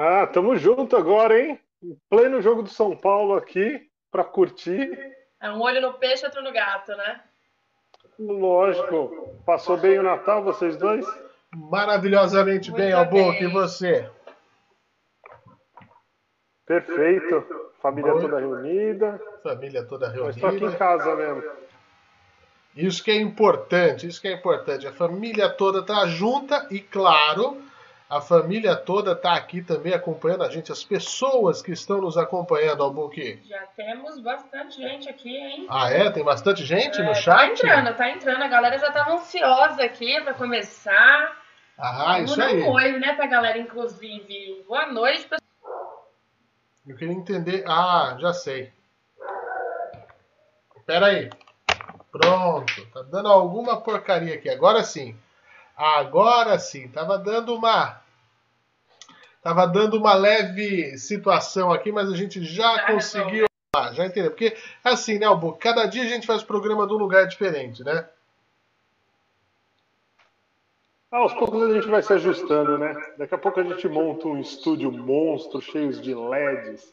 Ah, tamo junto agora, hein? Em pleno jogo do São Paulo aqui, para curtir. É um olho no peixe, outro no gato, né? Lógico. Passou bem o Natal, vocês dois? Maravilhosamente Muito bem, Albuque. bem. E você? Perfeito. Família Oi. toda reunida. Família toda Mas tô aqui em reunida. casa mesmo. Isso que é importante, isso que é importante. A família toda tá junta e, claro, a família toda tá aqui também acompanhando a gente. As pessoas que estão nos acompanhando, Albuque. Já temos bastante gente aqui, hein? Ah, é? Tem bastante gente É, no Tá chat? entrando, tá entrando. A galera já tava ansiosa aqui pra começar. Ah, isso aí. um oi, né, pra galera, inclusive. Boa noite, pessoal. Eu queria entender. Ah, já sei. Espera aí. Pronto. Tá dando alguma porcaria aqui. Agora sim. Agora sim. Tava dando uma. Tava dando uma leve situação aqui, mas a gente já, Já conseguiu. Ah, já entendeu. Porque assim, né, Albu? Cada dia a gente faz programa de um lugar diferente, né? Ah, aos poucos a gente vai se ajustando, né? Daqui a pouco a gente monta um estúdio monstro, cheios de LEDs.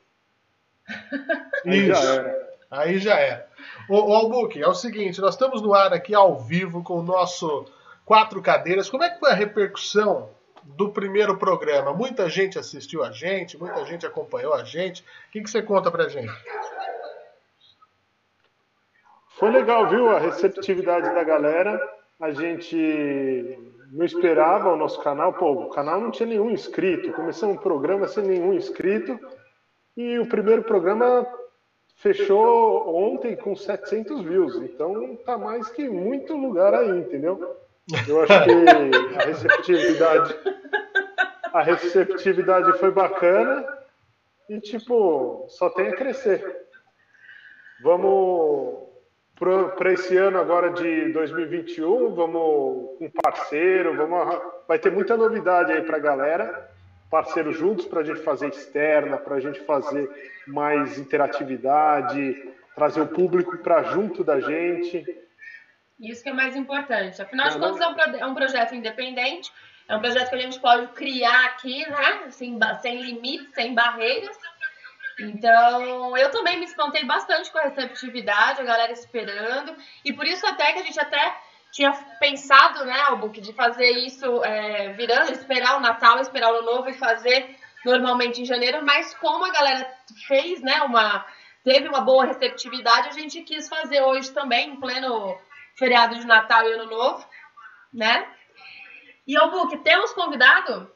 Aí já era. Aí já é. Ô, ô Albuque, é o seguinte, nós estamos no ar aqui ao vivo com o nosso Quatro Cadeiras. Como é que foi a repercussão do primeiro programa? Muita gente assistiu a gente, muita gente acompanhou a gente. O que, que você conta pra gente? Foi legal, viu? A receptividade da galera. A gente não esperava o nosso canal. Pô, o canal não tinha nenhum inscrito. Começamos um programa sem nenhum inscrito. E o primeiro programa fechou ontem com 700 views. Então tá mais que muito lugar aí, entendeu? Eu acho que a receptividade, a receptividade foi bacana e tipo só tem a crescer. Vamos para esse ano agora de 2021, vamos com parceiro, vamos vai ter muita novidade aí para a galera, parceiro juntos para a gente fazer externa, para a gente fazer mais interatividade, trazer o público para junto da gente. Isso que é mais importante. Afinal de contas, é um, pro- é um projeto independente, é um projeto que a gente pode criar aqui, né? Sem, sem limites, sem barreiras. Então, eu também me espantei bastante com a receptividade, a galera esperando. E por isso até que a gente até tinha pensado, né, Albuque, de fazer isso é, virando, esperar o Natal, esperar o Ano Novo e fazer normalmente em janeiro, mas como a galera fez, né, uma teve uma boa receptividade, a gente quis fazer hoje também, em pleno feriado de Natal e Ano Novo, né? E Albuque, temos convidado?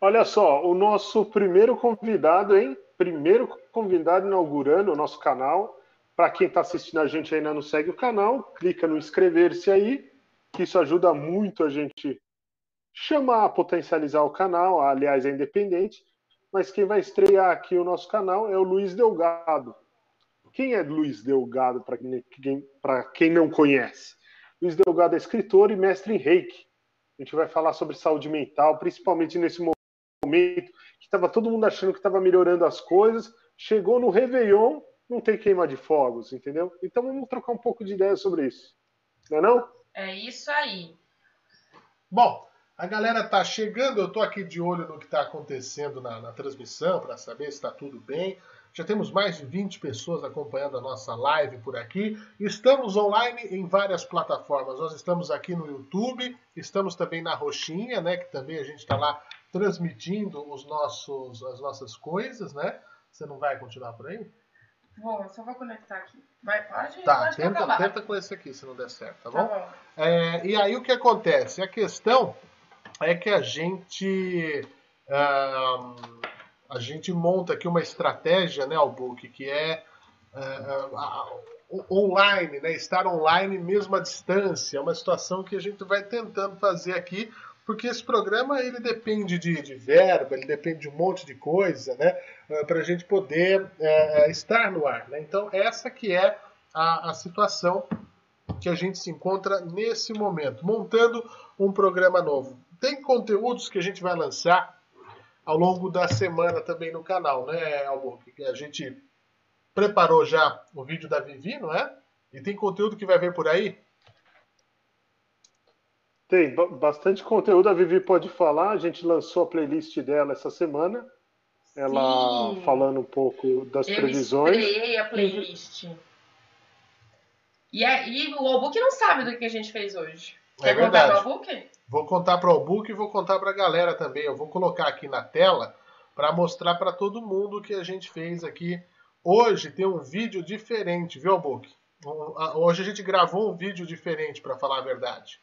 Olha só, o nosso primeiro convidado, hein? Primeiro convidado inaugurando o nosso canal. Para quem está assistindo a gente ainda não segue o canal, clica no inscrever-se aí, que isso ajuda muito a gente chamar, potencializar o canal. Aliás, é independente. Mas quem vai estrear aqui o nosso canal é o Luiz Delgado. Quem é Luiz Delgado, para quem, quem não conhece? Luiz Delgado é escritor e mestre em reiki. A gente vai falar sobre saúde mental, principalmente nesse momento momento que estava todo mundo achando que estava melhorando as coisas, chegou no Réveillon, não tem queima de fogos, entendeu? Então vamos trocar um pouco de ideia sobre isso. Não é não? É isso aí. Bom, a galera tá chegando, eu tô aqui de olho no que tá acontecendo na, na transmissão para saber se está tudo bem. Já temos mais de 20 pessoas acompanhando a nossa live por aqui. Estamos online em várias plataformas. Nós estamos aqui no YouTube, estamos também na Roxinha, né? Que também a gente está lá transmitindo os nossos, as nossas coisas, né? Você não vai continuar por aí? Vou, só vou conectar aqui. Vai, pode? Tá, pode tenta, tenta com esse aqui se não der certo, tá Tá bom? bom. É, e aí o que acontece? A questão é que a gente ahn, a gente monta aqui uma estratégia, né, Albuque, que é o- online, né, estar online mesmo à distância, é uma situação que a gente vai tentando fazer aqui, porque esse programa ele depende de, de verba, ele depende de um monte de coisa, né, para a gente poder estar no ar, né? Então essa que é a, a situação que a gente se encontra nesse momento, montando um programa novo. Tem conteúdos que a gente vai lançar ao longo da semana também no canal, né, Albuque? Que A gente preparou já o vídeo da Vivi, não é? E tem conteúdo que vai vir por aí? Tem bastante conteúdo, a Vivi pode falar. A gente lançou a playlist dela essa semana. Ela Sim. falando um pouco das Eu previsões. Eu a playlist. E, é, e o Albuque não sabe do que a gente fez hoje. É Quer verdade. contar pro Albuque? Vou contar pro Albuque e vou contar pra galera também. Eu vou colocar aqui na tela para mostrar para todo mundo o que a gente fez aqui. Hoje tem um vídeo diferente, viu, Albuque? Hoje a gente gravou um vídeo diferente, para falar a verdade.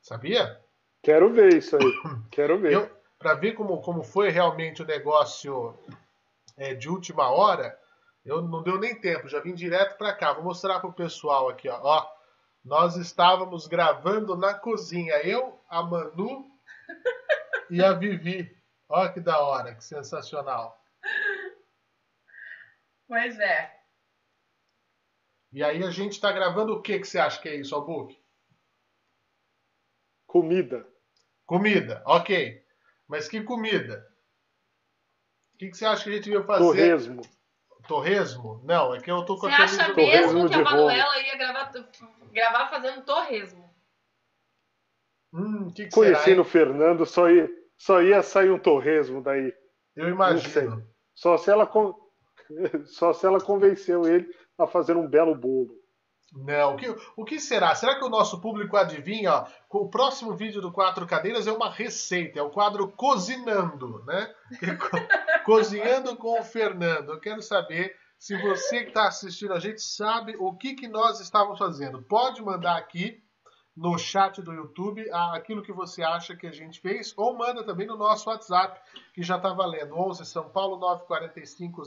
Sabia? Quero ver isso aí. Quero ver. Para ver como, como foi realmente o negócio é, de última hora, eu não deu nem tempo, já vim direto para cá. Vou mostrar para o pessoal aqui, ó. ó. Nós estávamos gravando na cozinha, eu, a Manu e a Vivi. Olha que da hora, que sensacional. Pois é. E aí a gente está gravando o que que você acha que é isso, Albuque? Comida. Comida, ok. Mas que comida? O que, que você acha que a gente veio fazer? Torresmo. Torresmo? Não, é que eu tô com Você acha mesmo que a Manuela ia gravar, gravar fazendo torresmo? Hum, que que Conhecendo o Fernando, só ia, só ia sair um torresmo daí. Eu imagino. Só se ela só se ela convenceu ele a fazer um belo bolo. Não, o que, o que será? Será que o nosso público adivinha? Ó, o próximo vídeo do Quatro Cadeiras é uma receita, é o quadro Cozinhando, né? Cozinhando com o Fernando. Eu quero saber se você que está assistindo a gente sabe o que, que nós estávamos fazendo. Pode mandar aqui no chat do YouTube aquilo que você acha que a gente fez, ou manda também no nosso WhatsApp, que já está valendo. 11 São Paulo 945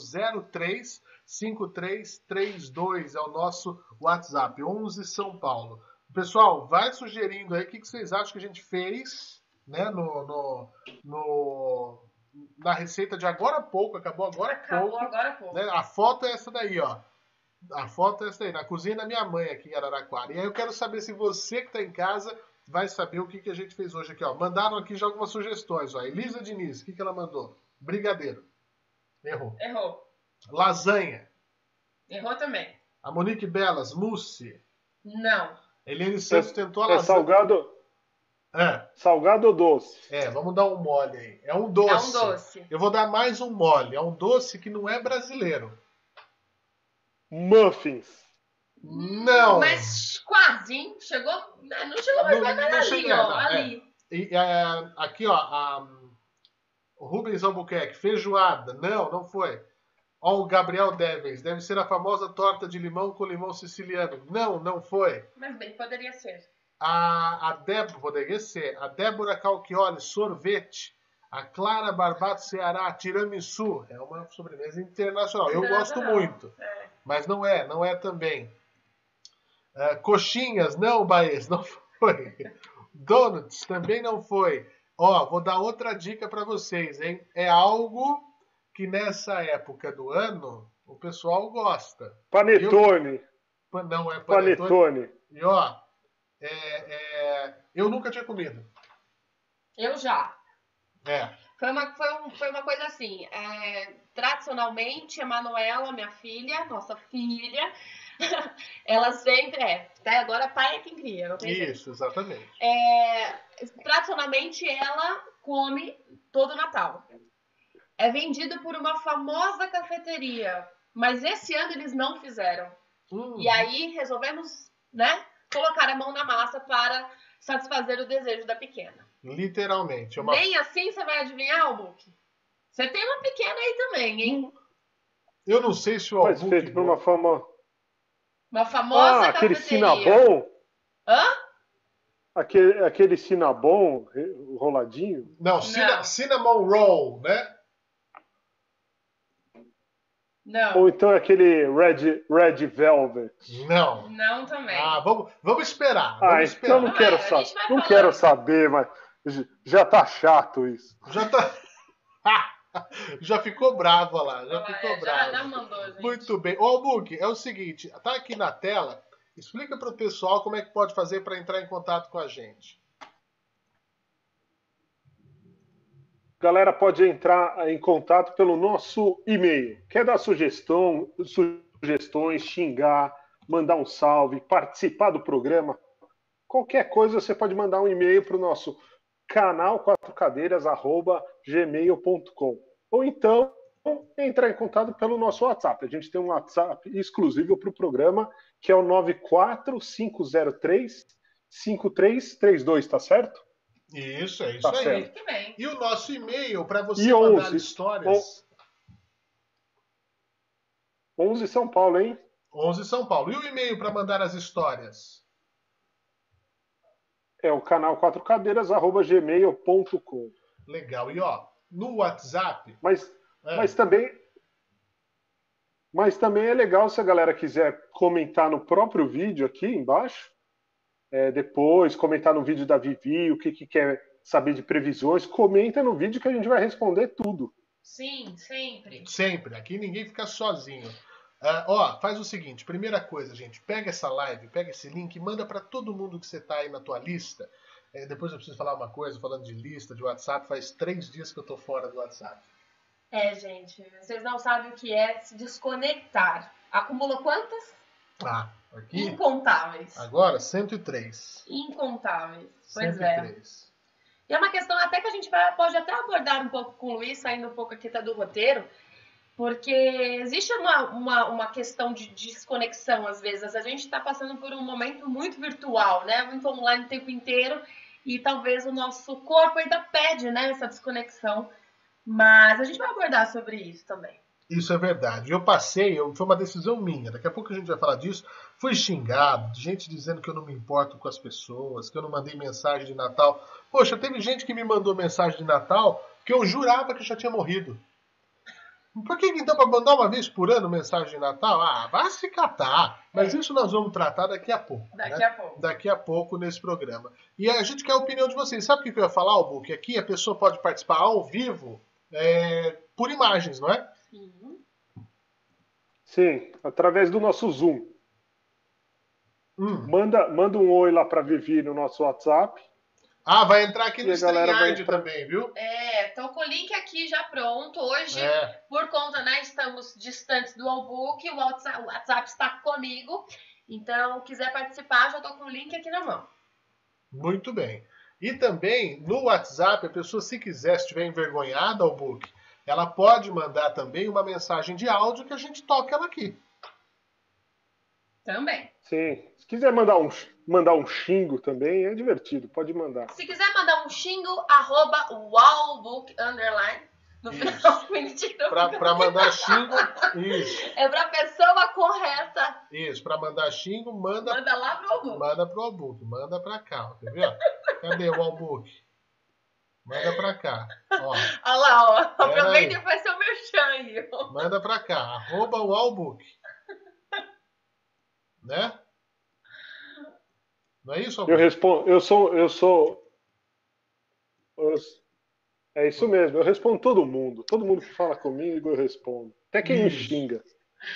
03 5332 é o nosso WhatsApp. 11 São Paulo. Pessoal, vai sugerindo aí o que, vocês acham que a gente fez né, no, no, no na receita de agora há pouco, acabou agora há pouco. Agora pouco. Né? A foto é essa daí, ó. A foto é essa aí, na cozinha da minha mãe aqui em Araraquara. E aí eu quero saber se você que está em casa vai saber o que, que a gente fez hoje aqui. Ó. Mandaram aqui já algumas sugestões. Ó. Elisa Diniz, o que, que ela mandou? Brigadeiro. Errou. Errou. Lasanha. Errou também. A Monique Belas, mousse. Não. Eliane Santos é, tentou a é lasanha. É salgado. É. Salgado ou doce? É, vamos dar um mole aí. É um doce. É um doce. Eu vou dar mais um mole. É um doce que não é brasileiro. Muffins. Não. Mas quase, hein? Chegou. Não chegou mais não, nada ali, ó. É. Ali. E, é, aqui, ó. A, Rubens Albuquerque, feijoada. Não, não foi. Ó, o Gabriel Devens, deve ser a famosa torta de limão com limão siciliano. Não, não foi. Mas bem, poderia ser. A, a Débora, poderia ser. A Débora Calchioli, sorvete. A Clara Barbato Ceará, tiramisu. É uma sobremesa internacional. Eu gosto muito. É. Mas não é, não é também. Uh, coxinhas, não, Baez, não foi. Donuts, também não foi. Ó, vou dar outra dica para vocês, hein? É algo que nessa época do ano o pessoal gosta. Panetone. Eu... Não é panetone. panetone. E ó, é, é... eu nunca tinha comido. Eu já. É. Foi uma, foi, um, foi uma coisa assim. É, tradicionalmente, a Manuela, minha filha, nossa filha, ela sempre é. Até agora, pai é quem cria. Não tem Isso, jeito. exatamente. É, tradicionalmente, ela come todo Natal. É vendido por uma famosa cafeteria. Mas esse ano eles não fizeram. Uhum. E aí resolvemos, né, colocar a mão na massa para satisfazer o desejo da pequena. Literalmente. Uma... Nem assim você vai adivinhar, Albuque? Você tem uma pequena aí também, hein? Eu não sei se o Albuque... Mas feito por uma fama... Uma famosa ah, aquele Cinnabon? Hã? Aquele, aquele Cinnabon roladinho? Não, não. Cinnamon Roll, né? Não. Ou então aquele Red, Red Velvet. Não. Não também. Ah, vamos, vamos esperar. Ah, vamos então esperar. eu não quero, saber, não quero saber, mas já tá chato isso. Já tá. já ficou bravo lá, já ficou é, bravo. Já, já mandou, gente. Muito bem. Ô, Book, é o seguinte, tá aqui na tela. Explica para o pessoal como é que pode fazer para entrar em contato com a gente. Galera pode entrar em contato pelo nosso e-mail. Quer dar sugestão, sugestões, xingar, mandar um salve, participar do programa? Qualquer coisa você pode mandar um e-mail para o nosso canal 4 cadeiras@gmail.com ou então entrar em contato pelo nosso WhatsApp. A gente tem um WhatsApp exclusivo para o programa que é o 94503 5332, tá certo? Isso, é isso tá aí. Certo. E o nosso e-mail para você e mandar 11, histórias. 11 São Paulo, hein? 11 São Paulo. E o e-mail para mandar as histórias? É o canal 4 cadeiras arroba gmail.com. Legal. E ó, no WhatsApp. Mas, é. mas também. Mas também é legal se a galera quiser comentar no próprio vídeo aqui embaixo. É, depois, comentar no vídeo da Vivi, o que, que quer saber de previsões, comenta no vídeo que a gente vai responder tudo. Sim, sempre. Sempre. Aqui ninguém fica sozinho. Uh, ó, faz o seguinte, primeira coisa, gente, pega essa live, pega esse link, manda para todo mundo que você tá aí na tua lista. É, depois eu preciso falar uma coisa, falando de lista, de WhatsApp, faz três dias que eu tô fora do WhatsApp. É, gente, vocês não sabem o que é se desconectar. Acumulou quantas? Ah, aqui? Incontáveis. Agora, 103. Incontáveis. Pois 103. é. E é uma questão até que a gente vai, pode até abordar um pouco com o Luiz, saindo um pouco aqui tá do roteiro, porque existe uma, uma, uma questão de desconexão às vezes. A gente está passando por um momento muito virtual, né? Muito online o tempo inteiro e talvez o nosso corpo ainda pede né, essa desconexão. Mas a gente vai abordar sobre isso também. Isso é verdade. Eu passei, eu, foi uma decisão minha. Daqui a pouco a gente vai falar disso. Fui xingado, gente dizendo que eu não me importo com as pessoas, que eu não mandei mensagem de Natal. Poxa, teve gente que me mandou mensagem de Natal que eu jurava que já tinha morrido. Por que então para mandar uma vez por ano mensagem de Natal? Ah, vai se catar. Mas é. isso nós vamos tratar daqui a pouco. Daqui né? a pouco. Daqui a pouco nesse programa. E a gente quer a opinião de vocês. Sabe o que eu ia falar, Albuque? Aqui a pessoa pode participar ao vivo é, por imagens, não é? Sim. Sim, através do nosso Zoom. Hum. Manda, manda um oi lá para Vivi no nosso WhatsApp. Ah, vai entrar aqui no StreamYard também, viu? É, tô com o link aqui já pronto. Hoje, é. por conta, né, estamos distantes do Allbook, o WhatsApp, o WhatsApp está comigo. Então, quiser participar, já tô com o link aqui na mão. Muito bem. E também, no WhatsApp, a pessoa, se quiser, se estiver envergonhada ao book, ela pode mandar também uma mensagem de áudio que a gente toca ela aqui. Também. Sim. Se quiser mandar um, mandar um xingo também, é divertido. Pode mandar. Se quiser mandar um xingo, arroba wallbook, underline. No final, mentira. Pra, pra mandar xingo, isso. É pra pessoa correta. Isso, pra mandar xingo, manda. Manda lá pro Albook. Manda pro Albook, manda pra cá, ver? Cadê o Albook? Manda pra cá. Ó. Olha lá, ó. Aproveita e faz seu merchan aí. Manda pra cá. Arroba o Albook. Né? Não é isso? Eu respondo, eu sou, eu sou. é isso mesmo, eu respondo todo mundo. Todo mundo que fala comigo, eu respondo. Até quem me xinga.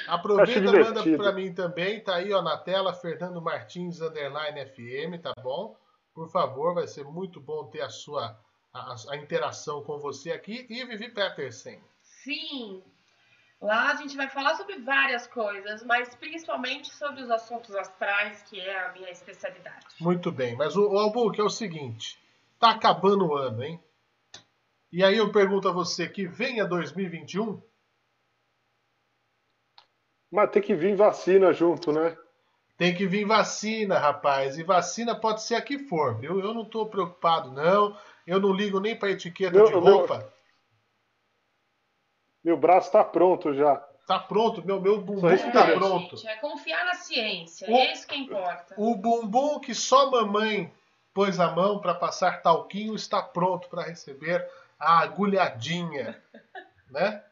Aproveita e manda para mim também, tá aí ó, na tela, Fernando Martins, underline FM, tá bom? Por favor, vai ser muito bom ter a sua a, a interação com você aqui e Vivi Peterson. Sim, Lá a gente vai falar sobre várias coisas, mas principalmente sobre os assuntos astrais, que é a minha especialidade. Muito bem, mas o, o Albuque é o seguinte: tá acabando o ano, hein? E aí eu pergunto a você que venha 2021? Mas tem que vir vacina junto, né? Tem que vir vacina, rapaz. E vacina pode ser a que for, viu? Eu não estou preocupado, não. Eu não ligo nem para etiqueta meu, de roupa. Meu... Meu braço está pronto já. Tá pronto, meu, meu bumbum está pronto. Gente, é confiar na ciência, o, é isso que importa. O bumbum que só mamãe pôs a mão para passar talquinho está pronto para receber a agulhadinha, né?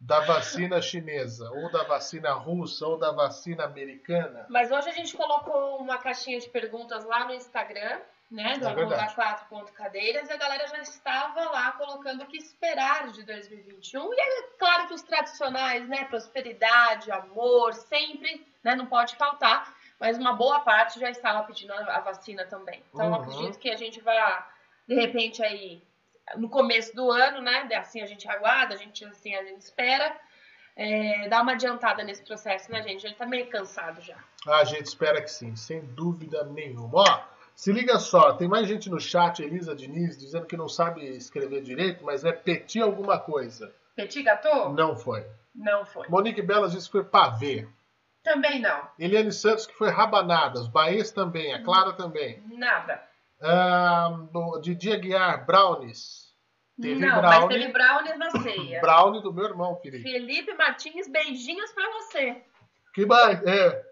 Da vacina chinesa, ou da vacina russa, ou da vacina americana. Mas hoje a gente colocou uma caixinha de perguntas lá no Instagram né, do é quatro ponto cadeiras, e a galera já estava lá colocando o que esperar de 2021. E é claro que os tradicionais, né, prosperidade, amor, sempre, né, não pode faltar, mas uma boa parte já estava pedindo a vacina também. Então, uhum. acredito que a gente vai, de repente, aí, no começo do ano, né, assim a gente aguarda, a gente, assim, a gente espera, é, dar uma adiantada nesse processo, né, gente? A gente tá meio cansado já. A gente espera que sim, sem dúvida nenhuma. Ó, se liga só, tem mais gente no chat, Elisa Diniz, dizendo que não sabe escrever direito, mas é Petit alguma coisa. Petit Gâteau? Não foi. Não foi. Monique Belas disse que foi pavê. Também não. Eliane Santos que foi rabanadas. Baez também, a Clara também. Nada. Ah, Didi Aguiar, brownies. Teve não, brownie, mas teve brownies na ceia. brownie do meu irmão, Felipe. Felipe Martins, beijinhos pra você. Que mais? É.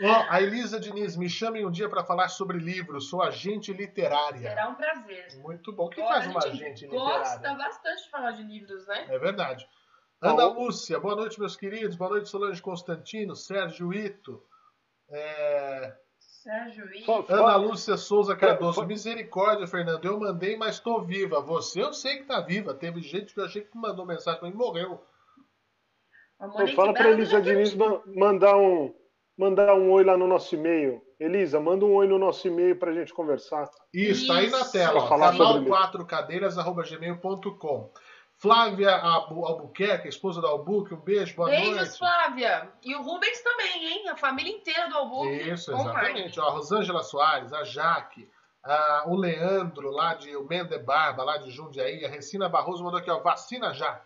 oh, a Elisa Diniz, me chamem um dia para falar sobre livros. Sou agente literária. Será um prazer. Muito bom. O que faz uma agente literária? gosta bastante de falar de livros, né? É verdade. Ana Lúcia, boa noite, meus queridos. Boa noite, Solange Constantino, Sérgio Ito. É... Sérgio Ito. Ana Lúcia Souza Cardoso. Misericórdia, Fernando. Eu mandei, mas estou viva. Você eu sei que está viva. Teve gente que eu achei que mandou mensagem para mim morreu. fala para Elisa Diniz mandar um, mandar um oi lá no nosso e-mail. Elisa, manda um oi no nosso e-mail para a gente conversar. Isso, está aí na tela. Canal4cadeiras.gmail.com. Flávia Albuquerque, esposa do Albuque, um beijo, boa Beijos, noite. Beijos, Flávia. E o Rubens também, hein? A família inteira do Albuque. Isso, exatamente. a Rosângela Soares, a Jaque, a, o Leandro, lá de o Mende Barba, lá de Jundiaí, a Recina Barroso mandou aqui, ó, vacina já.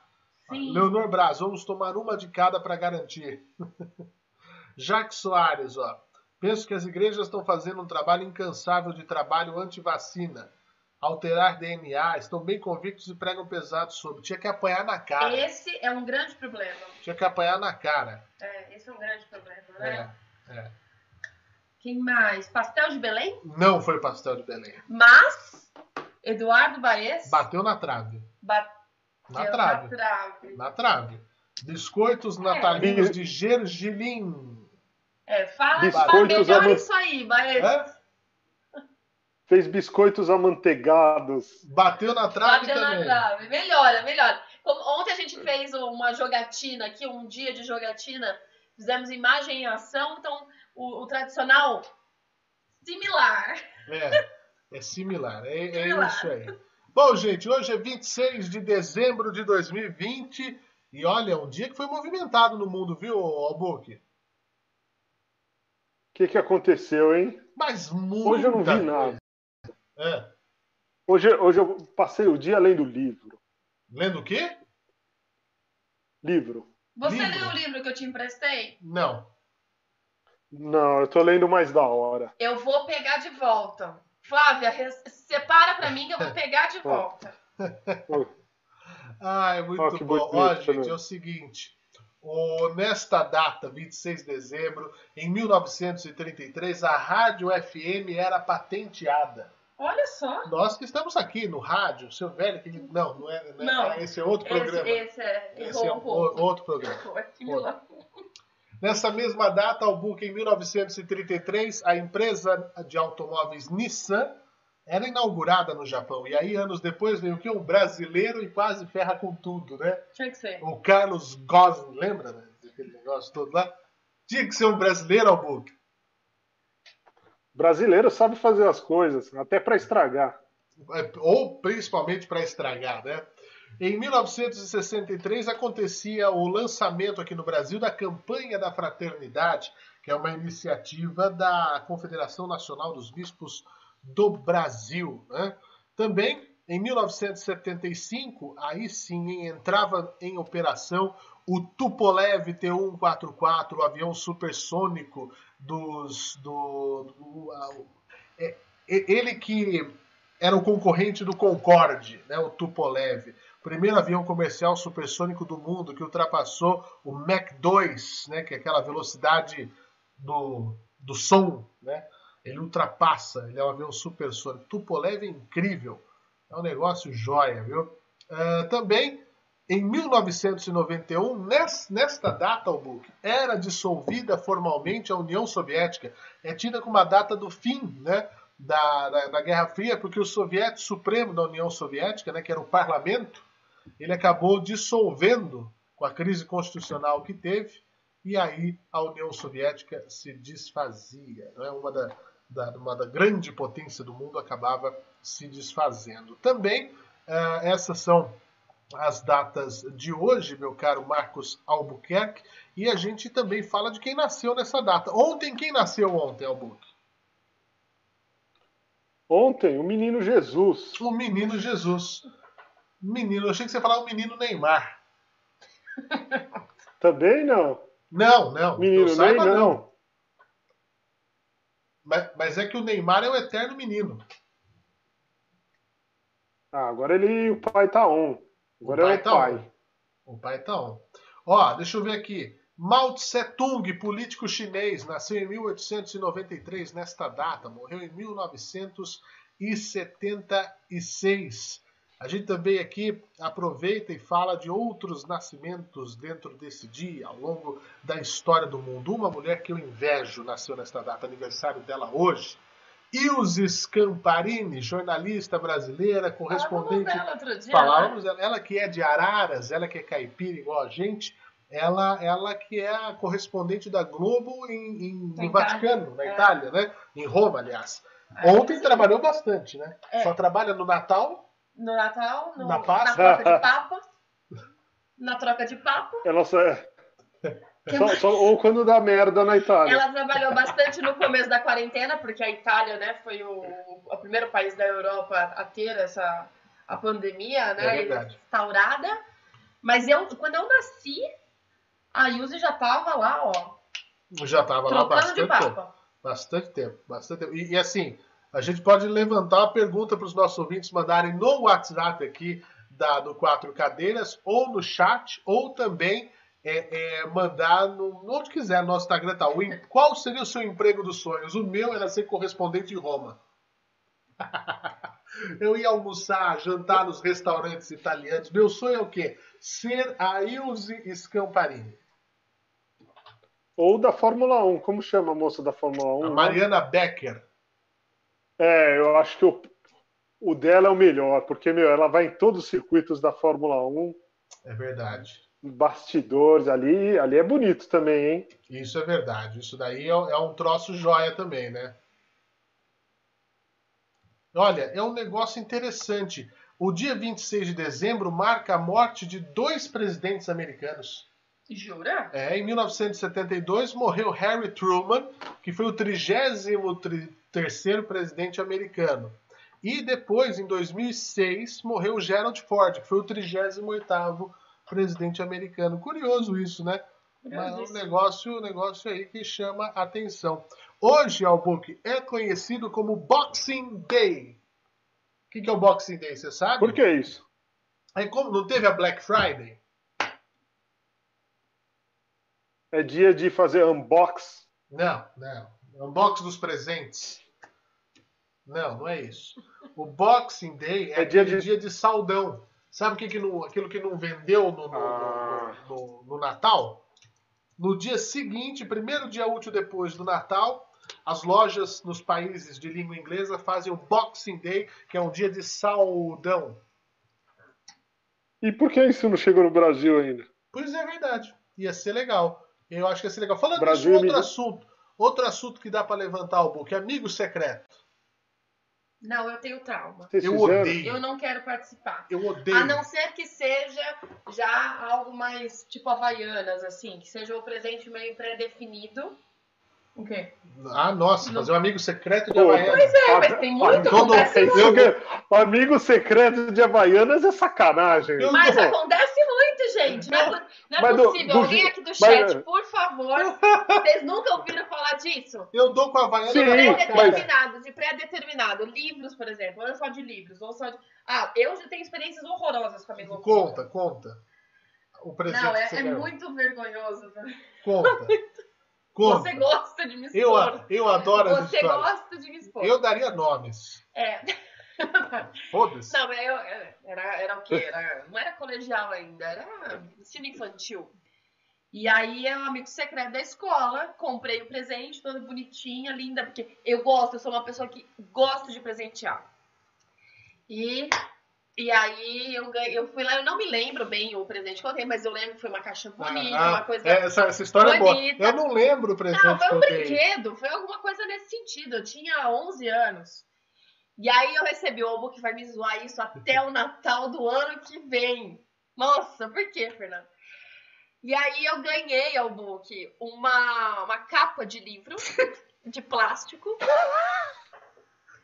Sim. Leonor Braz, vamos tomar uma de cada para garantir. Jaque Soares, ó. Penso que as igrejas estão fazendo um trabalho incansável de trabalho anti-vacina alterar DNA, estão bem convictos e pregam pesado sobre. Tinha que apanhar na cara. Esse é um grande problema. Tinha que apanhar na cara. É, esse é um grande problema, né? É, é. Quem mais? Pastel de Belém? Não foi pastel de Belém. Mas, Eduardo Baez... Bateu na trave. Bateu na trave. Na trave. Na trave. Biscoitos é. natalinos de gergelim. É, fala, Biscoitos fala melhor isso aí, Baez. É? Fez biscoitos amanteigados. Bateu na trave Bateu também. na trave. Melhora, melhora. Como ontem a gente fez uma jogatina aqui, um dia de jogatina. Fizemos imagem em ação, então o, o tradicional similar. É, é similar. É, é similar. é isso aí. Bom, gente, hoje é 26 de dezembro de 2020 e olha, um dia que foi movimentado no mundo, viu, Albuque? O que, que aconteceu, hein? Mas muito. Hoje eu não vi nada. É. Hoje, hoje eu passei o dia lendo livro. Lendo o quê? Livro. Você livro. leu o livro que eu te emprestei? Não. Não, eu tô lendo mais da hora. Eu vou pegar de volta. Flávia, separa pra mim que eu vou pegar de volta. Ai, muito oh, bom. Ó, gente, é o seguinte. O, nesta data, 26 de dezembro, em 1933, a Rádio FM era patenteada. Olha só. Nós que estamos aqui no rádio, seu velho, que não, não é, não, é, não esse é outro programa. Esse, é, esse é um outro programa. Outro. Nessa mesma data, ao book em 1933, a empresa de automóveis Nissan era inaugurada no Japão. E aí, anos depois, veio o que? Um brasileiro e quase ferra com tudo, né? Tinha que ser. O Carlos Gosling, lembra né? daquele negócio todo lá? Tinha que ser um brasileiro, Albuque. Brasileiro sabe fazer as coisas, até para estragar. É, ou principalmente para estragar, né? Em 1963 acontecia o lançamento aqui no Brasil da Campanha da Fraternidade, que é uma iniciativa da Confederação Nacional dos Bispos do Brasil. Né? Também em 1975, aí sim entrava em operação o Tupolev T-144, o avião supersônico dos, do, do uh, é, ele que era o concorrente do Concorde, né, o Tupolev, primeiro avião comercial supersônico do mundo que ultrapassou o Mach 2, né, que é aquela velocidade do, do som, né? Ele ultrapassa, ele é um avião supersônico. Tupolev é incrível, é um negócio joia, viu? Uh, também em 1991, nesta data, Albuque, era dissolvida formalmente a União Soviética. É tida como a data do fim né, da, da, da, Guerra Fria, porque o soviético supremo da União Soviética, né, que era o parlamento, ele acabou dissolvendo com a crise constitucional que teve, e aí a União Soviética se desfazia. Né? Uma, da, da, uma da grande potência do mundo acabava se desfazendo. Também, uh, essas são as datas de hoje, meu caro Marcos Albuquerque, e a gente também fala de quem nasceu nessa data. Ontem, quem nasceu ontem, Albuquerque? Ontem, o menino Jesus. O menino Jesus. Menino, eu achei que você ia falar o menino Neymar. Também não. Não, não. Menino Ney, saiba, não. não. Mas, mas é que o Neymar é o eterno menino. Ah, agora ele, o pai tá on. Agora o pai é o tá pai. on. O pai tá on. Ó, deixa eu ver aqui. Mao Tse Tung, político chinês, nasceu em 1893, nesta data, morreu em 1976. A gente também aqui aproveita e fala de outros nascimentos dentro desse dia, ao longo da história do mundo. Uma mulher que eu invejo nasceu nesta data, aniversário dela hoje. Ilse Scamparini, jornalista brasileira, correspondente. Falávamos dela dia, Falávamos dela, ela que é de Araras, ela que é caipira igual a gente, ela, ela que é a correspondente da Globo em, em- no Itália. Vaticano, na É. Itália, né? Em Roma, aliás. É, Ontem sim. trabalhou bastante, né? É. Só trabalha no Natal, No Natal, no- Na na, Páscoa. troca de papa. Na troca de papo. Ela só, é- só- só- ou quando dá merda na Itália. Ela trabalhou bastante no começo da quarentena, porque a Itália, né, foi o, o primeiro país da Europa a ter essa a pandemia, né, É instaurada. Mas eu, quando eu nasci, a Yuzi já tava lá, ó, já estava lá bastante tempo. papa. Bastante tempo, bastante tempo. E, e assim, a gente pode levantar uma pergunta para os nossos ouvintes mandarem no WhatsApp aqui da, do Quatro Cadeiras, ou no chat, ou também é, é, mandar no, onde quiser, no nosso Instagram. Tá. O em- qual seria o seu emprego dos sonhos? O meu era ser correspondente em Roma. Eu ia almoçar, jantar nos restaurantes italianos. Meu sonho é o quê? Ser a Ilse Scamparini. Ou da Fórmula 1. Como chama a moça da Fórmula 1? A Mariana Becker. É, eu acho que o, o dela é o melhor, porque, meu, ela vai em todos os circuitos da Fórmula 1, É verdade. bastidores ali, ali é bonito também, hein? Isso é verdade. Isso daí é, é um troço joia também, né? Olha, é um negócio interessante. O dia 26 de dezembro marca a morte de dois presidentes americanos. Jura? É, em 1972 morreu Harry Truman, que foi o 33º presidente americano. E depois, em 2006, morreu Gerald Ford, que foi o 38º presidente americano. Curioso isso, né? Mas é um negócio, um negócio aí que chama atenção. Hoje, Albuque, é conhecido como Boxing Day. O que, que é o Boxing Day, você sabe? Por que isso? Aí, como não teve a Black Friday? É dia de fazer unbox. Não, não. Unbox dos presentes. Não, não é isso. O Boxing Day é, É dia de- dia de saudão. Sabe o que que não, aquilo que não vendeu no, no- Ah. no- no- Natal? No dia seguinte, primeiro dia útil depois do Natal, as lojas nos países de língua inglesa fazem o Boxing Day, que é um dia de saudão. E por que isso não chegou no Brasil ainda? Pois é verdade. Ia ser legal. Eu acho que ia ser legal. Falando Brasil nisso, e outro assunto. Outro assunto que dá para levantar o book. Amigo secreto. Não, eu tenho trauma. Vocês Eu fizeram? odeio. Eu não quero participar. Eu odeio. A não ser que seja já algo mais tipo Havaianas, assim, que seja o presente meio pré-definido. O quê? Ah, nossa, fazer um amigo secreto de Pô, Havaiana. Pois é, Ah, mas tem muito, então não acontece muito. Amigo secreto de Havaianas é sacanagem. Mas Pô, acontece muito, gente. Não é, não é possível. do Alguém aqui do mas- chat, por favor. Vocês nunca ouviram falar disso? Eu dou com a Havaiana. Sim, na minha mas-. Pré-determinado, de pré-determinado. Livros, por exemplo. Ou só de livros, ou só de. Ah, eu já tenho experiências horrorosas com amigo Conta, conta. O presente Não, que é, você é muito vergonhoso. Conta. Você gosta de me Eu, expor. eu adoro as Você gosta de me expor. Eu daria nomes. É. Foda-se. Não, eu, era, era o quê? Era, não era colegial ainda, era ensino infantil. E aí é um amigo secreto da escola, comprei o presente, toda bonitinha, linda, porque eu gosto, eu sou uma pessoa que gosto de presentear. E, e aí eu, ganhei, eu fui lá, eu não me lembro bem o presente que eu dei, mas eu lembro que foi uma caixa bonita, Ah, uma coisa. é, essa, essa história bonita. é boa. Eu não lembro o presente Não, foi um brinquedo, foi alguma coisa nesse sentido. Eu tinha 11 anos. E aí eu recebi o Albu que vai me zoar isso até o Natal do ano que vem. Nossa, por que, Fernando? E aí eu ganhei ao book uma, uma capa de livro de plástico.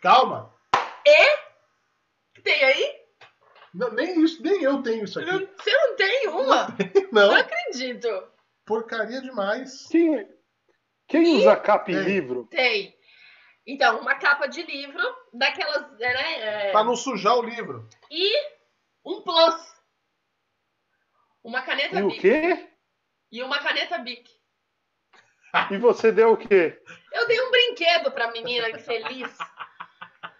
Calma. E tem aí? Não, nem isso, nem eu tenho isso aqui. Não- Você não tem uma? Não, Não acredito. porcaria demais. Quem, quem usa capa em livro? Tem. Então, uma capa de livro, daquelas, né? é, Pra não sujar o livro. E um plus. Uma caneta E o Bic. quê? E uma caneta Bic. E você deu o quê? Eu dei um brinquedo pra menina infeliz.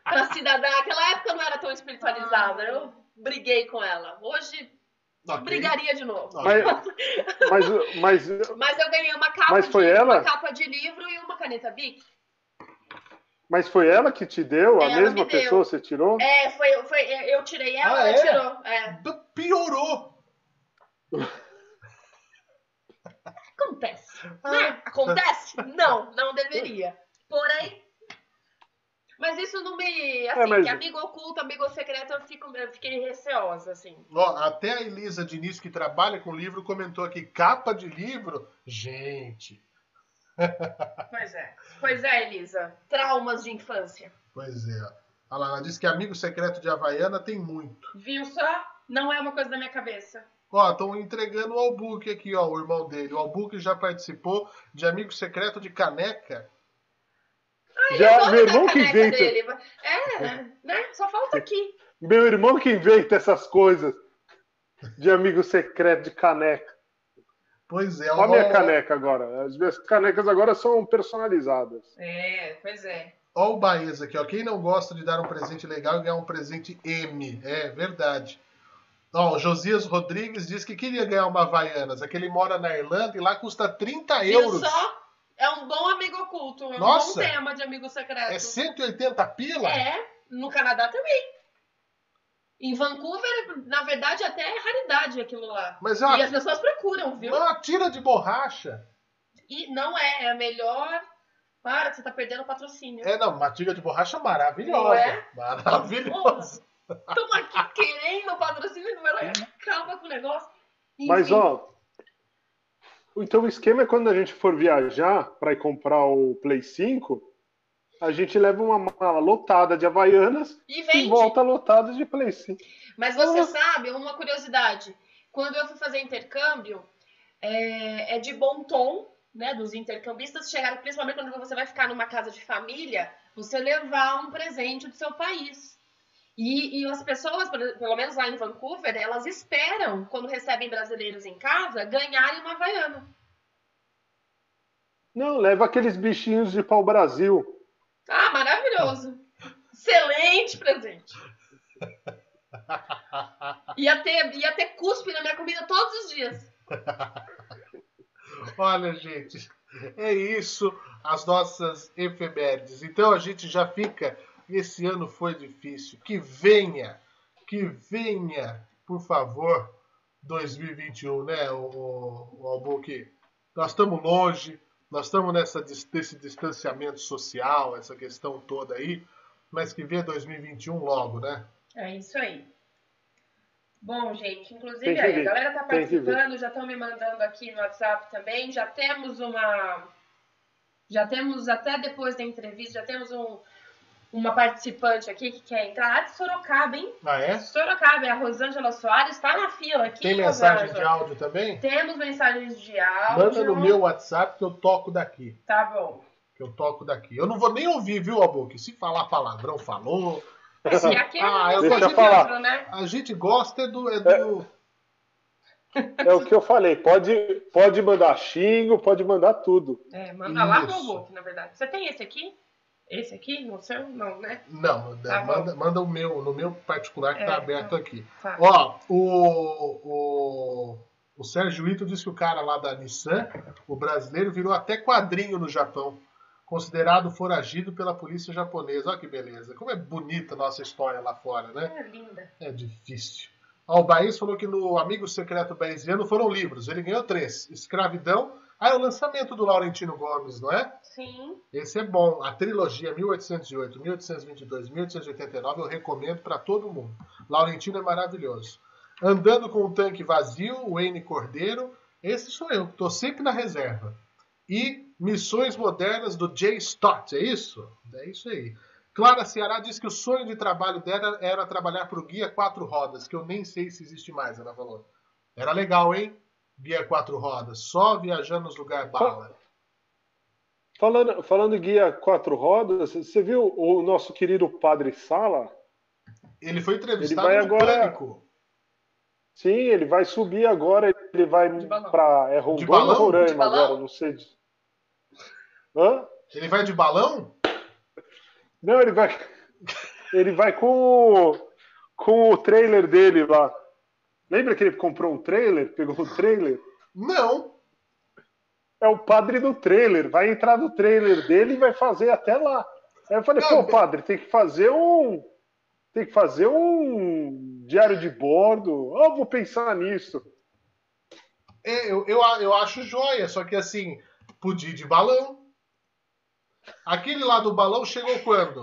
Pra cidadã. Naquela época eu não era tão espiritualizada. Eu briguei com ela. Hoje, Ok. brigaria de novo. Mas, mas, mas, Mas eu ganhei uma capa, Mas foi de, ela? uma capa de livro e uma caneta Bic. mas foi ela que te deu? A Ela mesma me deu. pessoa você tirou? É, foi, foi, eu tirei ela, Ah, ela é? tirou. É. Piorou. Acontece. Ah. Né? Acontece? Não, não deveria. Porém. Mas isso não me. Assim, É, mas- que amigo oculto, amigo secreto, eu, fico, eu fiquei receosa, assim. Ó, até a Elisa Diniz, que trabalha com livro, comentou aqui, capa de livro. Gente, Pois é. Pois é, Elisa. Traumas de infância. pois é. Olha lá, ela disse que amigo secreto de Havaiana tem muito. Viu só? Não é uma coisa da minha cabeça. Ó, estão entregando o Albuque aqui, ó, o irmão dele. O Albuque já participou de amigo secreto de caneca. Já, Toda meu irmão que inventa, dele. É, né? Só falta aqui. meu irmão que inventa essas coisas de amigo secreto de caneca. Pois é. Olha a minha ó, caneca agora. As minhas canecas agora são personalizadas. É, pois é. Ó o Baez aqui, ó. Quem não gosta de dar um presente legal e ganhar um presente M. É verdade. Ó, o Josias Rodrigues diz que queria ganhar uma Havaianas. É que ele mora na Irlanda e lá custa 30 Viu euros. só? É um bom amigo oculto. É um Nossa! bom tema de amigo secreto. É 180 pila? É, no Canadá também. Em Vancouver, na verdade, até é raridade aquilo lá. Mas é E as pessoas procuram, viu? é uma tira de borracha. E não é, é a melhor. Para, você tá perdendo o patrocínio. É, não, uma tira de borracha maravilhosa. Não é? Maravilhosa. Estamos aqui querendo o patrocínio e vai lá e acaba com o negócio. Enfim, Mas, ó. Então o esquema é quando a gente for viajar para ir comprar o Play 5, a gente leva uma mala lotada de Havaianas E e volta lotada de Play 5. Mas você Ah. sabe, uma curiosidade. Quando eu fui fazer intercâmbio, é, é de bom tom, né, dos intercambistas chegaram, principalmente quando você vai ficar numa casa de família, você levar um presente do seu país. E, e as pessoas, pelo menos lá em Vancouver, elas esperam, quando recebem brasileiros em casa, ganharem uma Havaiana. Não, leva aqueles bichinhos de pau-brasil. Ah, maravilhoso! Excelente presente! Ia ter, ia ter cuspe na minha comida todos os dias. Olha, gente, é isso as nossas efemérides. Então a gente já fica. Esse ano foi difícil. Que venha, que venha, por favor, 2021, né, o, o, o Albuque? Nós estamos longe, nós estamos nessa, nesse distanciamento social, essa questão toda aí, mas que venha 2021 logo, né? É isso aí. Bom, gente, inclusive aí, a galera tá participando, já estão me mandando aqui no WhatsApp também. Já temos uma. Já temos, até depois da entrevista, já temos um, uma participante aqui que quer entrar lá de Sorocaba, hein? Ah, é? Sorocaba, é a Rosângela Soares, está na fila aqui. Tem mensagem de Rosângela. áudio também? Temos mensagens de áudio. Manda no meu WhatsApp que eu toco daqui. Tá bom. Que eu toco daqui. Eu não vou nem ouvir, viu, Albuque? Se falar palavrão, falou. E aqui é Ah, eu Deixa eu de falar. outro, né? A gente gosta é do. É do... É o que eu falei. Pode, pode mandar xingo, pode mandar tudo. É, manda lá no Isso. book, na verdade. Você tem esse aqui? Esse aqui? No seu? Não, né? Não, Tá bom. manda, manda o meu, no meu particular que É, tá aberto aqui. Tá. Ó, o, o, o Sérgio Ito disse que o cara lá da Nissan, o brasileiro, virou até quadrinho no Japão. Considerado foragido pela polícia japonesa. Olha que beleza. Como é bonita a nossa história lá fora, né? É linda. É difícil. Ó, o Baís falou que no Amigo Secreto Baisiano foram livros. Ele ganhou três. Escravidão. Ah, é o lançamento do Laurentino Gomes, não é? Sim. Esse é bom. A trilogia 1808, 1822, 1889 eu recomendo para todo mundo. Laurentino é maravilhoso. Andando com o tanque vazio, Wayne Cordeiro. Esse sou eu, estou sempre na reserva. E Missões Modernas do Jay Stott, é isso? É isso aí. Clara Ceará diz que o sonho de trabalho dela era trabalhar para o Guia Quatro Rodas, que eu nem sei se existe mais, ela falou. Era legal, hein? Guia Quatro Rodas, só viajando nos lugares bala. Falando, falando guia quatro rodas, você viu o nosso querido Padre Sala? Ele foi entrevistado ele vai no agora... Pânico. Sim, ele vai subir agora, ele vai para é Rondônia ou Roraima agora, não sei. Hã? Ele vai de balão? Não, ele vai ele vai com o, com o trailer dele lá. Lembra que ele comprou um trailer, pegou o trailer? Não. É o padre do trailer, vai entrar no trailer dele e vai fazer até lá. Aí eu falei, Não, pô, padre, tem que fazer um tem que fazer um diário de bordo. Oh, vou pensar nisso. É, eu, eu, eu acho joia, só que assim, podia ir de balão. Aquele lá do balão chegou quando?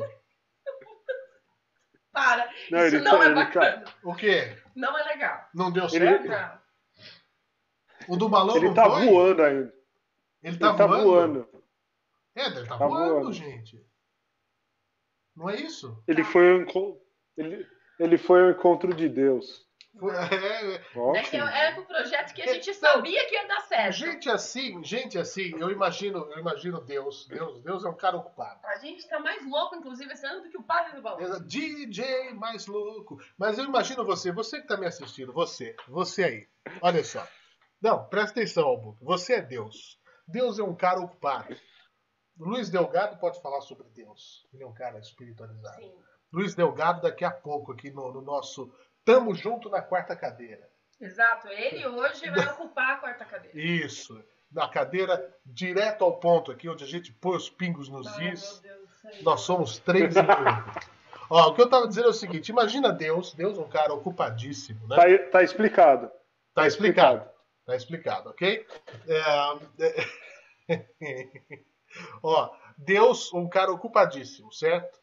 Para, não, isso não tá, é bacana. Tá... O quê? Não é legal. Não deu certo? Ele... O do balão ele não tá foi? voando ainda. Ele tá, ele tá voando? voando. É, ele tá, tá voando, voando, gente. Não é isso? Ele foi ele, ele foi ao encontro de Deus. É, é, era um projeto que a gente sabia que ia dar certo. Gente assim, gente assim, eu imagino, eu imagino Deus. Deus, Deus é um cara ocupado. A gente tá mais louco, inclusive, esse ano do que o padre do balão. DJ mais louco. Mas eu imagino você, você que tá me assistindo, você, você aí. Olha só. Não, presta atenção, Albu. Você é Deus. Deus é um cara ocupado. Luiz Delgado pode falar sobre Deus. Ele é um cara espiritualizado. Sim. Luiz Delgado daqui a pouco aqui no, no nosso Tamo Junto na quarta cadeira. Exato, ele hoje vai ocupar a quarta cadeira. Isso, na cadeira direto ao ponto aqui, onde a gente põe os pingos nos Ai, is. Nós somos três Ó, o que eu tava dizendo é o seguinte: imagina Deus, Deus é um cara ocupadíssimo, né? Tá, tá explicado. Tá, tá explicado. explicado. Tá explicado, ok? É... Ó, Deus, um cara ocupadíssimo, certo?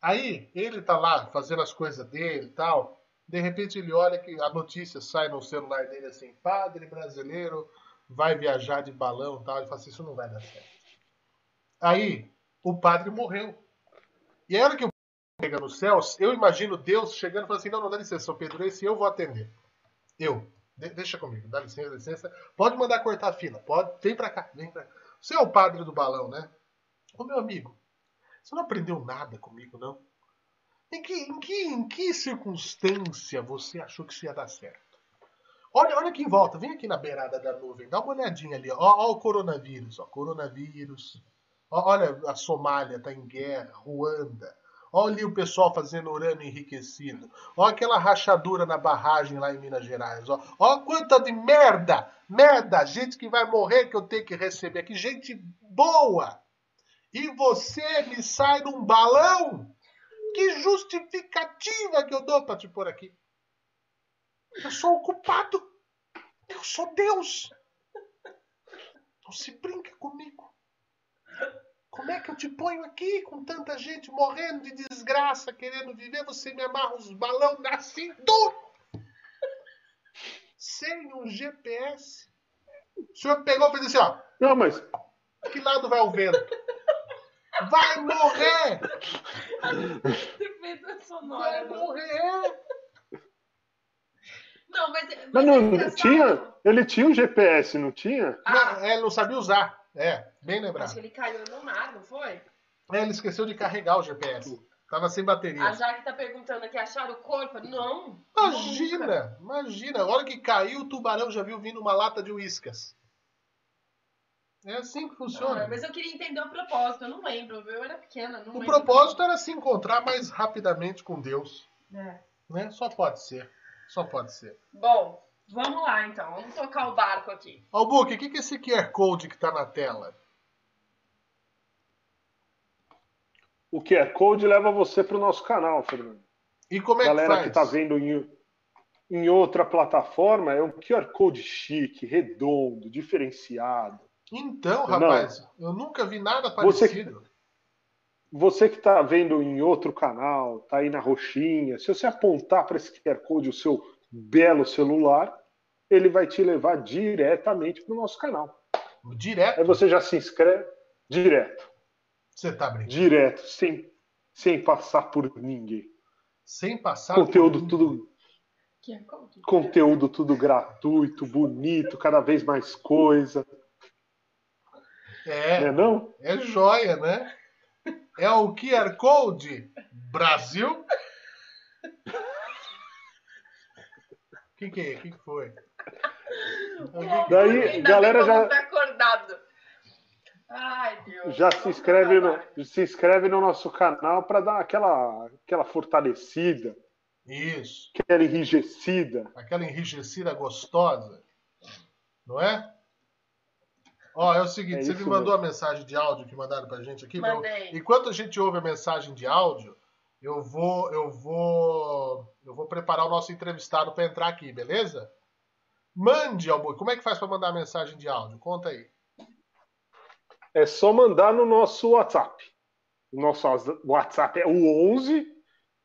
Aí ele tá lá fazendo as coisas dele e tal. De repente ele olha que a notícia sai no celular dele assim: padre brasileiro vai viajar de balão e tal. Ele fala assim: isso não vai dar certo. Aí o padre morreu. E a hora que o padre chega no céu, eu imagino Deus chegando e falando assim: não, não dá licença, São Pedro, esse eu vou atender. Eu. De deixa comigo, dá licença, dá licença. Pode mandar cortar a fila, pode. Vem pra cá, vem pra cá. Você é o padre do balão, né? Ô meu amigo, você não aprendeu nada comigo, não? Em que, em que, em que circunstância você achou que isso ia dar certo? Olha, olha aqui em volta, vem aqui na beirada da nuvem, dá uma olhadinha ali, ó, o coronavírus, ó, coronavírus. Ó, olha, a Somália está em guerra, Ruanda. Olha ali o pessoal fazendo urânio enriquecido. Olha aquela rachadura na barragem lá em Minas Gerais. Ó, ó quanta de merda, merda, gente que vai morrer que eu tenho que receber aqui, gente boa e você me sai num balão? Que justificativa que eu dou para te pôr aqui? Eu sou ocupado. Eu sou Deus. Não se brinca comigo. Como é que eu te ponho aqui com tanta gente morrendo de desgraça, querendo viver? Você me amarra os balão na cintura. Sem um GPS. O senhor pegou e fez assim, ó. Não, mas. Que lado vai o vento? Vai morrer! Vai morrer! Não, mas. Mas, não, não tinha. Ele tinha um GPS, não tinha? Ah. Não, é, ele não sabia usar. É, bem lembrado. Acho que ele caiu no mar, não foi? É, ele esqueceu de carregar o GPS. Tava sem bateria. A Jaque tá perguntando aqui, acharam o corpo? Não. Imagina, nunca. imagina. A hora que caiu, o tubarão já viu vindo uma lata de uíscas. É assim que funciona. Ah, mas eu queria entender o propósito, eu não lembro, eu era pequena. o propósito era se encontrar mais rapidamente com Deus. É. Né? Só pode ser. Só pode ser. Bom, vamos lá então. Vamos tocar o barco aqui. Albuque, o que, que é esse QR Code que está na tela? O QR Code leva você para o nosso canal, Fernando. E como é Galera que faz? Galera que está vendo em, em outra plataforma, é um QR Code chique, redondo, diferenciado. Então, rapaz, não. eu nunca vi nada parecido. Você, você que está vendo em outro canal, está aí na roxinha, se você apontar para esse QR Code o seu belo celular, ele vai te levar diretamente para o nosso canal. Direto? Aí você já se inscreve direto. Você tá brincando? Direto, sem, sem passar por ninguém. Sem passar Conteúdo por tudo. Que Conteúdo tudo gratuito, bonito, cada vez mais coisa. É, Não é não? é joia, né? É o QR Code Brasil. O que, que é? O que, que foi? Daí, Ainda galera já- acordado. Ai, Deus. Já se inscreve no, se inscreve no nosso canal para dar aquela, aquela fortalecida, Isso. aquela enrijecida. Aquela enrijecida gostosa. Não é? Ó, é o seguinte, É você me mandou mesmo. a mensagem de áudio que mandaram pra gente aqui? Eu- Mandei. enquanto a gente ouve a mensagem de áudio, eu vou, eu vou, eu vou preparar o nosso entrevistado para entrar aqui, beleza? Mande, Albu. Como é que faz para mandar a mensagem de áudio? Conta aí. É só mandar no nosso WhatsApp. O nosso WhatsApp é o 11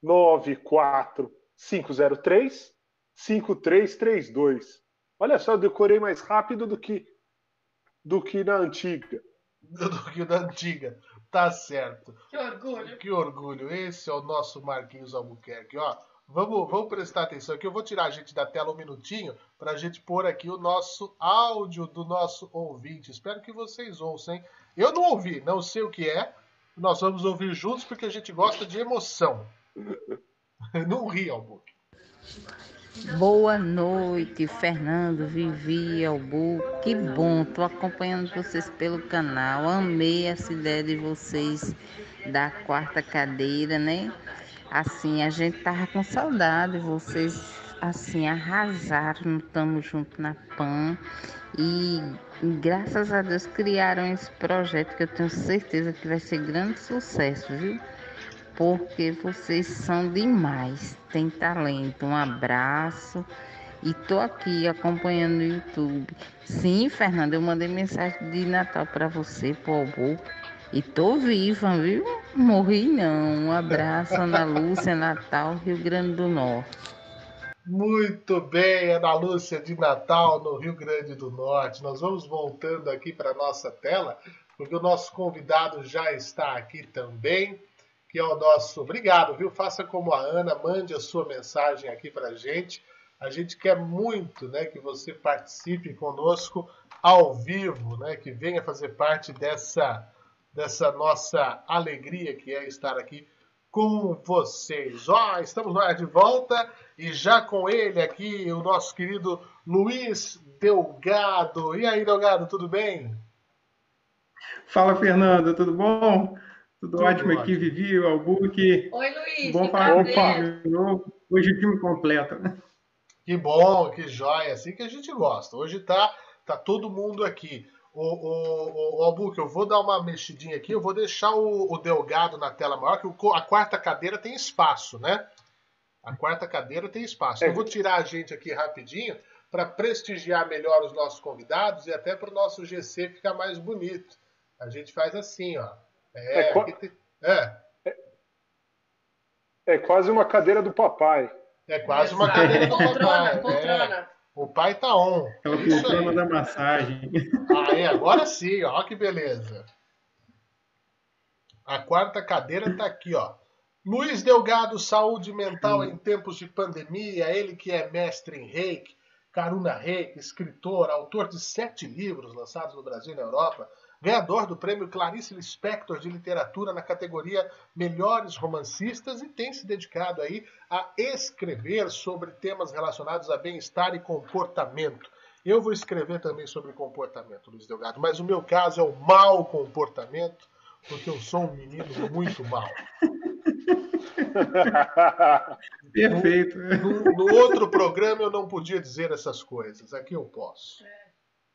94 503 5332. Olha só, eu decorei mais rápido do que do que na antiga. Do que da antiga. Tá certo. Que orgulho. Que orgulho. Esse é o nosso Marquinhos Albuquerque. Ó, vamos, vamos prestar atenção aqui. Eu vou tirar a gente da tela um minutinho para a gente pôr aqui o nosso áudio do nosso ouvinte. Espero que vocês ouçam, hein? Eu não ouvi, não sei o que é. Nós vamos ouvir juntos porque a gente gosta de emoção. Não ri, Albuquerque. Boa noite, Fernando, Vivi, Albu. Que bom, tô acompanhando vocês pelo canal. Amei essa ideia de vocês da quarta cadeira, né? Assim, a gente tava com saudade, vocês assim arrasaram, estamos junto na PAN e graças a Deus criaram esse projeto que eu tenho certeza que vai ser grande sucesso, viu? Porque vocês são demais, tem talento. Um abraço e tô aqui acompanhando no YouTube. Sim, Fernanda, eu mandei mensagem de Natal para você, pro. E tô viva, viu? Morri não. Um abraço, Ana Lúcia, Natal, Rio Grande do Norte. Muito bem, Ana Lúcia de Natal, no Rio Grande do Norte. Nós vamos voltando aqui para nossa tela, porque o nosso convidado já está aqui também, que é o nosso. Obrigado, viu? Faça como a Ana, mande a sua mensagem aqui para a gente. A gente quer muito né, que você participe conosco ao vivo, né, que venha fazer parte dessa, dessa nossa alegria que é estar aqui com vocês. Ó, estamos lá de volta e já com ele aqui, o nosso querido Luiz Delgado. E aí, Delgado, tudo bem? Fala, Fernando, tudo bom? Tudo, Tudo ótimo aqui, ótimo. Vivi, o Albuque. Oi, Luiz. Bom falar. Hoje o time completo. né? Que bom, que joia, assim que a gente gosta. Hoje tá, tá todo mundo aqui. O, o, o Albuque, eu vou dar uma mexidinha aqui, eu vou deixar o, o Delgado na tela maior, que o a quarta cadeira tem espaço, né? A quarta cadeira tem espaço. É. Eu vou tirar a gente aqui rapidinho para prestigiar melhor os nossos convidados e até para o nosso GC ficar mais bonito. A gente faz assim, ó. É, É, qua- aqui tem- é, É quase uma cadeira do papai. é quase uma Exato. cadeira do Poltrona, papai. É, poltrona. o pai tá on. É isso aí. poltrona da massagem. Aí, agora sim, ó, que beleza. A quarta cadeira tá aqui, ó. Luiz Delgado, saúde mental em tempos de pandemia, ele que é mestre em reiki, Karuna Reiki, escritor, autor de sete livros lançados no Brasil e na Europa, ganhador do prêmio Clarice Lispector de literatura na categoria Melhores Romancistas e tem se dedicado aí a escrever sobre temas relacionados a bem-estar e comportamento. Eu vou escrever também sobre comportamento, Luiz Delgado, mas o meu caso é o mau comportamento, porque eu sou um menino muito mau. Perfeito. No, no outro programa eu não podia dizer essas coisas, aqui eu posso.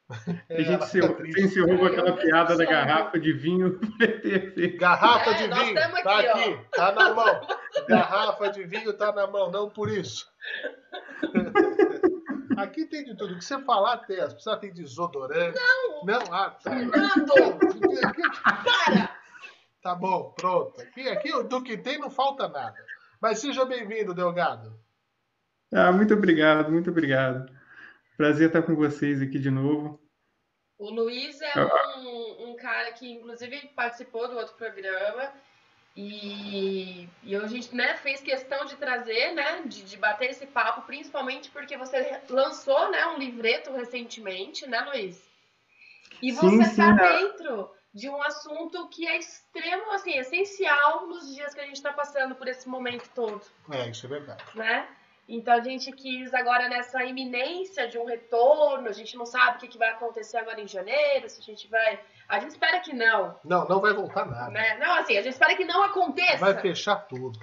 A gente se, triste. se encerrou com aquela piada da garrafa de vinho. Garrafa É, de nós vinho, tá aqui, tá na mão. Garrafa de vinho tá na mão, não por isso. Aqui tem de tudo. O que você falar tem. As pessoas têm desodorante. Não! Não, ah, tá. Fernando, para! Tá bom, pronto. Aqui, aqui do que tem não falta nada. Mas seja bem-vindo, Delgado. Ah, muito obrigado, muito obrigado. Prazer estar com vocês aqui de novo. O Luiz é um, um cara que, inclusive, participou do outro programa. E, e a gente né, fez questão de trazer, né, de, de bater esse papo, principalmente porque você lançou né, um livreto recentemente, né, Luiz? E você está dentro de um assunto que é extremo, assim, essencial nos dias que a gente está passando por esse momento todo. É, isso é verdade. Né? Então a gente quis agora nessa iminência de um retorno, a gente não sabe o que, que vai acontecer agora em janeiro, se a gente vai. A gente espera que não. Não, não vai voltar nada. Né? Não, assim, a gente espera que não aconteça. Vai fechar tudo.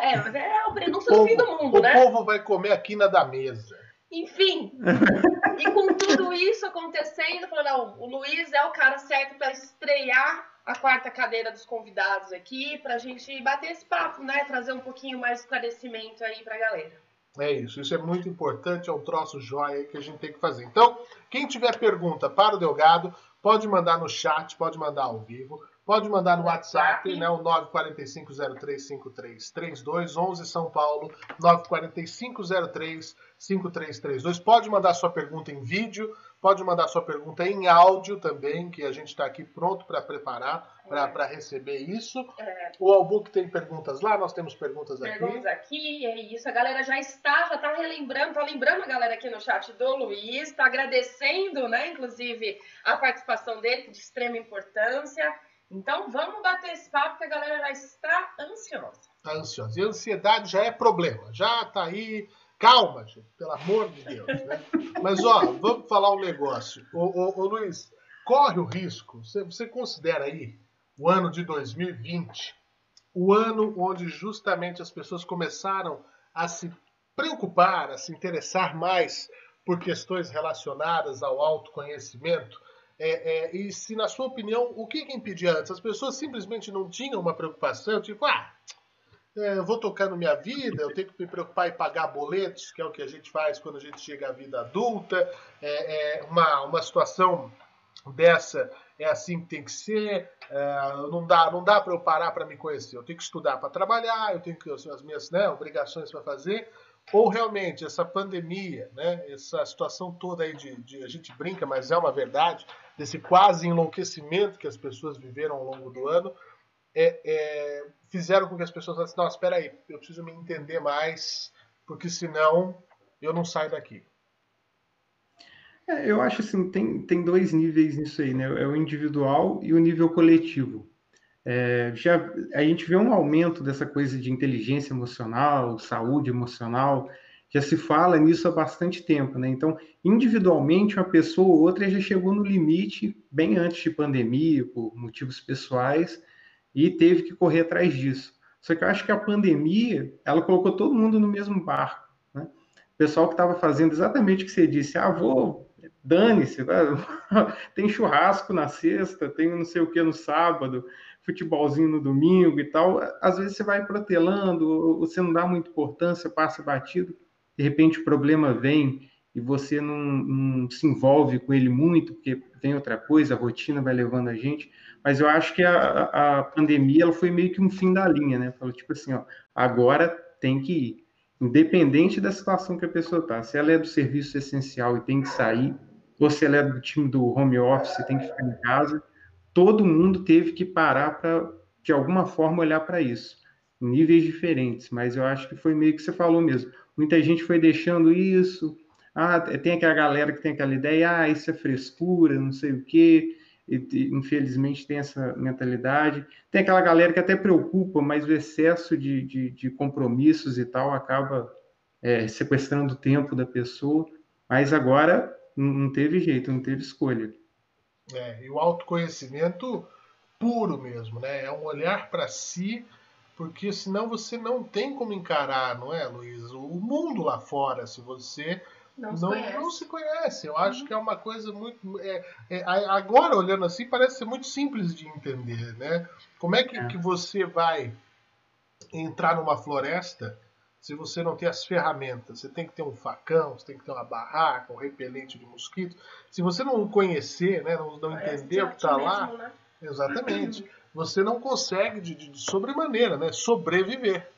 É, mas é o prenúncio do fim do mundo, o né? O povo vai comer a quina da mesa. Enfim, e com tudo isso acontecendo, falou, não, o Luiz é o cara certo para estrear a quarta cadeira dos convidados aqui, para a gente bater esse papo, né? Trazer um pouquinho mais de esclarecimento aí para a galera. É isso, isso é muito importante, é um troço jóia que a gente tem que fazer. Então, quem tiver pergunta para o Delgado, pode mandar no chat, pode mandar ao vivo, pode mandar no WhatsApp, né, o 945035332, 11 São Paulo, 945035332. Pode mandar sua pergunta em vídeo, Pode mandar sua pergunta em áudio também, que a gente está aqui pronto para preparar, é. para receber isso. É. O Albook tem perguntas lá, nós temos perguntas, perguntas aqui. Perguntas aqui, é isso. A galera já está, já está relembrando, está lembrando a galera aqui no chat do Luiz, está agradecendo, né, inclusive, a participação dele, de extrema importância. Então vamos bater esse papo que a galera já está ansiosa. Está ansiosa. E a ansiedade já é problema, já está aí Calma, gente, pelo amor de Deus. Né? Mas, ó, vamos falar um negócio. Ô, ô, ô Luiz, corre o risco, você, você considera aí o ano de 2020 o ano onde justamente as pessoas começaram a se preocupar, a se interessar mais por questões relacionadas ao autoconhecimento. É, é, e se, na sua opinião, o que, que impedia antes? As pessoas simplesmente não tinham uma preocupação, tipo, ah, é, eu vou tocando minha vida, eu tenho que me preocupar em pagar boletos, que é o que a gente faz quando a gente chega à vida adulta. É, é uma, uma situação dessa é assim que tem que ser. É, não dá, não dá para eu parar para me conhecer. Eu tenho que estudar para trabalhar, eu tenho que as minhas né, obrigações para fazer. Ou realmente essa pandemia, né, essa situação toda aí de, de, a gente brinca, mas é uma verdade, desse quase enlouquecimento que as pessoas viveram ao longo do ano, é, é, fizeram com que as pessoas falassem, não, espera aí, eu preciso me entender mais, porque senão eu não saio daqui. É, eu acho assim, tem, tem dois níveis nisso aí, né? É o individual e o nível coletivo. É, já a gente vê um aumento dessa coisa de inteligência emocional, saúde emocional, já se fala nisso há bastante tempo, né? Então, individualmente, uma pessoa ou outra já chegou no limite bem antes de pandemia, por motivos pessoais, e teve que correr atrás disso. Só que eu acho que a pandemia, ela colocou todo mundo no mesmo barco. Né? O pessoal que estava fazendo exatamente o que você disse, ah, vou, dane-se, tem churrasco na sexta, tem não sei o que no sábado, futebolzinho no domingo e tal. Às vezes você vai protelando, você não dá muita importância, passa batido, de repente o problema vem e você não, não se envolve com ele muito, porque tem outra coisa, a rotina vai levando a gente mas eu acho que a, a pandemia ela foi meio que um fim da linha, né? Falou tipo assim, ó, agora tem que ir, independente da situação que a pessoa está. Se ela é do serviço essencial e tem que sair, ou se ela é do time do home office e tem que ficar em casa, todo mundo teve que parar para, de alguma forma, olhar para isso, em níveis diferentes. Mas eu acho que foi meio que você falou mesmo. Muita gente foi deixando isso. Ah, tem aquela galera que tem aquela ideia, ah, isso é frescura, não sei o quê e, infelizmente tem essa mentalidade. Tem aquela galera que até preocupa, mas o excesso de, de, de compromissos e tal acaba é, sequestrando o tempo da pessoa. Mas agora não teve jeito, não teve escolha. É, e o autoconhecimento puro mesmo, né? É um olhar para si, porque senão você não tem como encarar, não é, Luiz? O mundo lá fora, se você não, não, se não, se conhece. Eu acho uhum. que é uma coisa muito. É, é, agora, olhando assim, parece ser muito simples de entender, né? Como é que, é que você vai entrar numa floresta se você não tem as ferramentas? Você tem que ter um facão, você tem que ter uma barraca, um repelente de mosquito. Se você não conhecer, né, não, não entender o que está lá, né? exatamente, você não consegue de, de, de sobremaneira, né, sobreviver.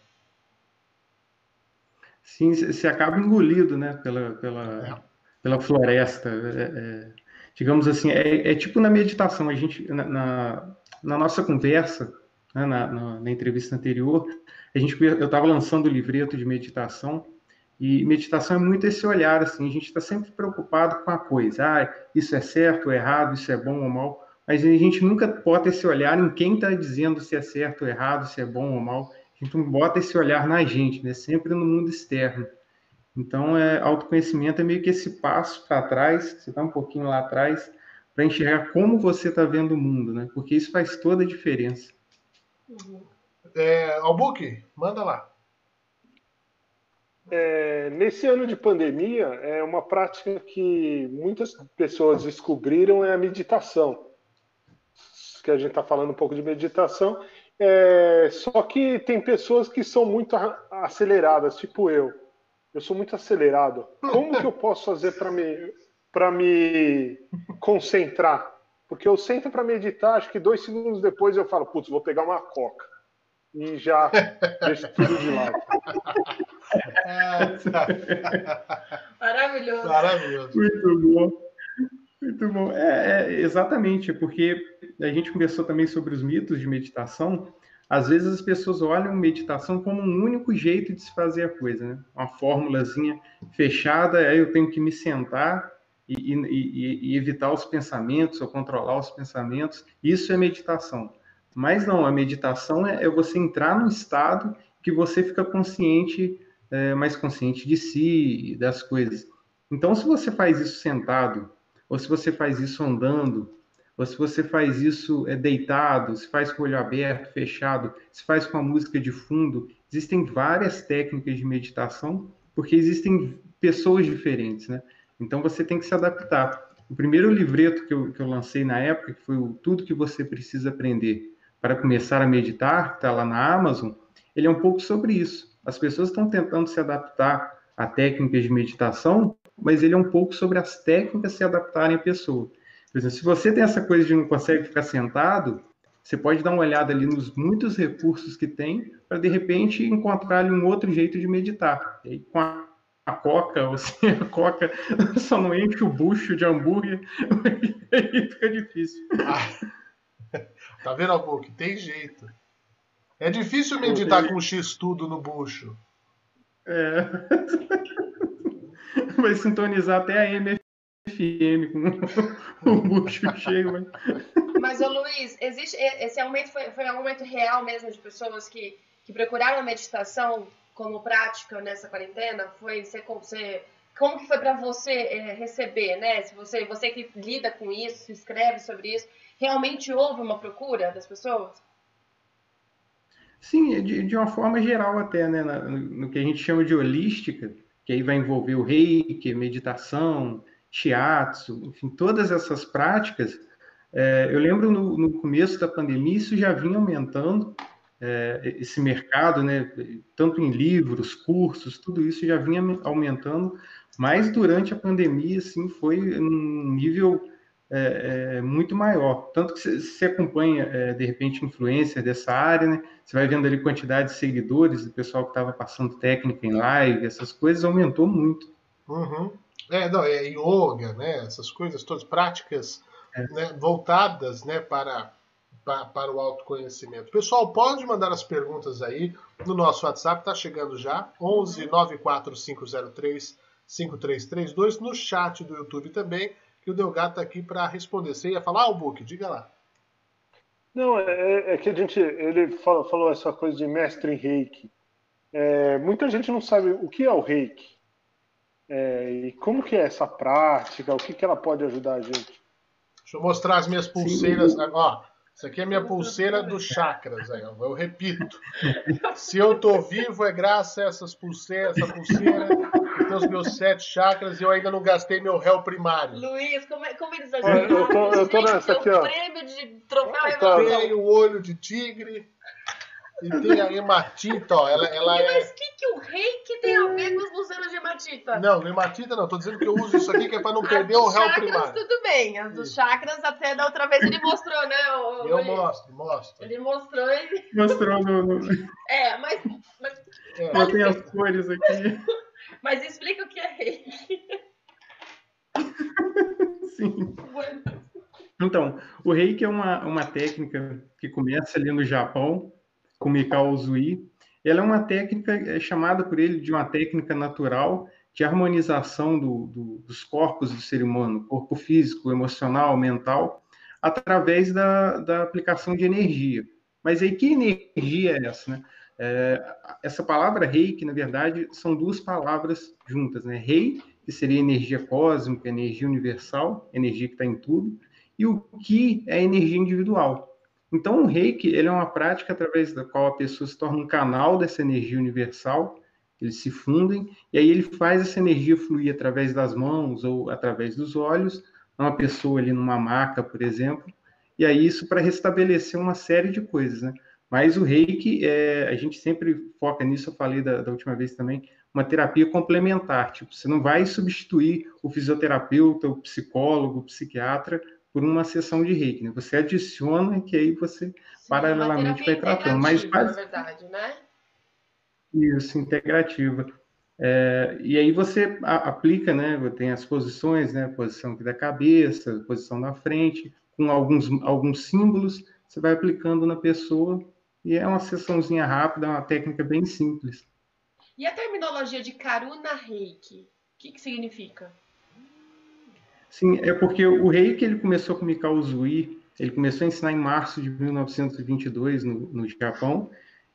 sim, você acaba engolido, né, pela, pela, é. pela floresta. É, é, digamos assim, é, é, tipo na meditação, a gente, na, na, na nossa conversa, né, na, na, na, entrevista anterior, a gente, eu estava lançando o livreto de meditação, e meditação é muito esse olhar, assim, a gente está sempre preocupado com a coisa, ah, isso é certo ou errado, isso é bom ou mal, mas a gente nunca bota esse olhar em quem está dizendo se é certo ou errado, se é bom ou mal, a gente não bota esse olhar na gente, né, sempre no mundo externo. Então, é, autoconhecimento é meio que esse passo para trás, você está um pouquinho lá atrás, para enxergar como você está vendo o mundo, né? Porque isso faz toda a diferença. É, Albuque, manda lá. É, nesse ano de pandemia, é uma prática que muitas pessoas descobriram é a meditação. Que a gente está falando um pouco de meditação. É, só que tem pessoas que são muito aceleradas, tipo eu. Eu sou muito acelerado. Como que eu posso fazer para me, para me concentrar? Porque eu sento para meditar, acho que dois segundos depois eu falo, putz, vou pegar uma coca. E já deixo tudo de lado. Maravilhoso. Maravilhoso. Muito bom. Muito bom. É, é, exatamente, porque a gente conversou também sobre os mitos de meditação. Às vezes as pessoas olham meditação como um único jeito de se fazer a coisa, né? Uma fórmulazinha fechada, aí eu tenho que me sentar e, e, e, evitar os pensamentos ou controlar os pensamentos. Isso é meditação. Mas não, a meditação é, é você entrar num estado que você fica consciente, é, mais consciente de si das coisas. Então, se você faz isso sentado, ou se você faz isso andando, ou se você faz isso é, deitado, se faz com o olho aberto, fechado, se faz com a música de fundo. Existem várias técnicas de meditação, porque existem pessoas diferentes, né? Então você tem que se adaptar. O primeiro livreto que eu, que eu lancei na época, que foi o Tudo que Você Precisa Aprender para Começar a Meditar, que está lá na Amazon, ele é um pouco sobre isso. As pessoas estão tentando se adaptar a técnicas de meditação, mas ele é um pouco sobre as técnicas se adaptarem à pessoa. Por exemplo, se você tem essa coisa de não consegue ficar sentado, você pode dar uma olhada ali nos muitos recursos que tem para de repente encontrar um outro jeito de meditar. E aí, com a, a coca ou sem a coca, só não enche o bucho de hambúrguer, aí fica difícil. Ah, tá vendo, Albuque? Tem jeito. É difícil meditar com X tudo no bucho. É. Vai sintonizar até a MF FM com o bucho cheio. Mas, mas ô Luiz, existe, esse aumento foi, foi um aumento real mesmo de pessoas que, que procuraram a meditação como prática nessa quarentena? Foi você como que foi para você é, receber, né? Se você, você que lida com isso, escreve sobre isso, realmente houve uma procura das pessoas? Sim, de, de uma forma geral até, né? No, no que a gente chama de holística, que aí vai envolver o reiki, meditação, shiatsu, enfim, todas essas práticas, é, eu lembro no, no, começo da pandemia isso já vinha aumentando, é, esse mercado, né, tanto em livros, cursos, tudo isso já vinha aumentando, mas durante a pandemia, assim, foi um nível é, é, muito maior. Tanto que você acompanha, é, de repente, influência dessa área, né? Você vai vendo ali quantidade de seguidores, do pessoal que estava passando técnica em live, essas coisas aumentou muito. Uhum. É, não, é yoga, né? Essas coisas todas, práticas é. né, voltadas né, para, para, o autoconhecimento. Pessoal, pode mandar as perguntas aí no nosso WhatsApp, tá chegando já, 11 94503 5332, no chat do YouTube também, que o Delgado está aqui para responder. Você ia falar, Albuque? Diga lá. Não, é, é, que a gente, ele falou, falou, essa coisa de mestre em reiki. É, muita gente não sabe o que é o reiki. É, e como que é essa prática? O que, que ela pode ajudar a gente? Deixa eu mostrar as minhas pulseiras. Sim. Ó, isso aqui é minha pulseira dos chakras. Aí, eu repito. Se eu tô vivo, é graças a essas pulseiras, essa pulseira que tem os meus sete chakras e eu ainda não gastei meu réu primário. Luiz, como, é, como eles ajudam? Eu tô, eu tô nessa aqui, ó. prêmio de troféu Tem o olho de tigre. E tem a hematita, ó. Ela, ela é... Mas o que, que o reiki tem a ver com as pulseiras de hematita? Não, hematita não. Tô dizendo que eu uso isso aqui que é pra não perder o réu chakras, primário. tudo bem. As dos chakras, até da outra vez ele mostrou, né? O, eu mostro, mostro. Ele mostrou e... Mostrou no... É, mas... mas... É. Eu tenho as cores aqui. Mas explica o que é reiki. Sim. Então, o reiki é uma, uma técnica que começa ali no Japão, com Mikao Uzui. Ela é uma técnica é chamada por ele de uma técnica natural de harmonização do, do, dos corpos do ser humano, corpo físico, emocional, mental, através da, da aplicação de energia. Mas aí, que energia é essa? Né? É, essa palavra reiki, na verdade, são duas palavras juntas, né? Rei, que seria energia cósmica, energia universal, energia que está em tudo, e o ki é energia individual. Então, o reiki ele é uma prática através da qual a pessoa se torna um canal dessa energia universal, eles se fundem, e aí ele faz essa energia fluir através das mãos ou através dos olhos, uma pessoa ali numa maca, por exemplo, e aí isso para restabelecer uma série de coisas, né? Mas o reiki, é, a gente sempre foca nisso, eu falei da, da, última vez também, uma terapia complementar. Tipo, você não vai substituir o fisioterapeuta, o psicólogo, o psiquiatra por uma sessão de reiki. Né? Você adiciona que aí você Sim, paralelamente vai tratando. Mas faz... na verdade, né? Isso, integrativa. É, e aí você a, aplica, né? Tem as posições, né? Posição aqui da cabeça, posição da frente, com alguns, alguns símbolos, você vai aplicando na pessoa e é uma sessãozinha rápida, uma técnica bem simples. E a terminologia de Karuna Reiki, o que, que significa? Sim, é porque o Reiki ele começou com Mikao Uzui, ele começou a ensinar em março de 1922 no, no Japão,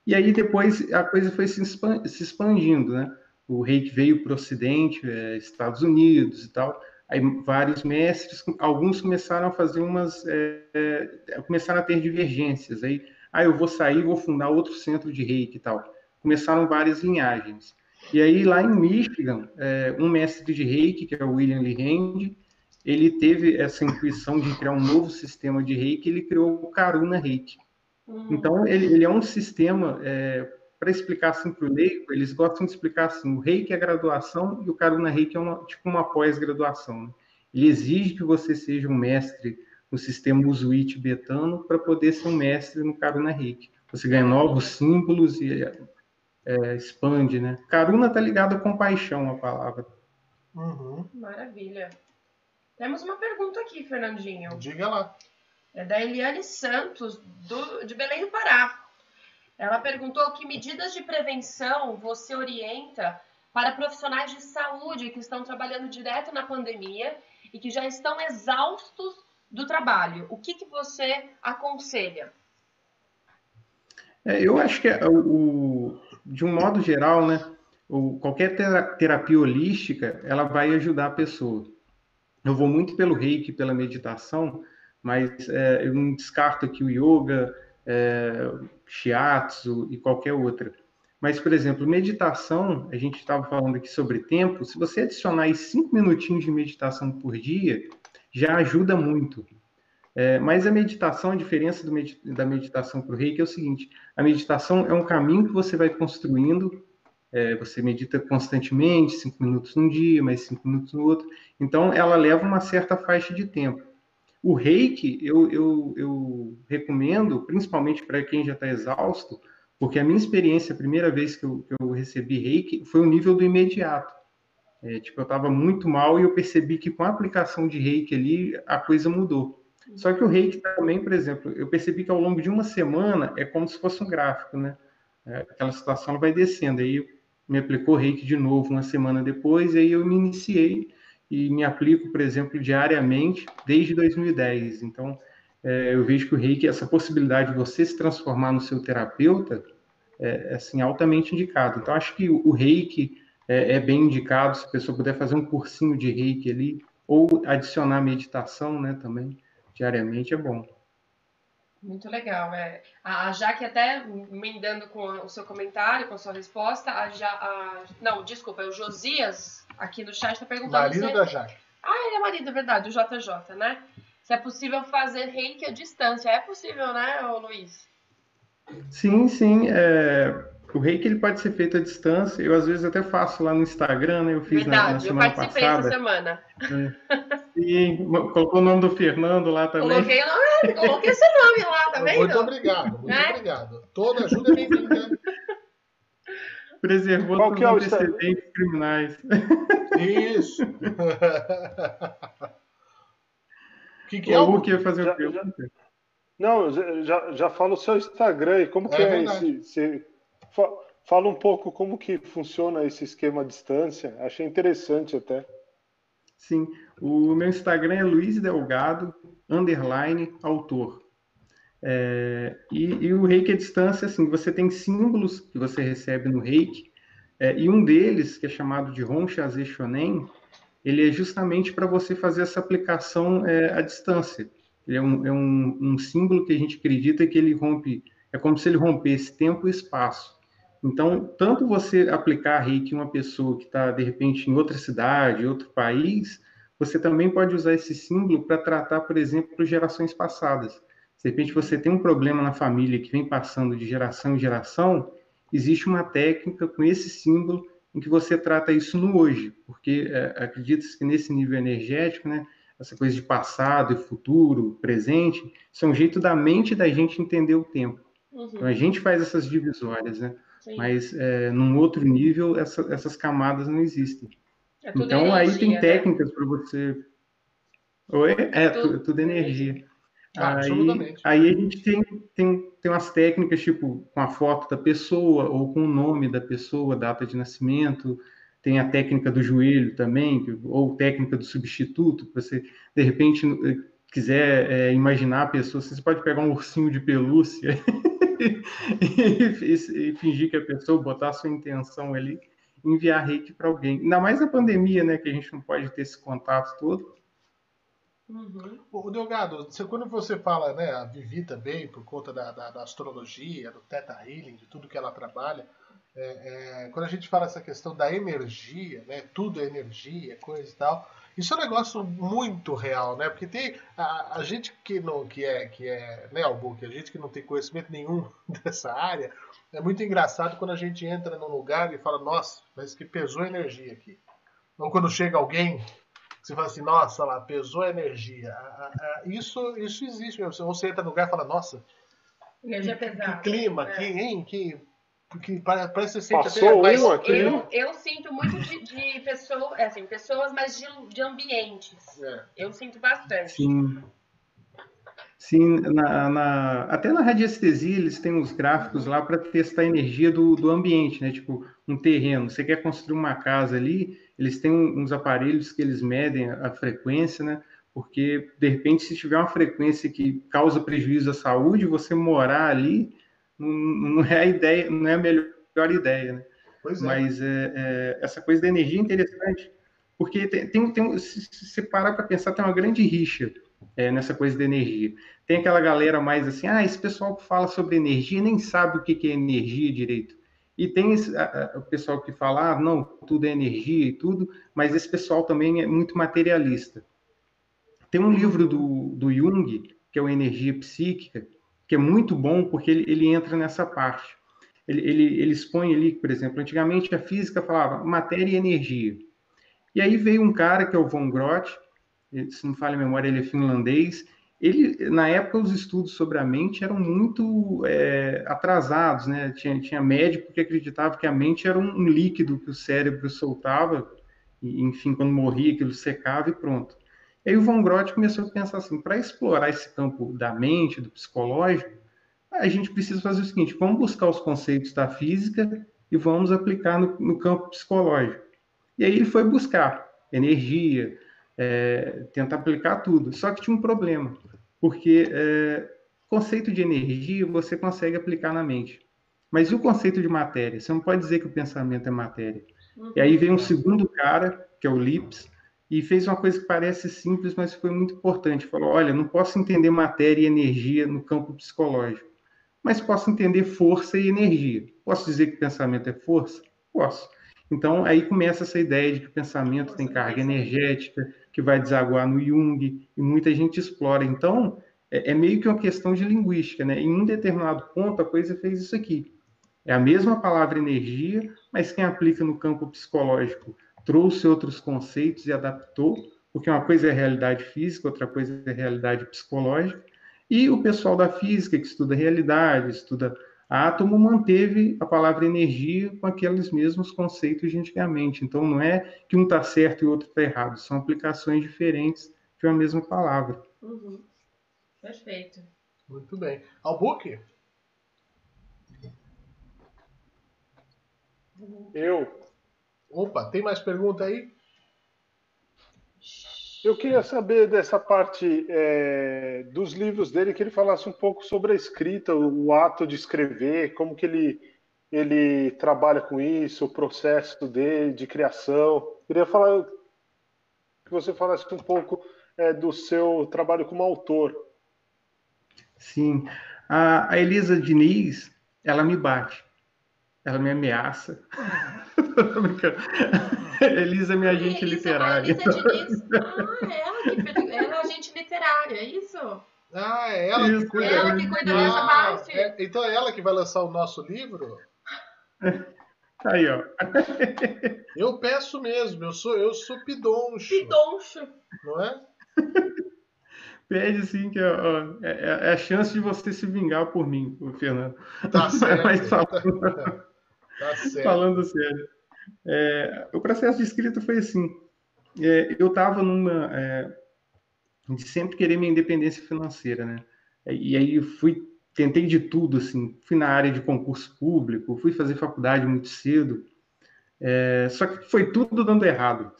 e aí depois a coisa foi se, expandindo, né? O Reiki veio para o Ocidente, é, Estados Unidos e tal, Aí vários mestres, alguns começaram a fazer umas, é, é, começaram a ter divergências. Aí, ah, eu vou sair, vou fundar outro centro de reiki e tal. Começaram várias linhagens. E aí lá em Michigan, é, um mestre de reiki, que é o William Lee Hand, ele teve essa intuição de criar um novo sistema de reiki, ele criou o Karuna Reiki. Uhum. Então, ele, ele, é um sistema é, para explicar assim para o leigo, eles gostam de explicar assim, o reiki é graduação e o Karuna Reiki é uma, tipo uma pós-graduação. Né? Ele exige que você seja um mestre no sistema Usui tibetano para poder ser um mestre no Karuna Reiki. Você ganha novos símbolos e é, expande, né? Karuna está ligado a compaixão, a palavra. Uhum. Maravilha. Temos uma pergunta aqui, Fernandinho. Diga lá. É da Eliane Santos, do, de Belém do Pará. Ela perguntou que medidas de prevenção você orienta para profissionais de saúde que estão trabalhando direto na pandemia e que já estão exaustos do trabalho. O que, que você aconselha? É, eu acho que é, o, de um modo geral, né, o, qualquer terapia holística, ela vai ajudar a pessoa. Eu vou muito pelo reiki, pela meditação, mas é, eu não descarto aqui o yoga, é, shiatsu e qualquer outra. Mas, por exemplo, meditação, a gente estava falando aqui sobre tempo, se você adicionar aí cinco minutinhos de meditação por dia, já ajuda muito. É, mas a meditação, a diferença med da meditação para o reiki é o seguinte: a meditação é um caminho que você vai construindo, é, você medita constantemente, cinco minutos num dia, mais cinco minutos no outro, então ela leva uma certa faixa de tempo. O reiki, eu, eu, eu recomendo, principalmente para quem já está exausto, porque a minha experiência, a primeira vez que eu, que eu recebi reiki, foi o nível do imediato. É, tipo, eu estava muito mal e eu percebi que com a aplicação de reiki ali, a coisa mudou. Só que o reiki também, por exemplo, eu percebi que ao longo de uma semana é como se fosse um gráfico, né? É, aquela situação vai descendo. Aí me aplicou reiki de novo uma semana depois, e aí eu me iniciei e me aplico, por exemplo, diariamente desde 2010. Então, é, eu vejo que o reiki, essa possibilidade de você se transformar no seu terapeuta, é, é assim, altamente indicado. Então, acho que o, reiki é, é, bem indicado, se a pessoa puder fazer um cursinho de reiki ali, ou adicionar meditação, né, também, diariamente, é bom. Muito legal. É. A Jaque até emendando com o seu comentário, com a sua resposta, a, ja, a não, desculpa, é o Josias aqui no chat está perguntando. Marido se... da Jaque. Ah, ele é marido, é verdade, o JJ, né? Se é possível fazer reiki à distância. É possível, né, Luiz? Sim, sim. É... O reiki ele pode ser feito à distância. Eu às vezes até faço lá no Instagram, né? Eu fiz verdade, na, na semana eu participei passada. essa semana. É. Sim, colocou o nome do Fernando lá também. Coloquei o nome, coloquei seu nome lá, tá vendo? Muito obrigado, muito é? obrigado. Toda ajuda é bem-vinda. Preservou Qual que é os antecedentes criminais. Isso. O que, que é o Hulk ia fazer já, o quê? Já, não, já, já fala o seu Instagram e como é que é, esse, esse, Fala um pouco como que funciona esse esquema à distância. Achei interessante até. Sim, o meu Instagram é Luiz Delgado, underline, autor. É, e, e, o reiki à distância, assim, você tem símbolos que você recebe no reiki, é, e um deles, que é chamado de Ronchaze Shonen, ele é justamente para você fazer essa aplicação é, à distância. Ele é, um, é um, um, símbolo que a gente acredita que ele rompe, é como se ele rompesse tempo e espaço. Então, tanto você aplicar reiki em uma pessoa que está, de repente, em outra cidade, outro país, você também pode usar esse símbolo para tratar, por exemplo, gerações passadas. Se de repente você tem um problema na família que vem passando de geração em geração, existe uma técnica com esse símbolo em que você trata isso no hoje, porque é, acredita-se que nesse nível energético, né, essa coisa de passado e futuro, presente, isso é um jeito da mente da gente entender o tempo. Uhum. Então a gente faz essas divisórias, né? Sim. Mas é, num outro nível essa, essas camadas não existem. É então energia, aí tem né? técnicas para você. Oi? É, tudo, tudo energia. Ah, aí, aí a gente tem, tem, tem umas técnicas, tipo, com a foto da pessoa, ou com o nome da pessoa, data de nascimento, tem a técnica do joelho também, ou técnica do substituto, para você, de repente, eh, quiser é, imaginar a pessoa, você pode pegar um ursinho de pelúcia e, e, e, fingir que a pessoa, botar a sua intenção ali, enviar reiki para alguém. Ainda mais na pandemia, né, que a gente não pode ter esse contato todo. Uhum. O Delgado, você, quando você fala, né, a Vivi também, por conta da, da, da astrologia, do Theta Healing, de tudo que ela trabalha, é, é, quando a gente fala essa questão da energia, né, tudo é energia, coisa e tal, isso é um negócio muito real, né? Porque tem a, a gente que não que é que é né, Albuque, a gente que não tem conhecimento nenhum dessa área, é muito engraçado quando a gente entra num lugar e fala, nossa, mas que pesou energia aqui. Ou quando chega alguém você fala assim, nossa, lá, pesou a energia. Isso, isso existe. Você entra no lugar e fala, nossa, energia que, pesada. Que clima, é. que, hein, que, que parece que você sente Passou até um aqui. Eu, eu sinto muito de, de pessoas, é assim, pessoas, mas de, de ambientes. É. Eu sinto bastante. Sim. Sim, na, na, até na radiestesia eles têm uns gráficos lá para testar a energia do, do ambiente, né? Tipo, um terreno. Você quer construir uma casa ali, eles têm uns aparelhos que eles medem a frequência, né? Porque, de repente, se tiver uma frequência que causa prejuízo à saúde, você morar ali não, não é a ideia, não é a melhor ideia, né? Pois é. Mas é, é, essa coisa da energia é interessante, porque tem, tem, tem se você parar para pensar, tem uma grande rixa é, nessa coisa da energia. Tem aquela galera mais assim, ah, esse pessoal que fala sobre energia nem sabe o que, que é energia direito. E tem esse, a, a, o pessoal que fala, ah, não, tudo é energia e tudo, mas esse pessoal também é muito materialista. Tem um livro do, do Jung, que é o Energia Psíquica, que é muito bom porque ele, ele entra nessa parte. Ele, ele, ele expõe ali, por exemplo, antigamente a física falava matéria e energia. E aí veio um cara que é o Von Grott, se não falha a memória, ele é finlandês, ele, na época, os estudos sobre a mente eram muito é, atrasados, né? Tinha, tinha médico que acreditava que a mente era um, um líquido que o cérebro soltava, e, enfim, quando morria, aquilo secava e pronto. Aí o Von Grott começou a pensar assim, para explorar esse campo da mente, do psicológico, a gente precisa fazer o seguinte, vamos buscar os conceitos da física e vamos aplicar no, no campo psicológico. E aí ele foi buscar energia, é, tentar aplicar tudo. Só que tinha um problema porque é, conceito de energia você consegue aplicar na mente. Mas e o conceito de matéria? Você não pode dizer que o pensamento é matéria. E aí vem um segundo cara, que é o Lips, e fez uma coisa que parece simples, mas foi muito importante. Falou: olha, não posso entender matéria e energia no campo psicológico, mas posso entender força e energia. Posso dizer que pensamento é força? Posso. Então, aí começa essa ideia de que o pensamento tem carga energética, que vai desaguar no Jung, e muita gente explora. Então, é, é, meio que uma questão de linguística, né? Em um determinado ponto, a coisa fez isso aqui. É a mesma palavra energia, mas quem aplica no campo psicológico trouxe outros conceitos e adaptou, porque uma coisa é realidade física, outra coisa é realidade psicológica. E o pessoal da física, que estuda realidade, estuda Átomo manteve a palavra energia com aqueles mesmos conceitos de antigamente. Então, não é que um está certo e o outro está errado, são aplicações diferentes de uma mesma palavra. Uhum. Perfeito. Muito bem. Albuque? Eu. Opa, tem mais pergunta aí? Eu queria saber dessa parte é, dos livros dele, que ele falasse um pouco sobre a escrita, o, o, ato de escrever, como que ele, ele trabalha com isso, o processo dele de criação. Queria falar que você falasse um pouco é, do seu trabalho como autor. Sim, a, a Elisa Diniz, ela me bate, ela me ameaça. Elisa é minha agente Elisa, literária. Elisa Diniz, ah, é ela que ela é agente literária, é isso? Ah, é ela isso, que cuida, ela que cuida ah, dessa parte. É, então é ela que vai lançar o nosso livro? Aí, ó. Eu peço mesmo, eu sou, eu sou pidoncho. Pidoncho. Não é? Pede sim, que ó, é, é, a chance de você se vingar por mim, Fernando. Tá certo. Mas falando, tá certo. falando sério. É, o processo de escrita foi assim. É, eu estava numa. É, de sempre querer minha independência financeira, né? E aí fui, tentei de tudo, assim. Fui na área de concurso público, fui fazer faculdade muito cedo. É, só que foi tudo dando errado.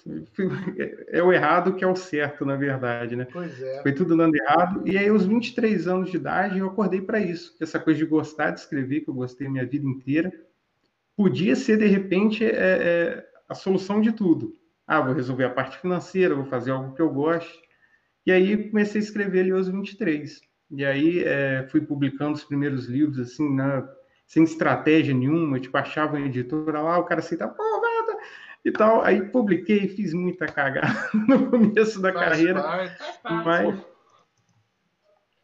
É o errado que é o certo, na verdade, né? Pois é. Foi tudo dando errado. E aí, aos 23 anos de idade, eu acordei para isso. Essa coisa de gostar de escrever, que eu gostei a minha vida inteira, podia ser, de repente, é, é, a solução de tudo. Ah, vou resolver a parte financeira, vou fazer algo que eu goste. E aí, comecei a escrever ali aos 23. E aí, é, fui publicando os primeiros livros, assim, na sem estratégia nenhuma, tipo, achava uma editora lá, o cara aceitava, pô, nada, e tal. Aí publiquei, fiz muita cagada no começo da faz carreira. Parte, mas...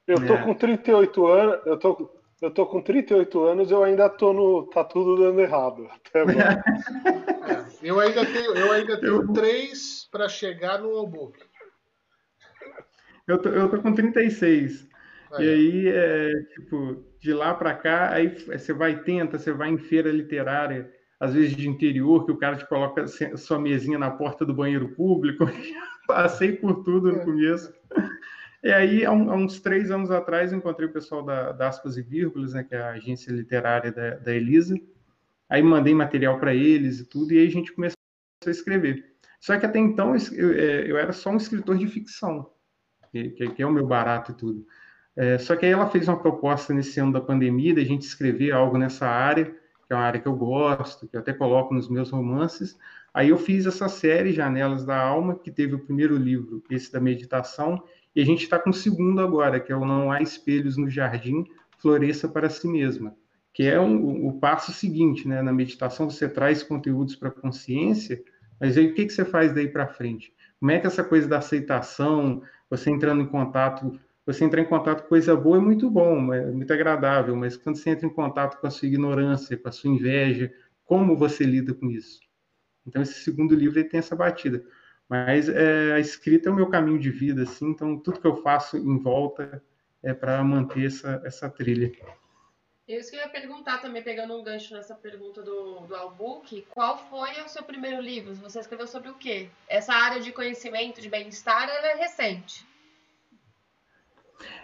Eu tô é. com 38 anos, eu tô, eu tô com 38 anos, eu ainda tô no. tá tudo dando errado. Até agora. É, eu ainda tenho, eu ainda tenho eu... três para chegar no e-book. Eu tô, eu tô com 36. Aí. E aí, é, tipo, de lá para cá, aí você vai tenta, você vai em feira literária, às vezes de interior, que o cara te coloca sua mesinha na porta do banheiro público. Passei por tudo no é. E aí, há, uns três anos atrás, encontrei o pessoal da, da Aspas e Vírgulas, né, que é a agência literária da, da Elisa. Aí mandei material para eles e tudo, e aí a gente começou a escrever. Só que até então eu, é, eu era só um escritor de ficção, que, que, é o meu barato e tudo. É, só que aí ela fez uma proposta nesse ano da pandemia, da gente escrever algo nessa área, que é uma área que eu gosto, que eu até coloco nos meus romances. Aí eu fiz essa série, Janelas da Alma, que teve o primeiro livro, esse da meditação, e a gente está com o segundo agora, que é o Não Há Espelhos no Jardim, Floresça para Si Mesma, que é um, o passo seguinte, né? Na meditação você traz conteúdos para a consciência, mas aí o que, que você faz daí para frente? Como é que essa coisa da aceitação, você entrando em contato você entrar em contato com coisa boa é muito bom, é muito agradável, mas quando você entra em contato com a sua ignorância, com a sua inveja, como você lida com isso? Então, esse segundo livro ele tem essa batida. Mas é, a escrita é o meu caminho de vida, assim, então tudo que eu faço em volta é para manter essa, essa trilha. Eu queria perguntar também, pegando um gancho nessa pergunta do, do Albuque, qual foi o seu primeiro livro? Você escreveu sobre o quê? Essa área de conhecimento, de bem-estar, ela é recente.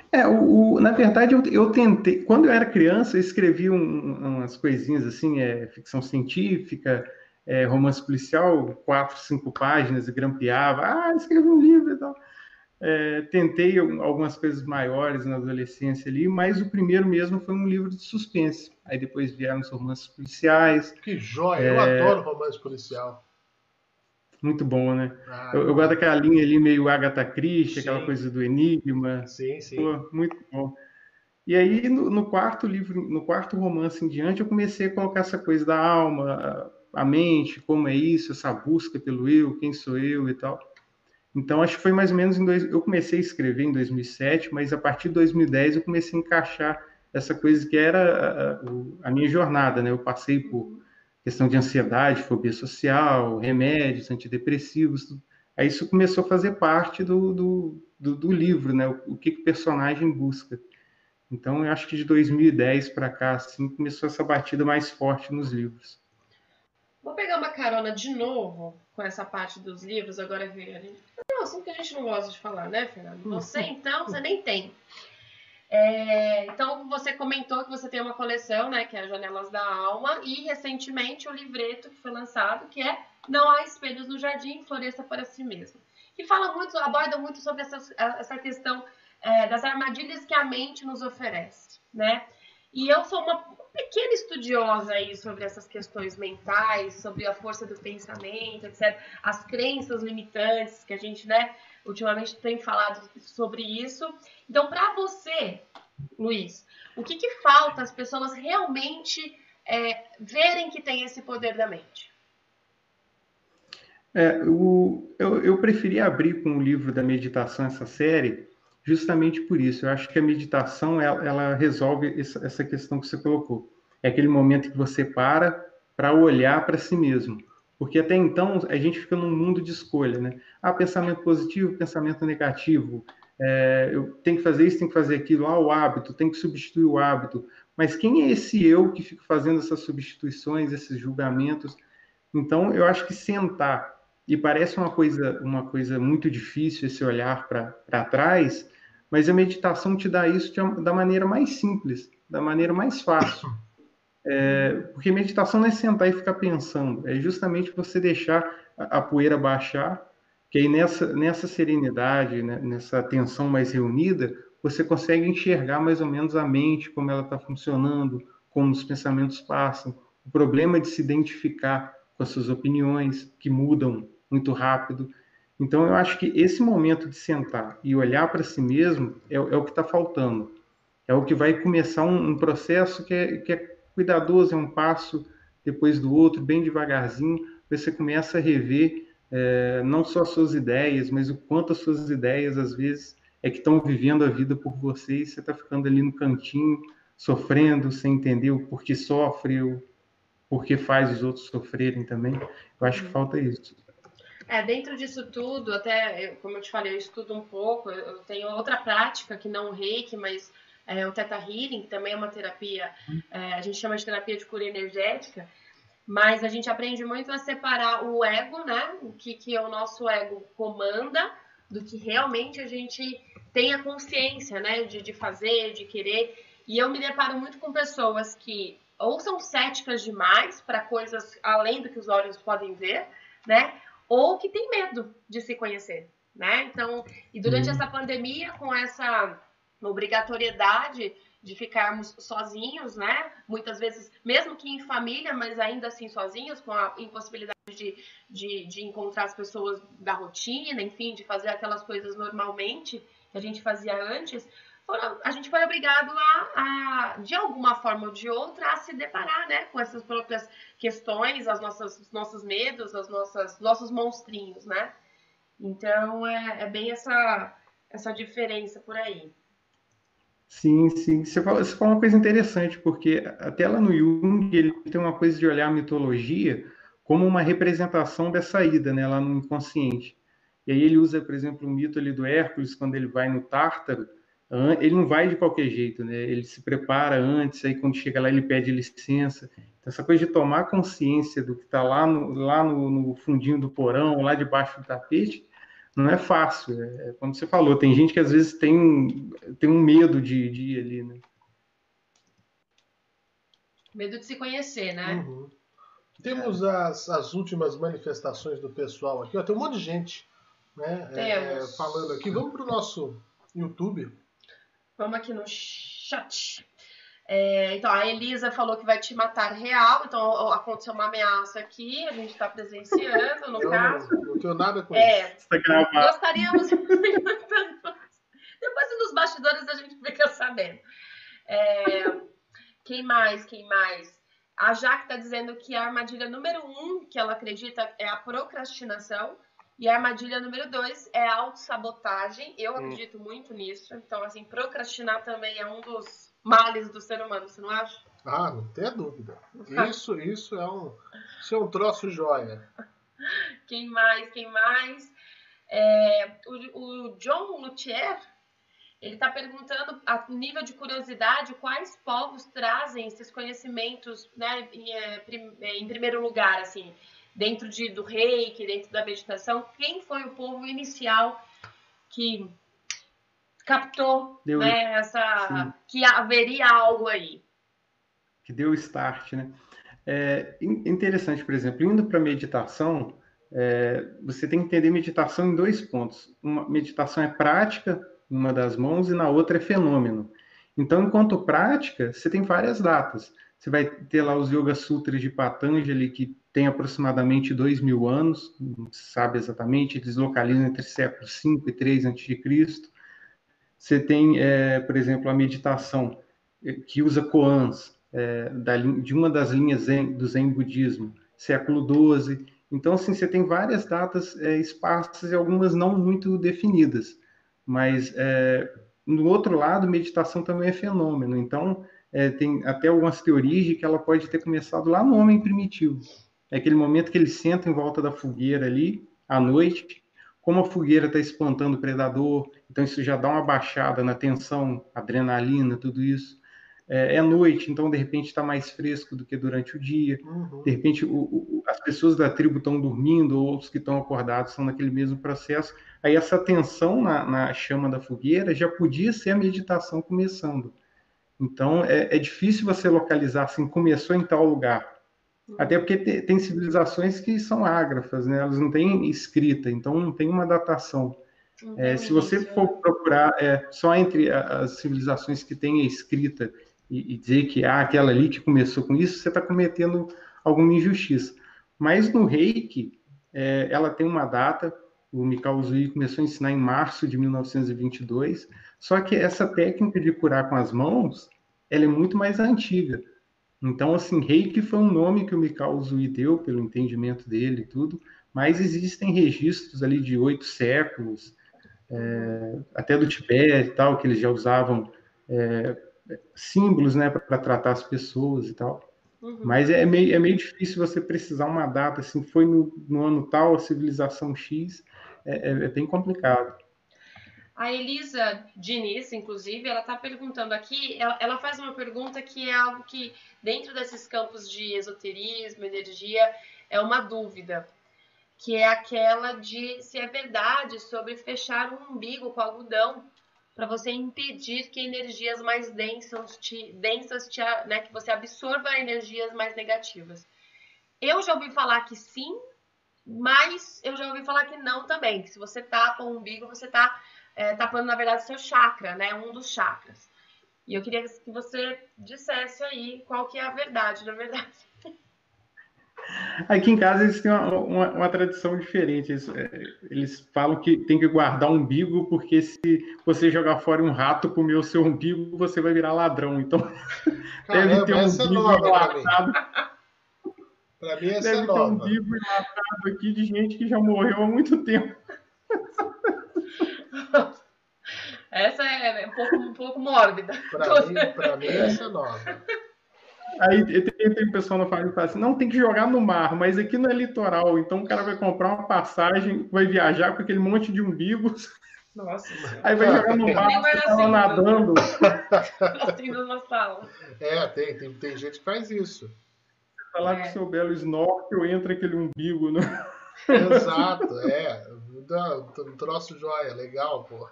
É, o, o, na verdade, eu, eu, tentei. Quando eu era criança, eu escrevi um, umas coisinhas assim, é, ficção científica, é, romance policial, quatro, cinco páginas, e grampeava. Ah, escrevi um livro e tal. É, tentei algumas coisas maiores na adolescência ali, mas o primeiro mesmo foi um livro de suspense. Aí depois vieram os romances policiais. Que joia! Eu é. adoro romance policial. Muito bom, né? Ah, eu, eu, gosto daquela linha ali meio Agatha Christie, sim. aquela coisa do enigma. Sim, sim. Pô, muito bom. E aí, no, no, quarto livro, no quarto romance em diante, eu comecei a colocar essa coisa da alma, a mente, como é isso, essa busca pelo eu, quem sou eu e tal. Então, acho que foi mais ou menos em dois... Eu comecei a escrever em 2007, mas a partir de 2010 eu comecei a encaixar essa coisa que era a, a minha jornada, né? Eu passei por questão de ansiedade, fobia social, remédios, antidepressivos. Tudo. Aí isso começou a fazer parte do, do, do, do livro, né? O, o, que, que o personagem busca. Então, eu acho que de 2010 para cá, assim, começou essa batida mais forte nos livros. Vou pegar uma carona de novo com essa parte dos livros, agora ver. É um assunto que a gente não gosta de falar, né, Fernando? Você, então, você nem tem. É, então, você comentou que você tem uma coleção, né, que é Janelas da Alma, e recentemente o livreto que foi lançado, que é Não Há Espelhos no Jardim, Floresça para Si Mesmo. Que fala muito, aborda muito sobre essa, essa questão é, das armadilhas que a mente nos oferece, né? E eu sou uma pequena estudiosa aí sobre essas questões mentais, sobre a força do pensamento, etc. As crenças limitantes que a gente, né, ultimamente tem falado sobre isso. Então, para você, Luiz, o que, que falta as pessoas realmente é, verem que tem esse poder da mente? É, o, eu, eu preferi abrir com o livro da meditação essa série, justamente por isso. Eu acho que a meditação ela, ela resolve essa, questão que você colocou. É aquele momento que você para para olhar para si mesmo. Porque até então a gente fica num mundo de escolha, né? Ah, pensamento positivo, pensamento negativo. É, eu tenho que fazer isso, tenho que fazer aquilo. Ah, o hábito, tem que substituir o hábito. Mas quem é esse eu que fica fazendo essas substituições, esses julgamentos? Então, eu acho que sentar e parece uma coisa, uma coisa muito difícil esse olhar para trás, mas a meditação te dá isso de, da maneira mais simples, da maneira mais fácil. É, porque meditação não é sentar e ficar pensando, é justamente você deixar a, a poeira baixar, que aí nessa, nessa serenidade, né, nessa tensão mais reunida, você consegue enxergar mais ou menos a mente, como ela está funcionando, como os pensamentos passam. O problema de se identificar com as suas opiniões, que mudam muito rápido. Então, eu acho que esse momento de sentar e olhar para si mesmo é, é o que está faltando. É o que vai começar um, um processo que é, que é cuidadoso, é um passo depois do outro, bem devagarzinho, você começa a rever é, não só as suas ideias, mas o quanto as suas ideias, às vezes, é que estão vivendo a vida por você e você está ficando ali no cantinho, sofrendo, sem entender o porquê sofre, o porquê faz os outros sofrerem também. Eu acho que uhum. falta isso. É, dentro disso tudo, até, como eu te falei, eu estudo um pouco, eu tenho outra prática que não o reiki, mas é, o Theta Healing, que também é uma terapia, é, a gente chama de terapia de cura energética, mas a gente aprende muito a separar o ego, né, o que, que o nosso ego comanda, do que realmente a gente tem a consciência, né, de, de fazer, de querer, e eu me deparo muito com pessoas que ou são céticas demais para coisas além do que os olhos podem ver, né? Ou que tem medo de se conhecer, né? Então, e durante uhum. essa pandemia, com essa obrigatoriedade de ficarmos sozinhos, né? Muitas vezes, mesmo que em família, mas ainda assim sozinhos, com a impossibilidade de, de, de encontrar as pessoas da rotina, enfim, de fazer aquelas coisas normalmente que a gente fazia antes, a gente foi obrigado a, a, de alguma forma ou de outra, a se deparar né, com essas próprias questões, as nossas, os nossos medos, nossas, nossos monstrinhos, né? Então é, é bem essa, essa diferença por aí. Sim, sim. Você falou, você falou uma coisa interessante, porque até lá no Jung ele tem uma coisa de olhar a mitologia como uma representação dessa ida, né, lá no inconsciente. E aí ele usa, por exemplo, o mito ali do Hércules, quando ele vai no Tártaro, ele não vai de qualquer jeito, né? Ele se prepara antes, aí quando chega lá ele pede licença. Então, essa coisa de tomar consciência do que está lá, no, lá no, no, fundinho do porão, lá debaixo do tapete, não é fácil. É, é, como você falou, tem gente que às vezes tem, tem um medo de, de ir ali, né? Medo de se conhecer, né? Uhum. Temos as, as últimas manifestações do pessoal aqui. Ó, tem um monte de gente né, é, falando aqui. Vamos para o nosso YouTube. Vamos aqui no chat. É, então, a Elisa falou que vai te matar real, então aconteceu uma ameaça aqui, a gente está presenciando, no eu caso. Não, não tenho nada com é, isso. Gostaríamos. Depois nos bastidores a gente fica sabendo. É, quem mais? Quem mais? A Jaque está dizendo que a armadilha número um que ela acredita é a procrastinação. E a armadilha número dois é a autossabotagem. Eu hum. acredito muito nisso. Então, assim, procrastinar também é um dos males do ser humano, você não acha? Ah, não tem dúvida. Isso, isso é um, isso é um troço joia. Quem mais? Quem mais? É, o, o John Luthier, Ele está perguntando, a nível de curiosidade, quais povos trazem esses conhecimentos, né, em, é, é, em primeiro lugar, assim, dentro de, do reiki, dentro da meditação, quem foi o povo inicial que captou Deu, né, essa, sim. que haveria algo aí? Que deu start, né? É interessante, por exemplo, indo para meditação, é, você tem que entender meditação em dois pontos. Uma meditação é prática, uma das mãos, e na outra é fenômeno. Então, enquanto prática, você tem várias datas. Você vai ter lá os Yoga Sutras de Patanjali, que tem aproximadamente dois mil anos, não se sabe exatamente, eles localizam entre séculos 5 e 3 a.C. Você tem, é, por exemplo, a meditação, é, que usa koans, é, da, de uma das linhas zen, do Zen Budismo, século 12. Então, assim, você tem várias datas é, esparsas e algumas não muito definidas. Mas, é, no outro lado, meditação também é fenômeno. Então, é, tem até algumas teorias de que ela pode ter começado lá no homem primitivo. É aquele momento que ele senta em volta da fogueira ali, à noite, como a fogueira está espantando o predador, então isso já dá uma baixada na tensão, adrenalina, tudo isso é, é noite, então de repente está mais fresco do que durante o dia. Uhum. De repente o, o, as pessoas da tribo estão dormindo, ou outros que estão acordados estão naquele mesmo processo. Aí essa tensão na, na, chama da fogueira já podia ser a meditação começando. Então é, é difícil você localizar assim, começou em tal lugar. Até porque te, tem civilizações que são ágrafas, né? elas não têm escrita, então não tem uma datação. É, se você for procurar é, só entre as civilizações que têm a escrita e, e dizer que ah, aquela ali que começou com isso, você está cometendo alguma injustiça. Mas no reiki, é, ela tem uma data, o Mikao Zui começou a ensinar em março de 1922, só que essa técnica de curar com as mãos, ela é muito mais antiga. Então, assim, reiki foi um nome que o Mikao Zui deu, pelo entendimento dele e tudo, mas existem registros ali de oito séculos, é, até do Tibete e tal, que eles já usavam é, símbolos, né, para tratar as pessoas e tal. Uhum. Mas é meio, é meio difícil você precisar uma data, assim, foi no, no ano tal, a civilização X, é, é, é bem complicado. A Elisa Diniz, inclusive, ela está perguntando aqui, ela, ela, faz uma pergunta que é algo que, dentro desses campos de esoterismo, energia, é uma dúvida, que é aquela de se é verdade sobre fechar um umbigo com algodão para você impedir que energias mais densas te, densas te, né, que você absorva energias mais negativas. Eu já ouvi falar que sim, mas eu já ouvi falar que não também. Que se você tapa o umbigo, você está é, tapando, na verdade, seu chakra, né? Um dos chakras. E eu queria que você dissesse aí qual que é a verdade, na verdade. Aqui em casa eles têm uma, uma, uma tradição diferente. Eles, é, eles, falam que tem que guardar o umbigo, porque se você jogar fora um rato comer o seu umbigo, você vai virar ladrão. Então, Caramba, deve ter um umbigo é enlatado. Para mim, essa deve é ter um umbigo enlatado aqui de gente que já morreu há muito tempo. Essa é um pouco, um pouco mórbida. Para mim, mim, essa é nova. Aí tem, tem pessoal na família que fala assim, não, tem que jogar no mar, mas aqui não é litoral, então o cara vai comprar uma passagem, vai viajar com aquele monte de umbigos. Nossa, Aí vai jogar no mar, tá assim, nadando. Assim sala. É, tem, tem, tem gente que faz isso. Você tá lá é. com o seu belo snorkel, entra aquele umbigo, né? Exato, é. Um troço joia, legal, pô.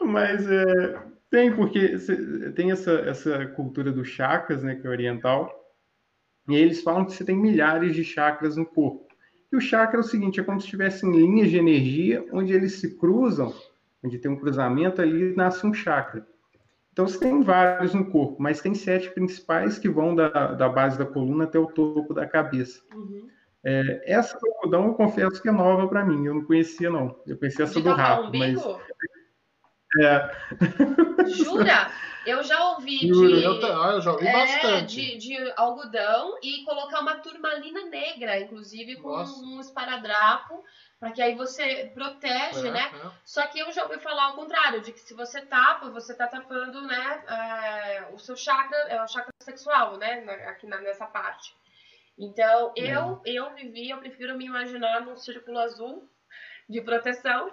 Mas é, tem, porque tem essa, essa cultura dos chakras, né, que é oriental, e eles falam que você tem milhares de chakras no corpo. E o chakra é o seguinte, é como se tivessem linhas de energia, onde eles se cruzam, onde tem um cruzamento ali, nasce um chakra. Então você tem vários no corpo, mas tem sete principais que vão da, da base da coluna até o topo da cabeça. Uhum. É, essa do algodão eu confesso que é nova para mim, eu não conhecia não. Eu conhecia essa do rato, mas é. Jura? Eu já ouvi de. Eu, eu já ouvi é, bastante. De, de, algodão e colocar uma turmalina negra, inclusive com Nossa. um esparadrapo, para que aí você protege, é, né? É. Só que eu já ouvi falar ao contrário, de que se você tapa, você tá tapando, né? É, o seu chakra, é o chakra sexual, né? Aqui na, nessa parte. Então, eu, eu vivi, eu prefiro me imaginar num círculo azul de proteção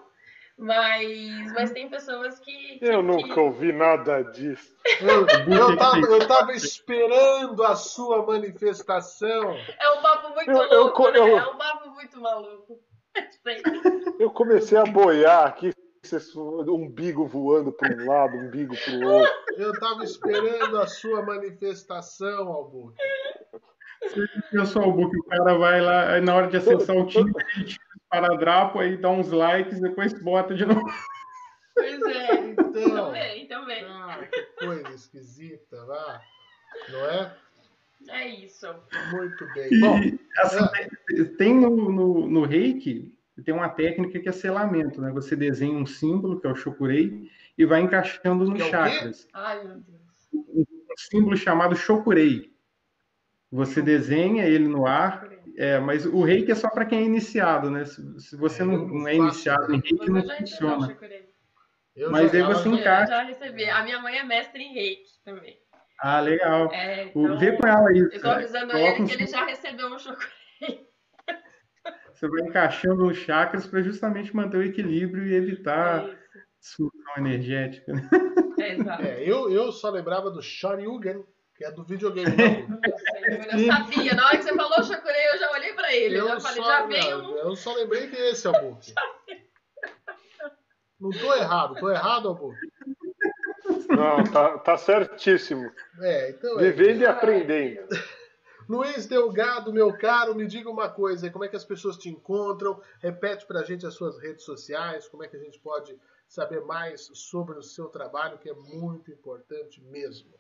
Mas, mas tem pessoas que. que Eu que- nunca ouvi nada disso. Eu, tava, eu tava esperando a sua manifestação. É um papo muito Eu- eu louco, co- né? eu- É um papo muito maluco. Eu comecei a boiar aqui, umbigo voando para um lado, umbigo para o outro. Eu tava esperando a sua manifestação, Albuquerque. Sou o book, o cara vai lá, aí na hora de acessar o time, ele tira o paradrapo, aí dá uns likes, depois bota de novo. Pois é. Então, Também, também. ah, que coisa esquisita, vá. Não é? É isso. Muito bem. E, Bom, assim, tem no, no, no reiki, tem uma técnica que é selamento, né? Você desenha um símbolo, que é o chokurei, e vai encaixando nos é chakras. Ai, meu Deus. Um símbolo chamado chokurei. Você desenha ele no ar, é, mas o reiki é só para quem é iniciado, né? Se, se você É, não, eu não é iniciado em reiki, não eu funciona. chocolate. eu Mas aí você Eu encaixa. já recebi. A minha mãe é mestre em reiki também. Ah, legal. É, O- então, Vê com ela aí. eu tô avisando Coloca ele que ele já recebeu um chocolate. Você vai encaixando os chakras para justamente manter o equilíbrio e evitar Isso. disfunção energética. né? É, exato. É, eu, eu só lembrava do Shoryuken, que é do videogame. Não. Eu sabia, na hora que você falou chocolate, eu já olhei pra ele. Eu, já Eu falei, só, já veio um. eu só lembrei que esse é o Albuquerque. Não tô errado, tô errado, Albuquerque? Não, tá, tá certíssimo. É, então é. Vivendo e aprendendo. Luiz Delgado, meu caro, me diga uma coisa, aí, como é que as pessoas te encontram? Repete pra gente as suas redes sociais, como é que a gente pode saber mais sobre o seu trabalho, que é muito importante mesmo.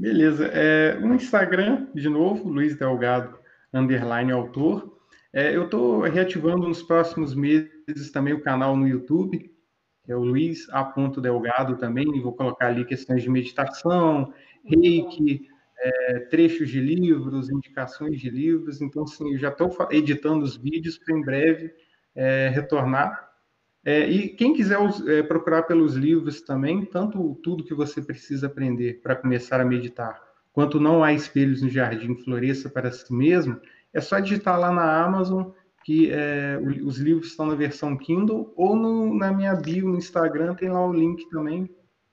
Beleza. É, no Instagram, de novo, Luiz Delgado, underline autor. É, eu estou reativando nos próximos meses também o canal no YouTube, que é o Luiz A. Delgado também. Vou colocar ali questões de meditação, reiki, é, trechos de livros, indicações de livros. Então, sim, eu já estou editando os vídeos para em breve é, retornar. É, e quem quiser os, é, procurar pelos livros também, tanto tudo que você precisa aprender para começar a meditar, quanto não há espelhos no jardim, floresça para si mesmo, é só digitar lá na Amazon que é, os livros estão na versão Kindle ou no, na minha bio no Instagram tem lá o link também,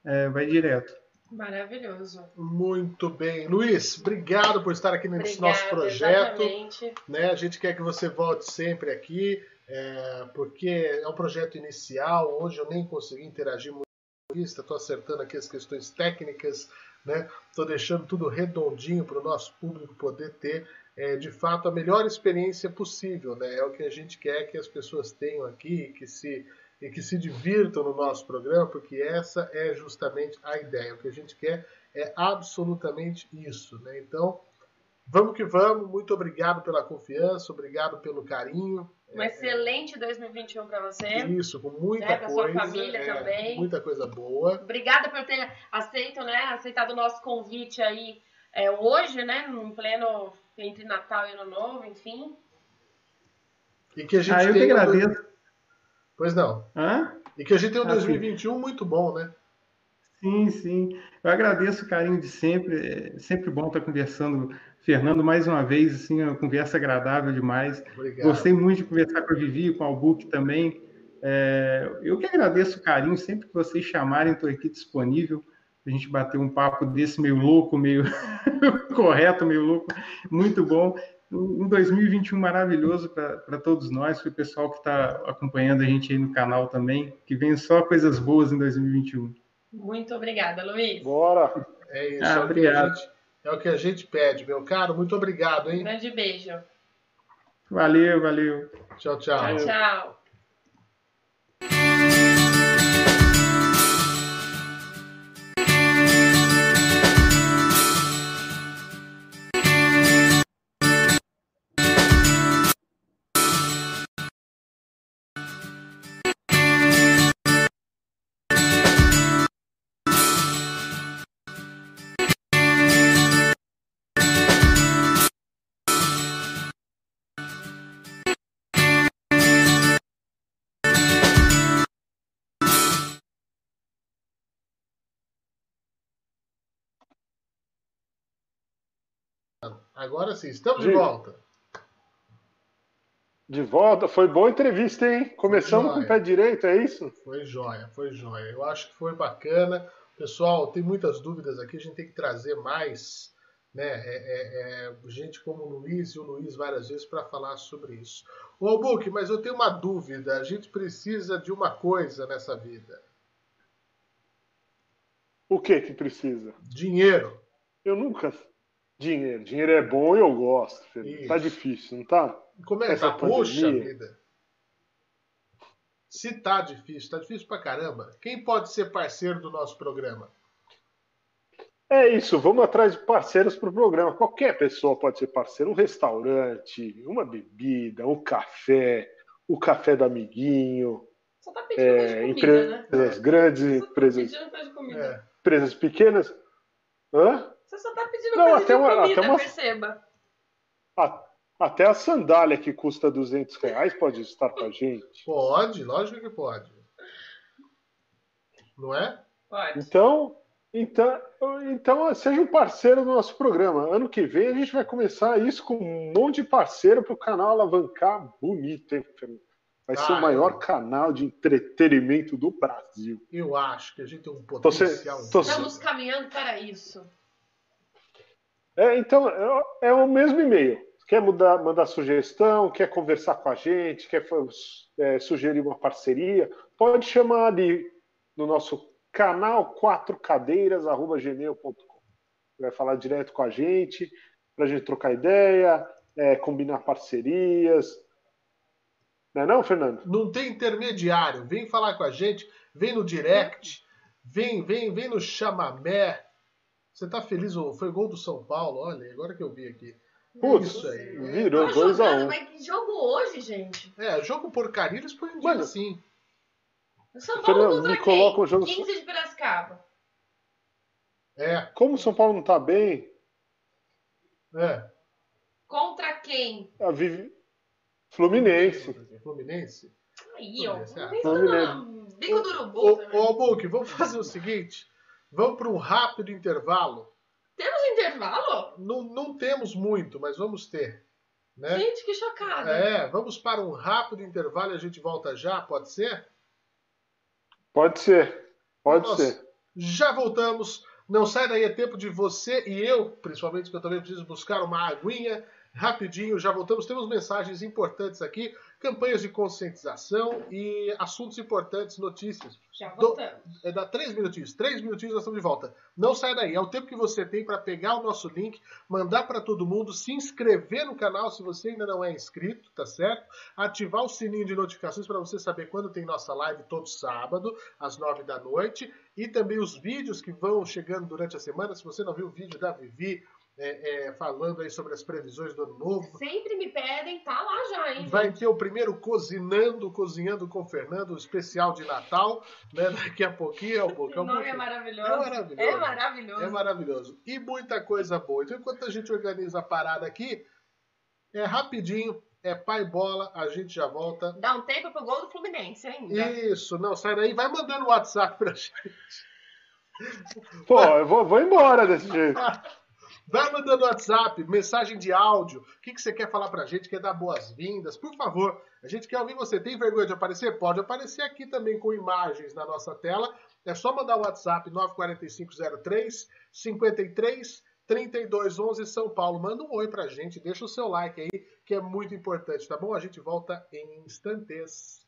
é, vai direto. Maravilhoso. Muito bem. Luiz, obrigado por estar aqui nesse Obrigada, nosso projeto. Exatamente. né? A gente quer que você volte sempre aqui, é, porque é um projeto inicial. Hoje eu nem consegui interagir muito com estou acertando aqui as questões técnicas, né? Estou deixando tudo redondinho para o nosso público poder ter, é, de fato, a melhor experiência possível, né? É o que a gente quer que as pessoas tenham aqui, que se e que se divirtam no nosso programa, porque essa é justamente a ideia. O que a gente quer é absolutamente isso, né? Então, Vamos que vamos, muito obrigado pela confiança, obrigado pelo carinho. Um excelente 2021 para você. Isso, com muita Né, pra sua coisa. família é, também. Muita coisa boa. Obrigada por ter aceito, né? Aceitado o nosso convite aí é, hoje, né? Em pleno entre Natal e Ano Novo, enfim. E que a gente Ah, eu que tenha um- agradeço. Pois não. Hã? E que a gente tenha um Ah, sim. 2021 muito bom, né? Sim, sim. Eu agradeço o carinho de sempre. É sempre bom estar conversando. Fernando, mais uma vez, assim, uma conversa agradável demais. Obrigado. Gostei muito de conversar com a Vivi, com o Albuque também. É, eu que agradeço o carinho, sempre que vocês chamarem, estou aqui disponível. A gente bater um papo desse meio louco, meio correto, meio louco. Muito bom. Um 2021 maravilhoso para todos nós, para o pessoal que está acompanhando a gente aí no canal também. Que venham só coisas boas em 2021. Muito obrigada, Luiz. Bora! É isso. Ah, obrigado. É o que a gente pede, meu caro. Muito obrigado, Um hein? grande beijo. Valeu, valeu. Tchau, tchau. Tchau, tchau. Agora sim, estamos de Gente. volta. De volta, foi boa entrevista, hein? Começamos com o pé direito, é isso? Foi joia, foi joia. Eu acho que foi bacana. Pessoal, tem muitas dúvidas aqui, a gente tem que trazer mais né, é, é, é, gente como o Luiz e o Luiz várias vezes para falar sobre isso. Ô Albuque, mas eu tenho uma dúvida. A gente precisa de uma coisa nessa vida. O que que precisa? Dinheiro. Eu nunca. Dinheiro. Dinheiro é bom e eu gosto. Tá difícil, não tá? Como é que tá? Poxa vida. Se tá difícil, tá difícil pra caramba. Quem pode ser parceiro do nosso programa? É isso, vamos atrás de parceiros para o programa. Qualquer pessoa pode ser parceiro. Um restaurante, uma bebida, um café, o café do amiguinho. Só tá pedindo é, comida, empresas né? grandes, Só tá empresas, é. empresas pequenas. Hã? Você só tá pedindo Não, até uma, comida, até uma, perceba. A, até a sandália que custa 200 reais pode estar com a gente. Pode, lógico que pode. Não é? Pode. Então, então, então, seja um parceiro do nosso programa. Ano que vem a gente vai começar isso com um monte de parceiro para o canal alavancar bonito, hein, Fernando? Vai ah, ser o maior eu... canal de entretenimento do Brasil. Eu acho que a gente tem um potencial. Tô, tô... Estamos caminhando para isso. É, então, é, o mesmo e-mail. Quer mudar, mandar sugestão, quer conversar com a gente, quer é, sugerir uma parceria, pode chamar ali no nosso canal 4cadeiras@gmail.com. Vai falar direto com a gente, para a gente trocar ideia, é, combinar parcerias. Não é não, Fernando? Não tem intermediário. Vem falar com a gente, vem no direct, vem, vem, vem no chamamé. Você tá feliz? Foi gol do São Paulo, olha, agora que eu vi aqui. Putz, Isso aí. Virou 2x1. Um. Mas que jogo hoje, gente? É, jogo porcaria eles põem um dia assim. São Paulo contra me coloca o jogo. 15 de Piracicaba. É. Como o São Paulo não tá bem. É. Contra quem? A Vivi... Fluminense. Fluminense? Aí, ó. Fluminense. Bico do urubu. Ô, Albuque, vamos fazer o seguinte. Vamos para um rápido intervalo. Temos intervalo? Não, não temos muito, mas vamos ter. Né? Gente, que chocada. É, vamos para um rápido intervalo e a gente volta já, pode ser? Pode ser, pode Nossa, ser. Já voltamos. Não sai daí, é tempo de você e eu, principalmente, que eu também preciso buscar uma aguinha rapidinho. Já voltamos. Temos mensagens importantes aqui campanhas de conscientização e assuntos importantes, notícias. Já voltamos. Do, é, dá três minutinhos. Três minutinhos nós estamos de volta. Não sai daí. É o tempo que você tem para pegar o nosso link, mandar para todo mundo, se inscrever no canal se você ainda não é inscrito, tá certo? Ativar o sininho de notificações para você saber quando tem nossa live todo sábado, às nove da noite. E também os vídeos que vão chegando durante a semana. Se você não viu o vídeo da Vivi, é, é, falando aí sobre as previsões do ano novo. Sempre me pedem, tá lá já, hein? Vai ter o primeiro Cozinhando, Cozinhando com Fernando, especial de Natal, né? Daqui a pouquinho é o pouco. O nome é maravilhoso. É maravilhoso. É maravilhoso. É maravilhoso. E muita coisa boa. Então, enquanto a gente organiza a parada aqui, é rapidinho, é pai bola, a gente já volta. Dá um tempo pro gol do Fluminense ainda. Isso, não, sai daí, vai mandando o WhatsApp pra gente. Pô, eu vou, vou embora desse jeito. Vai mandando WhatsApp, mensagem de áudio. O que, que você quer falar pra gente? Quer dar boas-vindas? Por favor, a gente quer ouvir você. Tem vergonha de aparecer? Pode aparecer aqui também com imagens na nossa tela. É só mandar o WhatsApp 94503 53 3211 São Paulo. Manda um oi pra gente, deixa o seu like aí, que é muito importante, tá bom? A gente volta em instantes.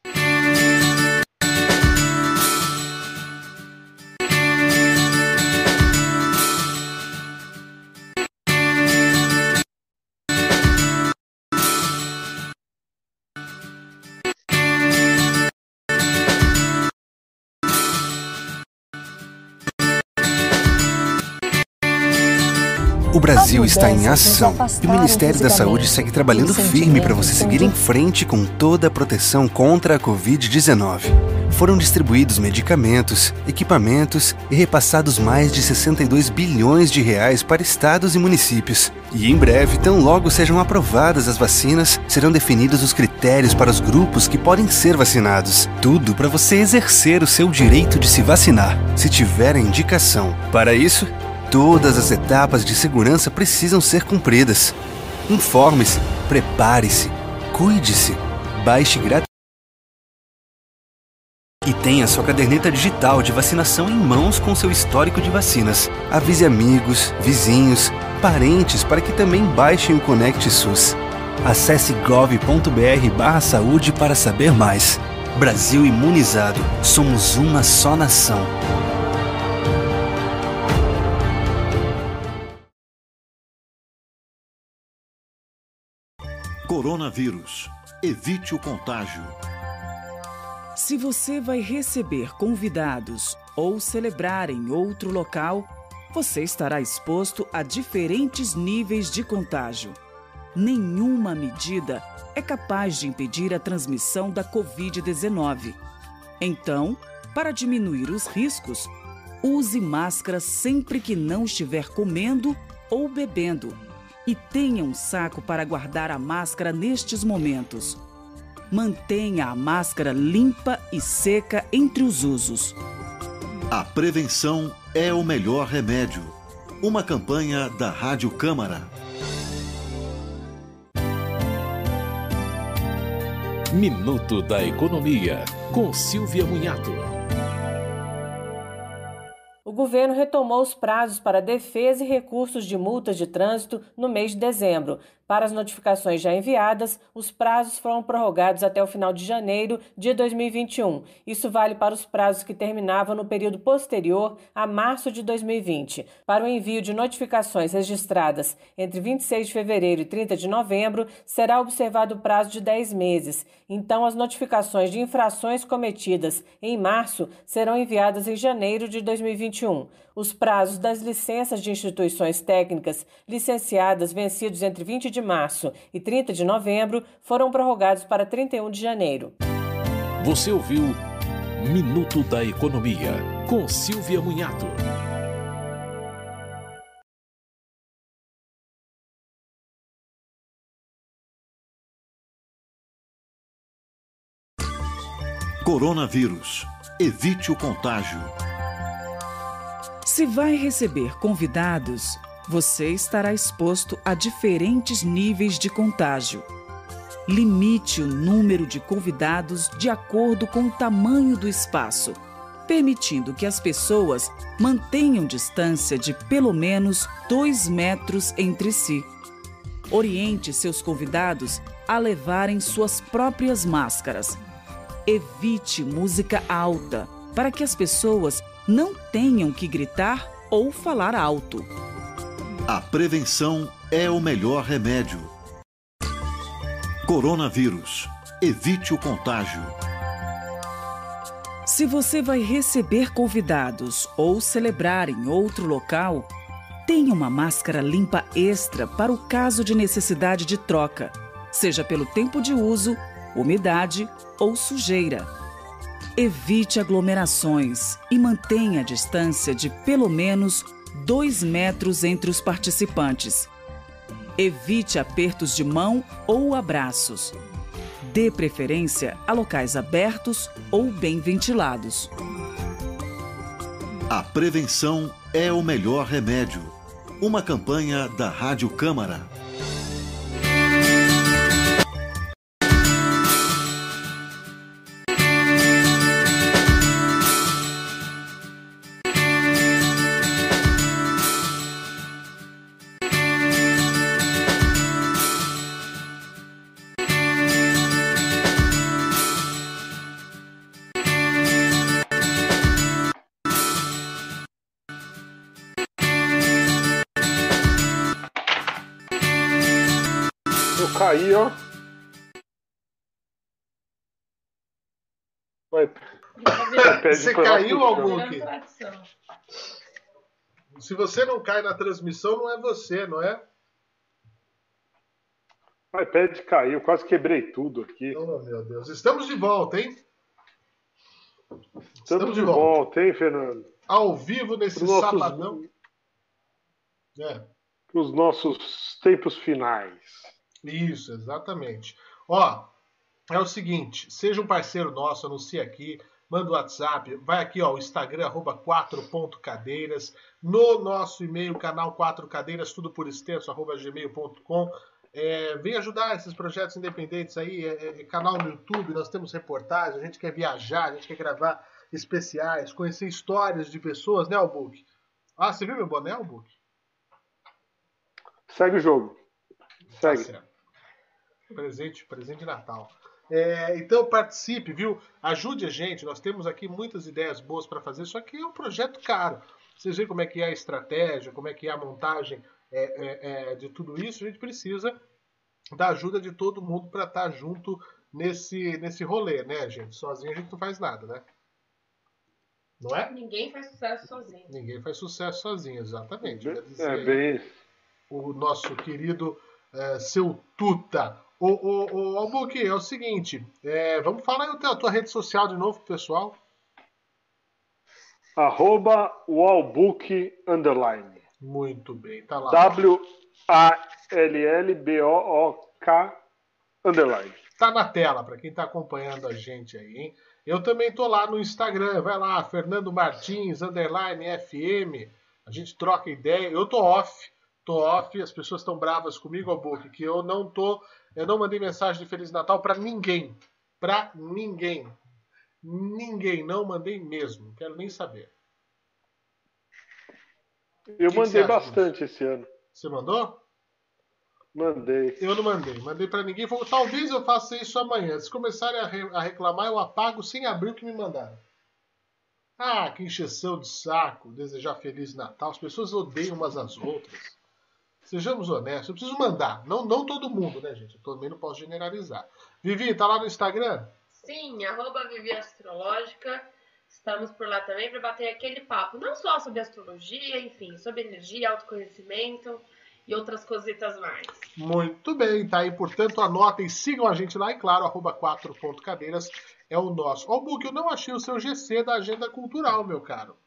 O Brasil está em ação e o Ministério da Saúde segue trabalhando firme para você seguir em frente com toda a proteção contra a Covid-19. Foram distribuídos medicamentos, equipamentos e repassados mais de 62 bilhões de reais para estados e municípios. E em breve, tão logo sejam aprovadas as vacinas, serão definidos os critérios para os grupos que podem ser vacinados. Tudo para você exercer o seu direito de se vacinar, se tiver a indicação. Para isso, Todas as etapas de segurança precisam ser cumpridas. Informe-se, prepare-se, cuide-se. baixe gratuitamente. E tenha sua caderneta digital de vacinação em mãos com seu histórico de vacinas. Avise amigos, vizinhos, parentes para que também baixem o Conect SUS. Acesse gov.br/saúde para saber mais. Brasil imunizado. Somos uma só nação. Coronavírus. Evite o contágio. Se você vai receber convidados ou celebrar em outro local, você estará exposto a diferentes níveis de contágio. Nenhuma medida é capaz de impedir a transmissão da Covid-19. Então, para diminuir os riscos, use máscara sempre que não estiver comendo ou bebendo e tenha um saco para guardar a máscara nestes momentos. Mantenha a máscara limpa e seca entre os usos. A prevenção é o melhor remédio. Uma campanha da Rádio Câmara. Minuto da Economia, com Silvia Munhato. Governo retomou os prazos para defesa e recursos de multas de trânsito no mês de dezembro, para as notificações já enviadas, os prazos foram prorrogados até o final de janeiro de 2021. Isso vale para os prazos que terminavam no período posterior a março de 2020. Para o envio de notificações registradas entre 26 de fevereiro e 30 de novembro, será observado o prazo de 10 meses. Então, as notificações de infrações cometidas em março serão enviadas em janeiro de 2021. Os prazos das licenças de instituições técnicas licenciadas vencidos entre 20 de março e 30 de novembro foram prorrogados para 31 de janeiro. Você ouviu Minuto da Economia, com Silvia Munhato. Coronavírus. Evite o contágio. Se vai receber convidados, você estará exposto a diferentes níveis de contágio. Limite o número de convidados de acordo com o tamanho do espaço, permitindo que as pessoas mantenham distância de pelo menos dois metros entre si. Oriente seus convidados a levarem suas próprias máscaras. Evite música alta, para que as pessoas não tenham que gritar ou falar alto. A prevenção é o melhor remédio. Coronavírus. Evite o contágio. Se você vai receber convidados ou celebrar em outro local, tenha uma máscara limpa extra para o caso de necessidade de troca, seja pelo tempo de uso, umidade ou sujeira. Evite aglomerações e mantenha a distância de pelo menos dois metros entre os participantes. Evite apertos de mão ou abraços. Dê preferência a locais abertos ou bem ventilados. A prevenção é o melhor remédio. Uma campanha da Rádio Câmara. Você caiu, Albuque? Se você não cai na transmissão, não é você, não é? O iPad caiu, quase quebrei tudo aqui. Oh, meu Deus. Estamos de volta, hein? Estamos, Estamos de volta. volta, hein, Fernando? Ao vivo nesse nossos... sabadão. É. Os nossos tempos finais. Isso, exatamente. Ó, é o seguinte, seja um parceiro nosso, anuncie aqui, manda o WhatsApp, vai aqui, ó, o Instagram, arroba 4.cadeiras, no nosso e-mail, canal 4 cadeiras, tudo por extenso, arroba gmail.com. É, vem ajudar esses projetos independentes aí, é, é, canal no YouTube, nós temos reportagens, a gente quer viajar, a gente quer gravar especiais, conhecer histórias de pessoas, né, Albuque? Ah, você viu meu boné, Albuque? Segue o jogo. Tá Segue. Tá presente, presente de Natal. É, então participe, viu? Ajude a gente. Nós temos aqui muitas ideias boas para fazer, só que é um projeto caro. Vocês veem como é que é a estratégia, como é que é a montagem é, é, é de tudo isso. A gente precisa da ajuda de todo mundo para estar tá junto nesse, nesse rolê, né, gente? Sozinho a gente não faz nada, né? Não é? Ninguém faz sucesso sozinho. Ninguém faz sucesso sozinho, exatamente. É bem. O nosso querido é, seu Tuta. Ô, ô, ô Albuque, é o seguinte, é, vamos falar aí a tua rede social de novo pro pessoal. Arroba Wallbook Underline. Muito bem, tá lá. W-A-L-L-B-O-O-K Underline. Tá na tela, para quem tá acompanhando a gente aí, hein? Eu também tô lá no Instagram, vai lá, Fernando Martins, Underline FM. A gente troca ideia. Eu tô off, tô off, as pessoas estão bravas comigo, Albuque, que eu não tô eu não mandei mensagem de Feliz Natal para ninguém. Para ninguém. Ninguém. Não mandei mesmo. Quero nem saber. Eu que mandei que bastante esse ano. Você mandou? Mandei. Eu não mandei. Mandei para ninguém. Talvez eu faça isso amanhã. Se começarem a, re a reclamar, eu apago sem abrir o que me mandaram. Ah, que encheção de saco. Desejar Feliz Natal. As pessoas odeiam umas às outras. Sejamos honestos, eu preciso mandar. Não, não todo mundo, né, gente? Eu também não posso generalizar. Vivi, tá lá no Instagram? Sim, arroba Vivi Astrológica. Estamos por lá também para bater aquele papo, não só sobre astrologia, enfim, sobre energia, autoconhecimento e outras cositas mais. Muito bem, tá aí. Portanto, anotem, sigam a gente lá e, claro, arroba 4.cadeiras é o nosso. Ó, oh, Book, eu não achei o seu GC da agenda cultural, meu caro.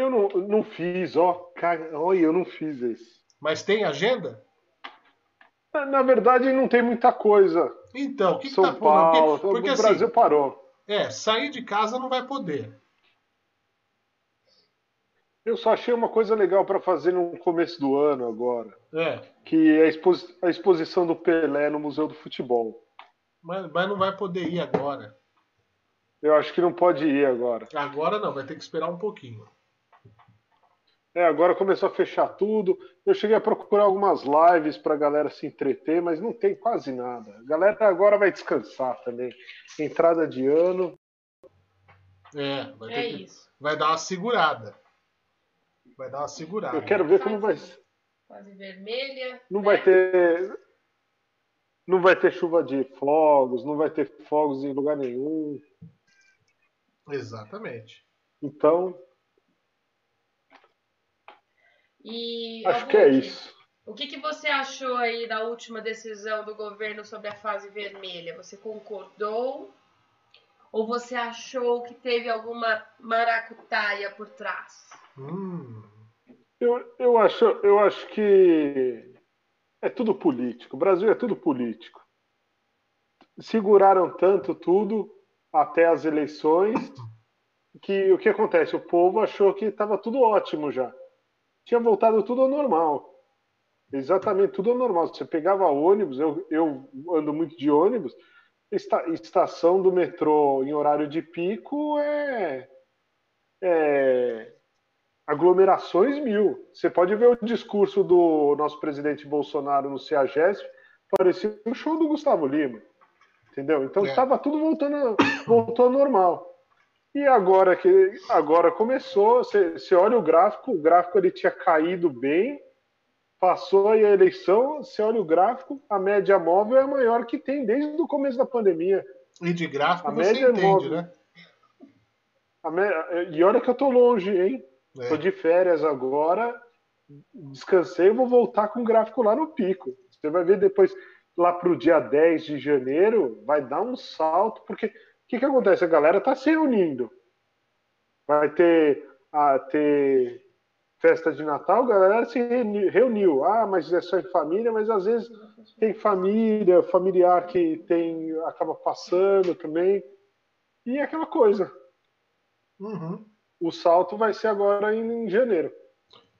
Eu não, não fiz, ó. Cara, olha, eu não fiz esse. Mas tem agenda? Na verdade, não tem muita coisa. Então, o que, São que tá Paulo, porque, porque, o assim, Brasil parou. É, sair de casa não vai poder. Eu só achei uma coisa legal para fazer no começo do ano agora. É. Que é a, exposi a exposição do Pelé no Museu do Futebol. Mas, mas não vai poder ir agora. Eu acho que não pode ir agora. Agora não, vai ter que esperar um pouquinho. É, agora começou a fechar tudo. Eu cheguei a procurar algumas lives para a galera se entreter, mas não tem quase nada. A galera agora vai descansar também. Entrada de ano. É, vai, é que... vai dar uma segurada. Vai dar uma segurada. Eu quero ver como vai ser. Quase vermelha. Não né? vai ter. Não vai ter chuva de fogos, não vai ter fogos em lugar nenhum. Exatamente. Então, E, Acho que é isso. O que, que você achou aí da última decisão do governo sobre a fase vermelha? Você concordou? Ou você achou que teve alguma maracutaia por trás? Hum. Eu, eu, acho, eu acho que é tudo político. O Brasil é tudo político. Seguraram tanto tudo até as eleições que o que acontece? O povo achou que estava tudo ótimo já tinha voltado tudo ao normal. Exatamente, tudo ao normal. Você pegava ônibus, eu, eu ando muito de ônibus, esta, estação do metrô em horário de pico é, é aglomerações mil. Você pode ver o discurso do nosso presidente Bolsonaro no CEAGESP, parecia um show do Gustavo Lima. Entendeu? Então estava é. tudo voltando, voltou ao normal. E agora que agora começou, você, você olha o gráfico, o gráfico ele tinha caído bem, passou aí a eleição, você olha o gráfico, a média móvel é a maior que tem desde o começo da pandemia. E de gráfico a você média entende, móvel, né? Me... E olha que eu tô longe, hein? É. Tô de férias agora, descansei e vou voltar com o gráfico lá no pico. Você vai ver depois, lá pro dia 10 de janeiro, vai dar um salto, porque que, que acontece? A galera está se reunindo. Vai ter, a, ter festa de Natal, a galera se reuniu. Ah, mas é só em família, mas às vezes tem família, familiar que tem acaba passando também. E é aquela coisa. Uhum. O salto vai ser agora em, em janeiro.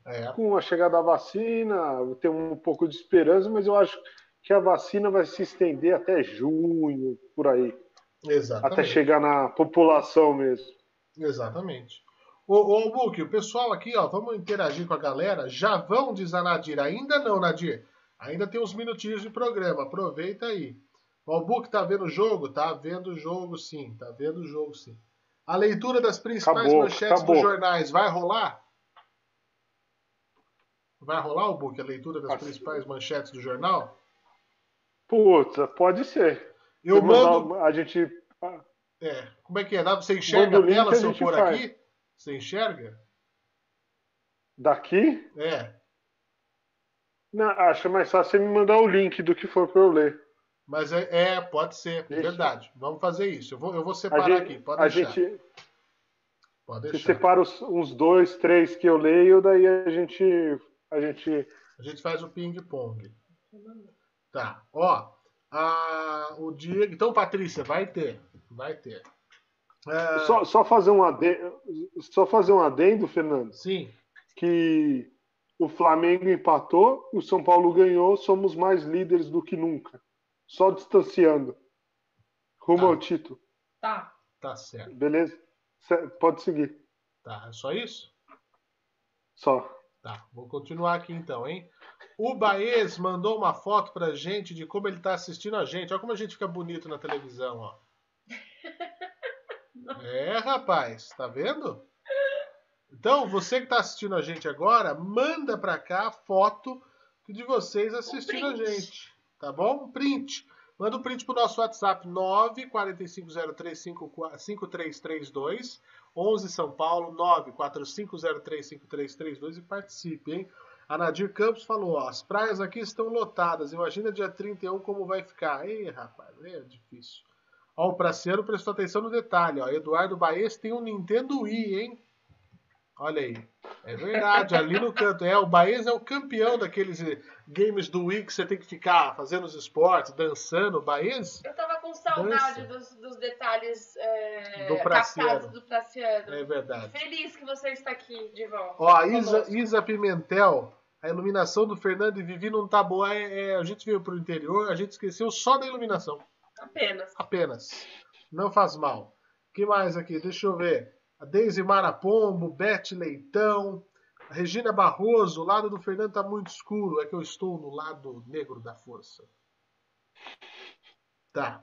é. com a chegada da vacina, tem um pouco de esperança, mas eu acho que a vacina vai se estender até junho, por aí. Exatamente. Até chegar na população mesmo. Exatamente. Ô, ô Book, o pessoal aqui, ó, vamos interagir com a galera. Já vão, diz a Nadir. Ainda não, Nadir. Ainda tem uns minutinhos de programa. Aproveita aí. O Book tá vendo o jogo? Tá vendo o jogo, sim. Tá vendo o jogo, sim. A leitura das principais acabou, manchetes acabou. dos jornais vai rolar? Vai rolar o book, a leitura das principais manchetes do jornal? Puta, pode ser. Eu mando. A gente. É. Como é que é? Dá, você enxerga a tela se eu pôr aqui? Você enxerga? Daqui? É. Não, acho mais fácil você me mandar o link do que for para eu ler. Mas é, é pode ser, Deixa. verdade. Vamos fazer isso. Eu vou, eu vou separar gente, aqui. Pode a deixar. Gente, pode deixar. Você separa os, uns dois, três que eu leio, daí a gente, a gente. A gente faz o ping-pong. Tá. Ó, a, o Diego. Então, Patrícia, vai ter. Vai ter. É... Só, só, fazer um adendo, só fazer um adendo, Fernando. Sim. Que o Flamengo empatou, o São Paulo ganhou, somos mais líderes do que nunca. Só distanciando. Rumo tá. ao título. Tá. Tá certo. Beleza? Pode seguir. Tá, é só isso? Só. Tá, vou continuar aqui então, hein? O Baez mandou uma foto pra gente de como ele tá assistindo a gente. Olha como a gente fica bonito na televisão, ó. É, rapaz, tá vendo? Então, você que tá assistindo a gente agora, manda pra cá a foto de vocês assistindo a gente. Tá bom? Um print. Manda um print pro nosso WhatsApp 945035332, 11 São Paulo 945035332 e participe, hein? A Nadir Campos falou, ó, as praias aqui estão lotadas, imagina dia 31 como vai ficar. Ei, rapaz, é difícil. Ó, o Praciano prestou atenção no detalhe, ó, Eduardo Baez tem um Nintendo Wii, hein? Olha aí. É verdade, ali no canto. É, o Baez é o campeão daqueles games do Wii que você tem que ficar fazendo os esportes, dançando. O Baez. Eu tava com saudade dos, dos, detalhes é, do Praciano. do Praciano. É verdade. Feliz que você está aqui de volta. Ó, Isa, Isa Pimentel. A iluminação do Fernando e Vivi não tá boa. É, é, a gente veio pro interior, a gente esqueceu só da iluminação. Apenas. Apenas. Não faz mal. O que mais aqui? Deixa eu ver a Deise Marapombo, Bete Leitão, a Regina Barroso, o lado do Fernando está muito escuro, é que eu estou no lado negro da força. Tá.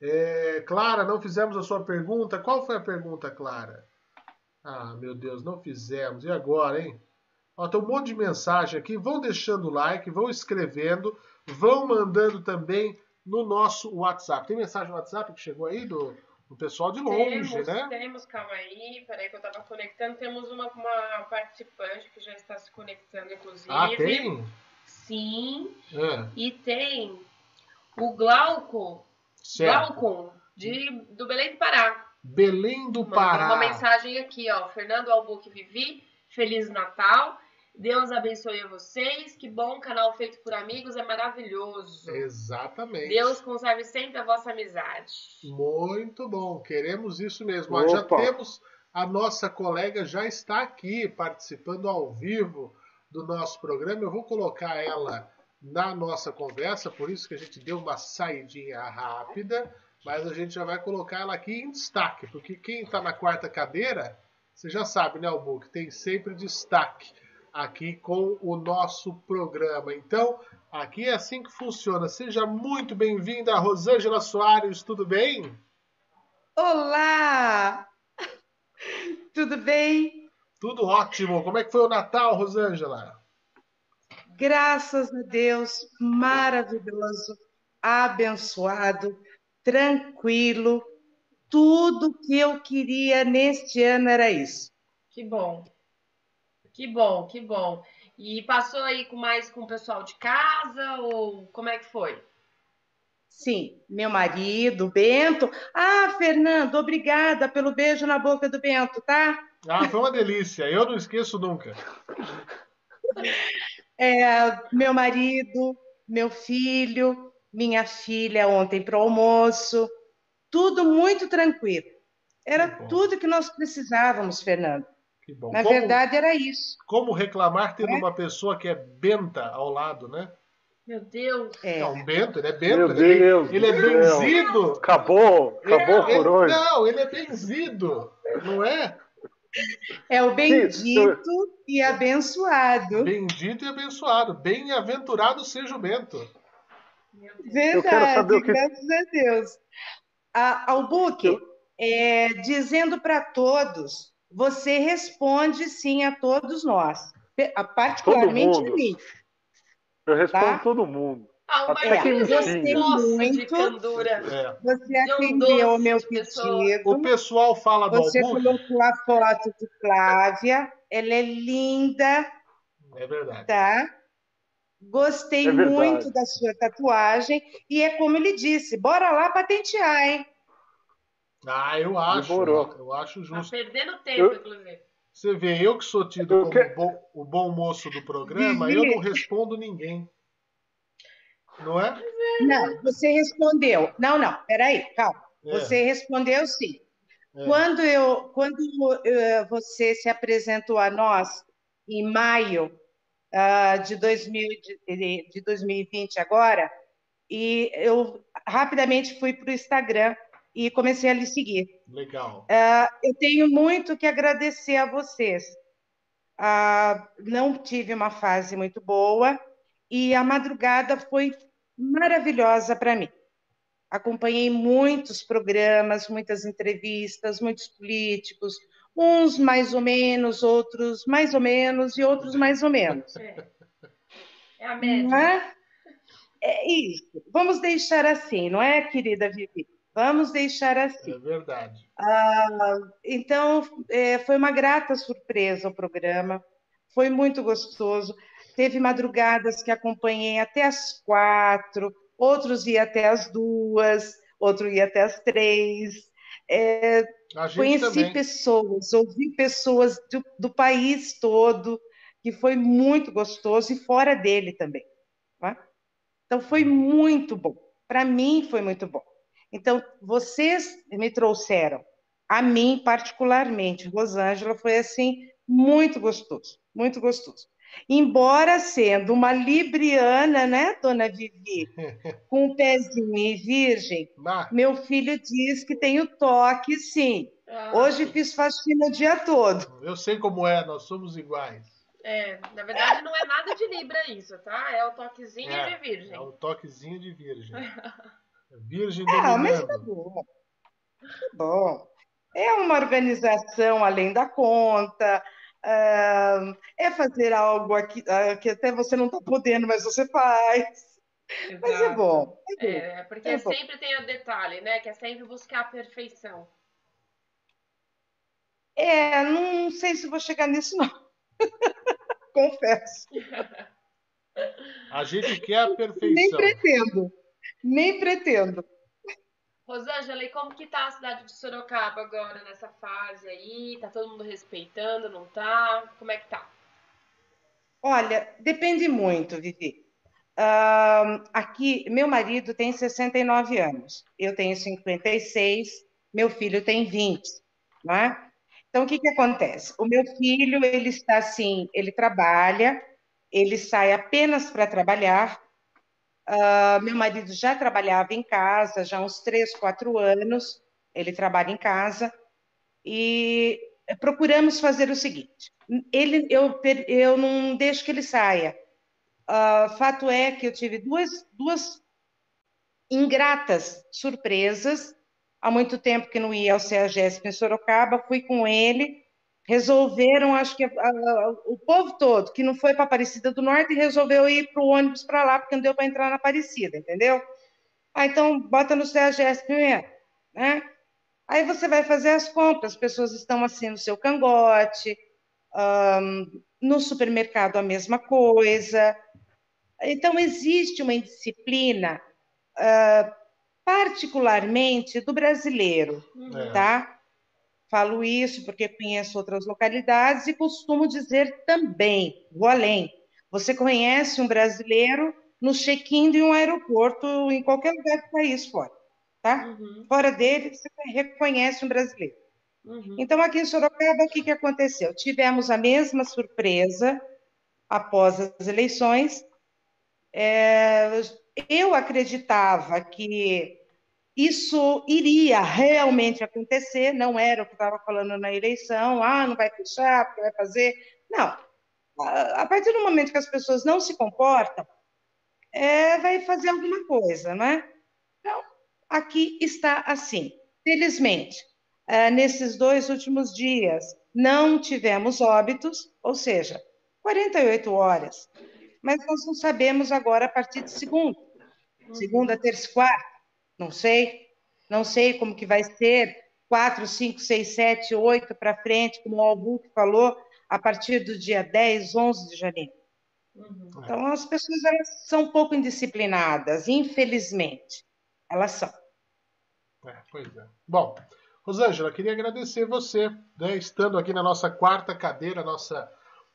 É, Clara, não fizemos a sua pergunta. Qual foi a pergunta, Clara? Ah, meu Deus, não fizemos. E agora, hein? Ó, tem um monte de mensagem aqui. Vão deixando o like, vão escrevendo, vão mandando também no nosso WhatsApp. Tem mensagem no WhatsApp que chegou aí do, o pessoal de longe, temos, né? Temos, calma aí, peraí que eu tava conectando. Temos uma, uma participante que já está se conectando, inclusive. Ah, tem? Sim. É. E tem o Glauco. Certo. Glauco, de, do Belém do Pará. Belém do Pará. uma mensagem aqui, ó. Fernando Albuque Vivi, Feliz Natal. Deus abençoe a vocês. Que bom canal feito por amigos, é maravilhoso. Exatamente. Deus conserve sempre a vossa amizade. Muito bom, queremos isso mesmo. Opa. Já temos a nossa colega já está aqui participando ao vivo do nosso programa. Eu vou colocar ela na nossa conversa, por isso que a gente deu uma saidinha rápida, mas a gente já vai colocar ela aqui em destaque, porque quem está na quarta cadeira, você já sabe, né, Albuque, tem sempre destaque aqui com o nosso programa. Então, aqui é assim que funciona. Seja muito bem-vinda, Rosângela Soares, tudo bem? Olá! Tudo bem? Tudo ótimo. Como é que foi o Natal, Rosângela? Graças a Deus, maravilhoso, abençoado, tranquilo. Tudo que eu queria neste ano era isso. Que bom. Que bom, que bom. E passou aí com mais com o pessoal de casa ou como é que foi? Sim, meu marido, Bento. Ah, Fernando, obrigada pelo beijo na boca do Bento, tá? Ah, foi uma delícia. Eu não esqueço nunca. É, meu marido, meu filho, minha filha ontem para o almoço. Tudo muito tranquilo. Era tudo que nós precisávamos, Fernando. Que bom. Na Como- verdade, era isso. Como reclamar tendo É. uma pessoa que é benta ao lado, né? Meu Deus. É. É um bento, ele é bento. Meu ele, é Deus ele é benzido. Acabou, acabou Ele- por hoje. Não, ele é benzido, não é? É o bendito e abençoado. Bendito e abençoado. Bem-aventurado seja o bento. Eu quero saber Verdade, o que- graças a Deus. A, ao book, é, dizendo para todos, você responde sim a todos nós, particularmente a mundo. mim. Eu respondo Tá? todo mundo. Ah, o Até quem Marquinhos me é um xinga. poço de Muito. candura. É. Você De atendeu ao doce meu pedido, O pessoal fala do você Albuque. colocou a foto de Flávia, ela é linda, É verdade. tá? Gostei É verdade. muito da sua tatuagem e é como ele disse, bora lá patentear, hein? Ah, eu acho. Demorou. Eu acho Tá justo. perdendo tempo, Eu- inclusive. Você vê, eu que sou tido Eu como que- bom- o bom moço do programa, eu não respondo ninguém. Não é? Não, você respondeu. Não, não, peraí, calma. É, Você respondeu sim. é. Quando, eu, quando eh, você se apresentou a nós, em maio ah, de, 2000, de, de 2020 agora, e eu rapidamente fui para o Instagram e comecei a lhe seguir. Legal. Ah, eu tenho muito que agradecer a vocês. Ah, não tive uma fase muito boa e a madrugada foi maravilhosa para mim. Acompanhei muitos programas, muitas entrevistas, muitos políticos, uns mais ou menos, outros mais ou menos e outros mais ou menos. É, é a Não média. é? É isso. Vamos deixar assim, não é, querida Vivi? Vamos deixar assim. É verdade. Então, é, foi uma grata surpresa o programa, foi muito gostoso. Teve madrugadas que acompanhei até as quatro, outros ia até as duas, outro ia até as três. É, conheci também. pessoas, ouvi pessoas do, do país todo, que foi muito gostoso, e fora dele também. tá? Então, foi muito bom. Para mim, foi muito bom. Então, vocês me trouxeram, a mim particularmente, Rosângela, foi assim, muito gostoso, muito gostoso. Embora sendo uma libriana, né, dona Vivi, com o pezinho em virgem, Mas, meu filho diz que tem o toque, sim. Ah, Hoje fiz faxina o dia todo. eu sei como é, nós somos iguais. É, na verdade não é nada de Libra isso, tá? É o toquezinho É, de virgem. É o toquezinho de virgem. Virgem Ah, mas tá bom. Tá bom. É uma organização além da conta. ah, é fazer algo aqui, ah, que até você não está podendo, mas você faz. Mas é Exato. bom. É bom. É, porque É bom. sempre tem o detalhe, né? Que é sempre buscar a perfeição. É, não sei se vou chegar nisso, não. Confesso. A gente quer a Nem perfeição. pretendo. Nem pretendo. Rosângela, e como que tá a cidade de Sorocaba agora nessa fase aí? Tá todo mundo respeitando, não tá? Como é que tá? Olha, depende muito, Vivi. Ahn, aqui, meu marido tem 69 anos, eu tenho 56, meu filho tem 20, não é? Então, o que que acontece? O meu filho, ele está assim, ele trabalha, ele sai apenas para trabalhar. Ah, meu marido já trabalhava em casa, já há uns 3, 4 anos, ele trabalha em casa, e procuramos fazer o seguinte, ele, eu, eu não deixo que ele saia. Ah, fato é que eu tive duas, duas ingratas surpresas. Há muito tempo que não ia ao CEAGESP em Sorocaba, fui com ele. Resolveram, acho que ah, o povo todo que não foi para Aparecida do Norte resolveu ir para o ônibus para lá, porque não deu para entrar na Aparecida, entendeu? Ah, então bota no CEAGESP mesmo, né? Aí você vai fazer as compras, as pessoas estão assim no seu cangote, ahn, no supermercado a mesma coisa. Então, existe uma indisciplina, ah, particularmente do brasileiro, É. tá? Falo isso porque conheço outras localidades e costumo dizer também, vou além. Você conhece um brasileiro no check-in de um aeroporto em qualquer lugar do país fora, tá? Uhum. Fora dele, você reconhece um brasileiro. Uhum. Então, aqui em Sorocaba, o que, que aconteceu? Tivemos a mesma surpresa após as eleições. É, eu acreditava que isso iria realmente acontecer, não era o que estava falando na eleição, ah, não vai fechar, porque vai fazer. Não. A partir do momento que as pessoas não se comportam, é, vai fazer alguma coisa, não é? Então, aqui está assim. Felizmente, é, nesses dois últimos dias, não tivemos óbitos, ou seja, 48 horas. Mas nós não sabemos agora a partir de segunda. Segunda, terça, quarta não sei, não sei como que vai ser, 4, 5, 6, 7, 8 para frente, como o Albuque falou, a partir do dia 10, 11 de janeiro. Uhum. Então, as pessoas elas são um pouco indisciplinadas, infelizmente. Elas são. É, pois é. Bom, Rosângela, queria agradecer você, né, estando aqui na nossa quarta cadeira, nossa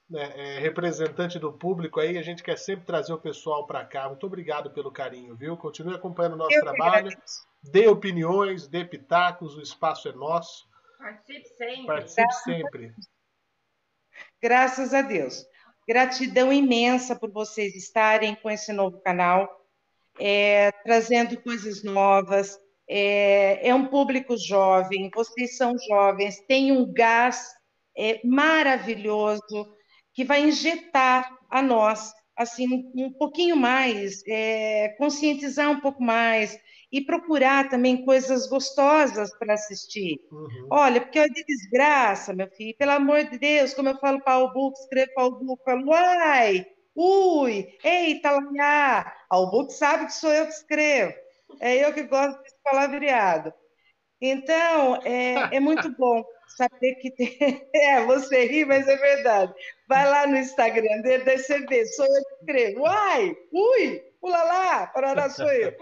né, é, representante do público aí, a gente quer sempre trazer o pessoal para cá. Muito obrigado pelo carinho, viu? Continue acompanhando o nosso Eu trabalho. Dê opiniões, dê pitacos, o espaço é nosso. Participe sempre. Participe sempre. Graças a Deus. Gratidão imensa por vocês estarem com esse novo canal, é, trazendo coisas novas. É, é, um público jovem, vocês são jovens, têm um gás é, maravilhoso que vai injetar a nós assim um pouquinho mais, é, conscientizar um pouco mais e procurar também coisas gostosas para assistir. Uhum. Olha, porque é de desgraça, meu filho, pelo amor de Deus, como eu falo para o Book, escrevo para o Book, falo, uai, ui, eita, lá, o Book sabe que sou eu que escrevo, é eu que gosto desse palavreado. Então, é, é muito bom saber que tem. É, você ri, mas é verdade. Vai lá no Instagram dele, daí você vê, sou eu que escrevo. Uai, ui, pula lá, parará, sou eu.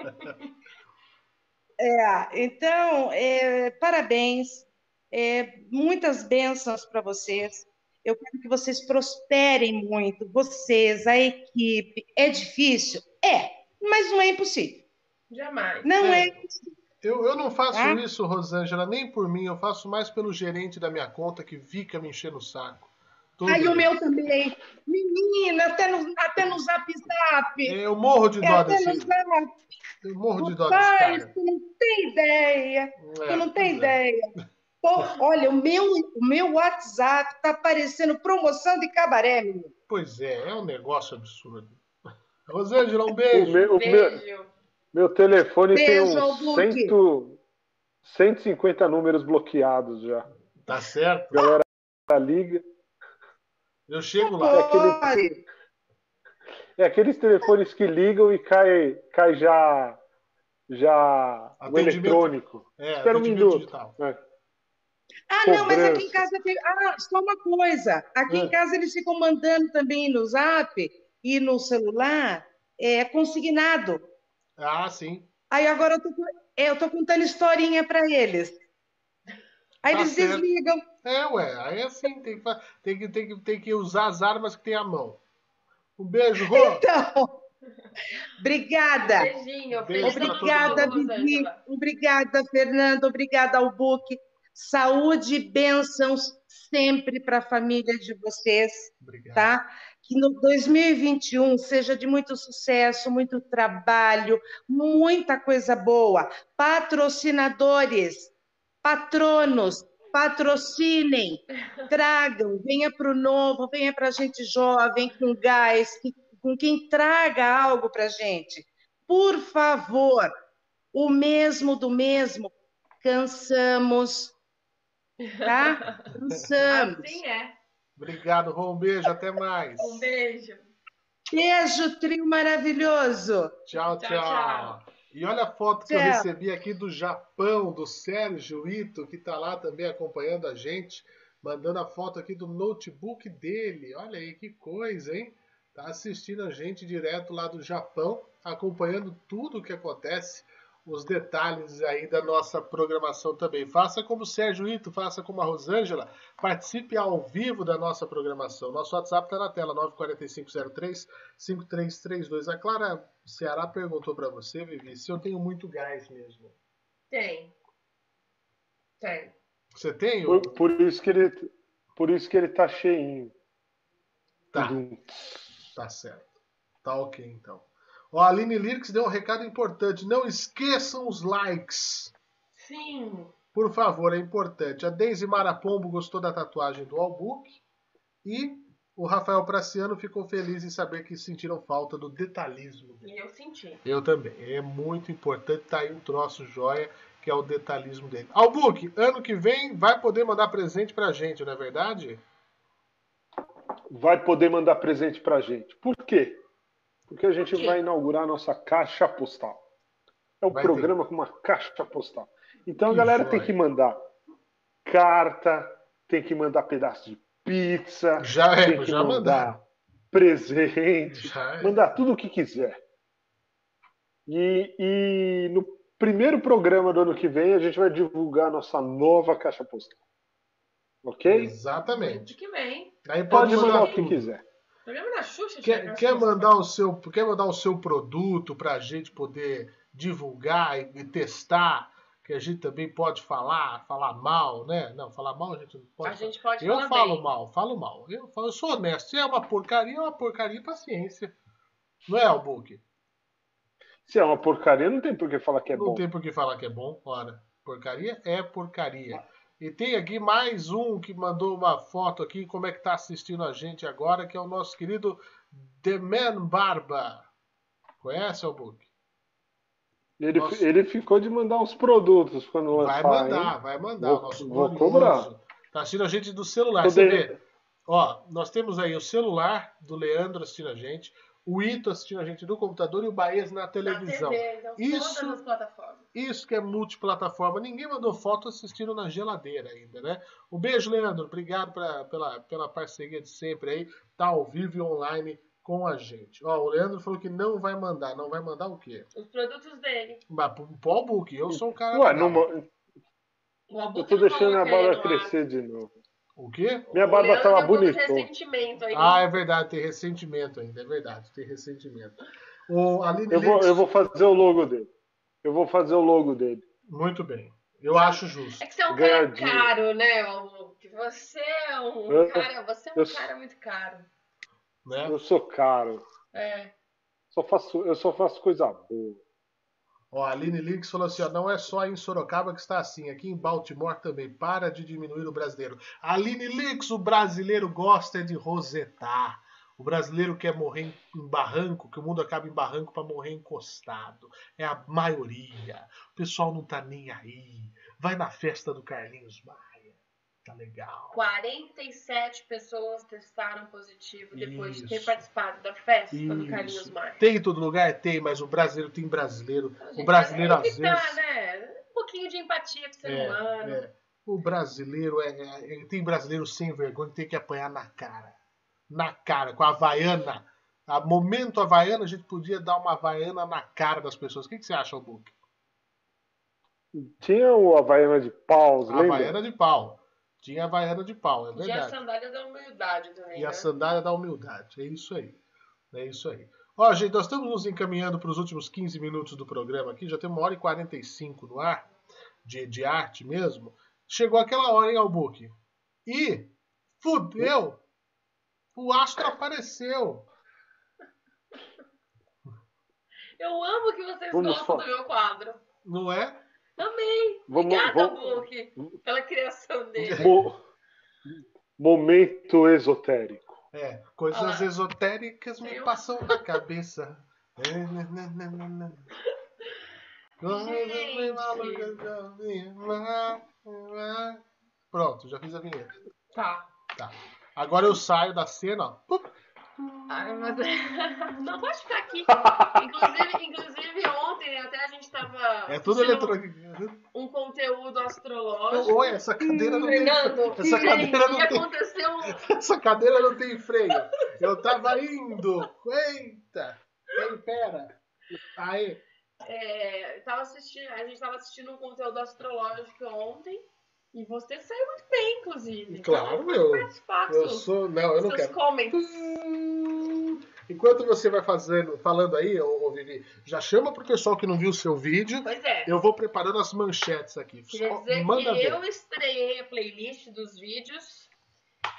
É, então, é, parabéns, é, muitas bênçãos para vocês. Eu quero que vocês prosperem muito, vocês, a equipe. É difícil? É, mas não é impossível. Jamais. Não é, é impossível. Eu, eu não faço ah? isso, Rosângela, nem por mim. Eu faço mais pelo gerente da minha conta que fica me enchendo o saco. Aí o meu também. Menina, até no, até no zap zap. É, eu morro de dó desse. Eu morro de dó desse cara. Tu não tem ideia. É, tu não tem é. ideia. Pô, olha, o meu, o meu WhatsApp tá aparecendo promoção de cabaré, menino. Pois é, é um negócio absurdo. Rosângela, um beijo. O meu, beijo. Meu... Meu telefone Beijo, tem uns cento, 150 números bloqueados já. Tá certo. A galera liga. Eu chego lá. É, aquele, é aqueles telefones que ligam e cai, cai já, já o eletrônico. É, Espera um minuto. É. Ah, não, mas aqui em casa tem. Ah, só uma coisa. Aqui é. em casa eles ficam mandando também no zap e no celular é, consignado. Ah, sim. Aí agora eu tô, eu tô contando historinha para eles. Aí tá eles certo. desligam. É, ué, aí é assim, tem que, tem, que, tem, que, tem que usar as armas que tem à mão. Um beijo, Rô. Então, obrigada. Beijinho, beijo Obrigada, Vivi. Obrigada, Fernando. Obrigada ao Book. Saúde e bênçãos sempre para a família de vocês, Obrigado. tá? que no 2021 seja de muito sucesso, muito trabalho, muita coisa boa. Patrocinadores, patronos, patrocinem, tragam, venha para o novo, venha para a gente jovem, com gás, com quem traga algo para a gente. Por favor, o mesmo do mesmo, cansamos, tá? Cansamos. Assim é. Obrigado, Rô. Um beijo, até mais. Um beijo. Beijo, trio maravilhoso. Tchau, tchau. tchau. tchau. E olha a foto que tchau. eu recebi aqui do Japão, do Sérgio Ito, que está lá também acompanhando a gente, mandando a foto aqui do notebook dele. Olha aí que coisa, hein? Tá assistindo a gente direto lá do Japão, acompanhando tudo o que acontece os detalhes aí da nossa programação também. Faça como o Sérgio Ito, faça como a Rosângela, participe ao vivo da nossa programação. Nosso WhatsApp está na tela, 94503-5332. A Clara Ceará perguntou para você, Vivi, se eu tenho muito gás mesmo. Tem. Tem. Você tem? Por, por, isso que ele, por isso que ele tá cheinho. Tá. Tá certo. Tá ok, então. Ó, a Aline Lyrics deu um recado importante. Não esqueçam os likes. Sim. Por favor, é importante. A Deise Marapombo gostou da tatuagem do Albuque. E o Rafael Praciano ficou feliz em saber que sentiram falta do detalhismo. E eu senti. Eu também. É muito importante. Tá aí um troço joia, que é o detalhismo dele. Albuque, ano que vem vai poder mandar presente pra gente, não é verdade? Vai poder mandar presente pra gente. Por quê? Porque a gente vai inaugurar a nossa caixa postal. É um vai programa ter. com uma caixa postal. Então que a galera joia. tem que mandar carta, tem que mandar pedaço de pizza, já é, tem que já mandar mandar. presente, Já é. mandar tudo o que quiser. E, e no primeiro programa do ano que vem a gente vai divulgar a nossa nova caixa postal. Ok? Exatamente. que vem. Aí Pode pode mandar mandar o que quiser. Programa da Xuxa, Quer, gente, quer Xuxa. mandar o seu, quer mandar o seu produto para a gente poder divulgar e, e testar, que a gente também pode falar, falar mal, né? Não, falar mal a gente não pode. A gente pode eu falar falo bem. mal, falo mal. Eu, falo- eu sou honesto. Se é uma porcaria, é uma porcaria, paciência. Não é, Albuque? Se é uma porcaria, não tem por que falar que é não bom. tem por que falar que é bom. Ora, porcaria é porcaria. E tem aqui mais um que mandou uma foto aqui, como é que tá assistindo a gente agora, que é o nosso querido The Man Barba. Conhece, Albuque? Ele, Nossa. ele ficou de mandar uns produtos quando Vai lançar. mandar, hein? vai mandar. Vou- Nosso vou cobrar. Tá assistindo a gente do celular. Tô Você vê? Ó, nós temos aí o celular do Leandro assistindo a gente, o Ito assistindo a gente do computador e o Baez na Na televisão. TV, então, Isso- todas as plataformas. Isso que é multiplataforma. Ninguém mandou foto assistindo na geladeira ainda, né? Um beijo, Leandro. Obrigado pra- pela, pela parceria de sempre aí. Tá ao vivo e online com a gente. Ó, o Leandro falou que não vai mandar. Não vai mandar o quê? Os produtos dele. Mas pro book. Eu sou um cara. Ué, não, eu tô deixando a barba crescer de novo. O quê? Minha barba tava aí. Ah, é verdade. Tem ressentimento ainda. É verdade. Tem ressentimento. O Aline Eu vou, eu vou fazer o logo dele. Eu vou fazer o logo dele. Muito bem. Eu acho justo. É que você é um cara dinheiro. caro, né, Albuquerque? Você é um Eu- cara, você é um eu- cara muito caro. Né? Eu sou caro. É. Só faço, eu só faço coisa boa. Ó, a Aline Links falou assim: ó, não é só em Sorocaba que está assim, aqui em Baltimore também. Para de diminuir o brasileiro. Aline Links, o brasileiro gosta de rosetar. O brasileiro quer morrer em- barranco, que o mundo acaba em barranco para morrer encostado. É a maioria. O pessoal não tá nem aí. Vai na festa do Carlinhos Maia. Tá legal. 47 pessoas testaram positivo depois de ter Isso. participado da festa do Isso. Carlinhos Maia. Tem em todo lugar? Tem, mas o brasileiro tem brasileiro. Gente, O brasileiro é às tá, vezes. né? Um pouquinho de empatia com o ser É, humano. é. O brasileiro é, é- é- Tem brasileiro sem vergonha que tem que apanhar na cara. Na cara, com a Havaiana. A momento Havaiana, a gente podia dar uma Havaiana na cara das pessoas. O que, que você acha, Book? Tinha o Havaiana de paus, A lembra? Havaiana de pau. Tinha a Havaiana de pau, é E a verdade. sandália da humildade também. E né? a sandália da humildade. É isso aí. É isso aí. Ó, gente, nós estamos nos encaminhando para os últimos 15 minutos do programa aqui. Já tem uma hora e 45 no ar, de, de arte mesmo. Chegou aquela hora, hein, Albuque? E fudeu! O astro apareceu. Eu amo que vocês Vamos gostam falar. do meu quadro. Não é? Amei. Vamos- Obrigada, vamos- Book, pela criação dele. Mo- Momento esotérico. É, coisas lá. esotéricas me Eu- passam na cabeça. É, né, né, né, né, né. Pronto, já fiz a vinheta. Tá. Tá. Agora eu saio da cena, ó. Pup. Mas... Não pode ficar aqui. Inclusive, inclusive, ontem até a gente tava. É tudo eletrônico. Um conteúdo astrológico. Oi, essa cadeira não tem Fernando, Essa cadeira não tem. aconteceu Essa cadeira não tem freio. Eu tava indo. Eita. Ei, pera. Aí. É, tava assistindo, a gente tava assistindo um conteúdo astrológico ontem e você saiu muito bem, inclusive. Claro, então, eu- Eu sou. Não, eu não quero. comments. enquanto você vai fazendo, falando aí, ô, ô Vivi, já chama pro pessoal que não viu o seu vídeo. Pois é. Eu vou preparando as manchetes aqui. Queria Só dizer manda que ver. eu estreiei a playlist dos vídeos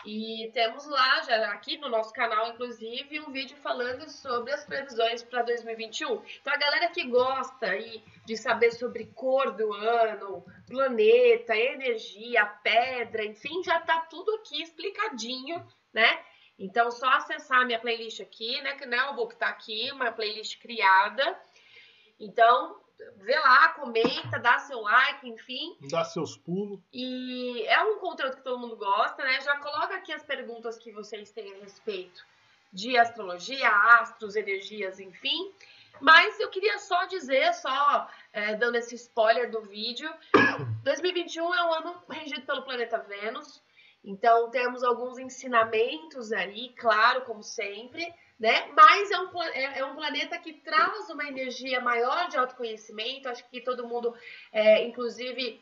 e temos lá, já aqui no nosso canal, inclusive, um vídeo falando sobre as previsões para 2021. Então, a galera que gosta aí de saber sobre cor do ano, planeta, energia, pedra, enfim, já tá tudo aqui explicadinho, né? Então, só acessar a minha playlist aqui, né? Que não é o book tá aqui, uma playlist criada. Então, vê lá, comenta, dá seu like, enfim. Dá seus pulos. E é um conteúdo que todo mundo gosta, né? Já coloca aqui as perguntas que vocês têm a respeito de astrologia, astros, energias, enfim. Mas eu queria só dizer, só é, dando esse spoiler do vídeo, 2021 é um ano regido pelo planeta Vênus. Então temos alguns ensinamentos aí, claro, como sempre, né? Mas é um, é, é um planeta que traz uma energia maior de autoconhecimento. Acho que todo mundo, é, inclusive,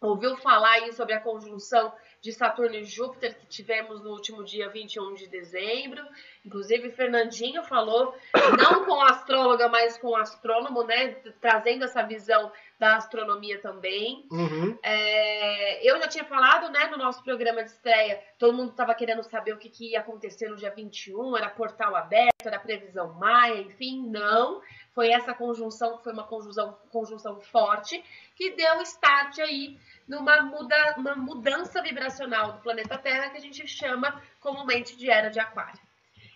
ouviu falar aí sobre a conjunção de Saturno e Júpiter que tivemos no último dia 21 de dezembro. Inclusive, Fernandinho falou, não com astróloga, mas com astrônomo, né? Trazendo essa visão da astronomia também. Uhum. É, eu já tinha falado, né, no nosso programa de estreia, todo mundo estava querendo saber o que, que ia acontecer no dia 21, era portal aberto, era previsão maia, enfim, não. Foi essa conjunção, foi uma conjunção, conjunção forte, que deu start aí numa muda, uma mudança vibracional do planeta Terra que a gente chama comumente de Era de Aquário.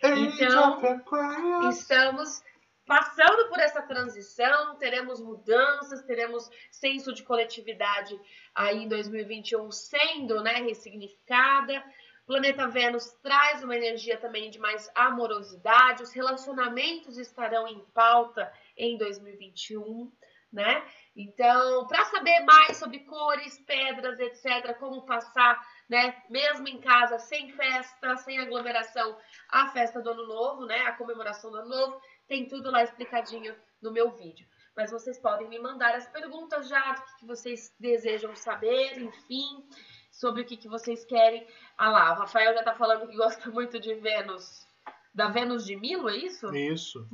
Então, estamos passando por essa transição, teremos mudanças, teremos senso de coletividade aí em 2021 sendo né, ressignificada. Planeta Vênus traz uma energia também de mais amorosidade, os relacionamentos estarão em pauta em 2021, né? Então, para saber mais sobre cores, pedras, etc., como passar, né, mesmo em casa, sem festa, sem aglomeração, a festa do Ano Novo, né, a comemoração do Ano Novo, tem tudo lá explicadinho no meu vídeo. Mas vocês podem me mandar as perguntas já, do que vocês desejam saber, enfim, sobre o que, vocês querem. Ah lá, o Rafael já tá falando que gosta muito de Vênus. Da Vênus de Milo, é isso? Isso.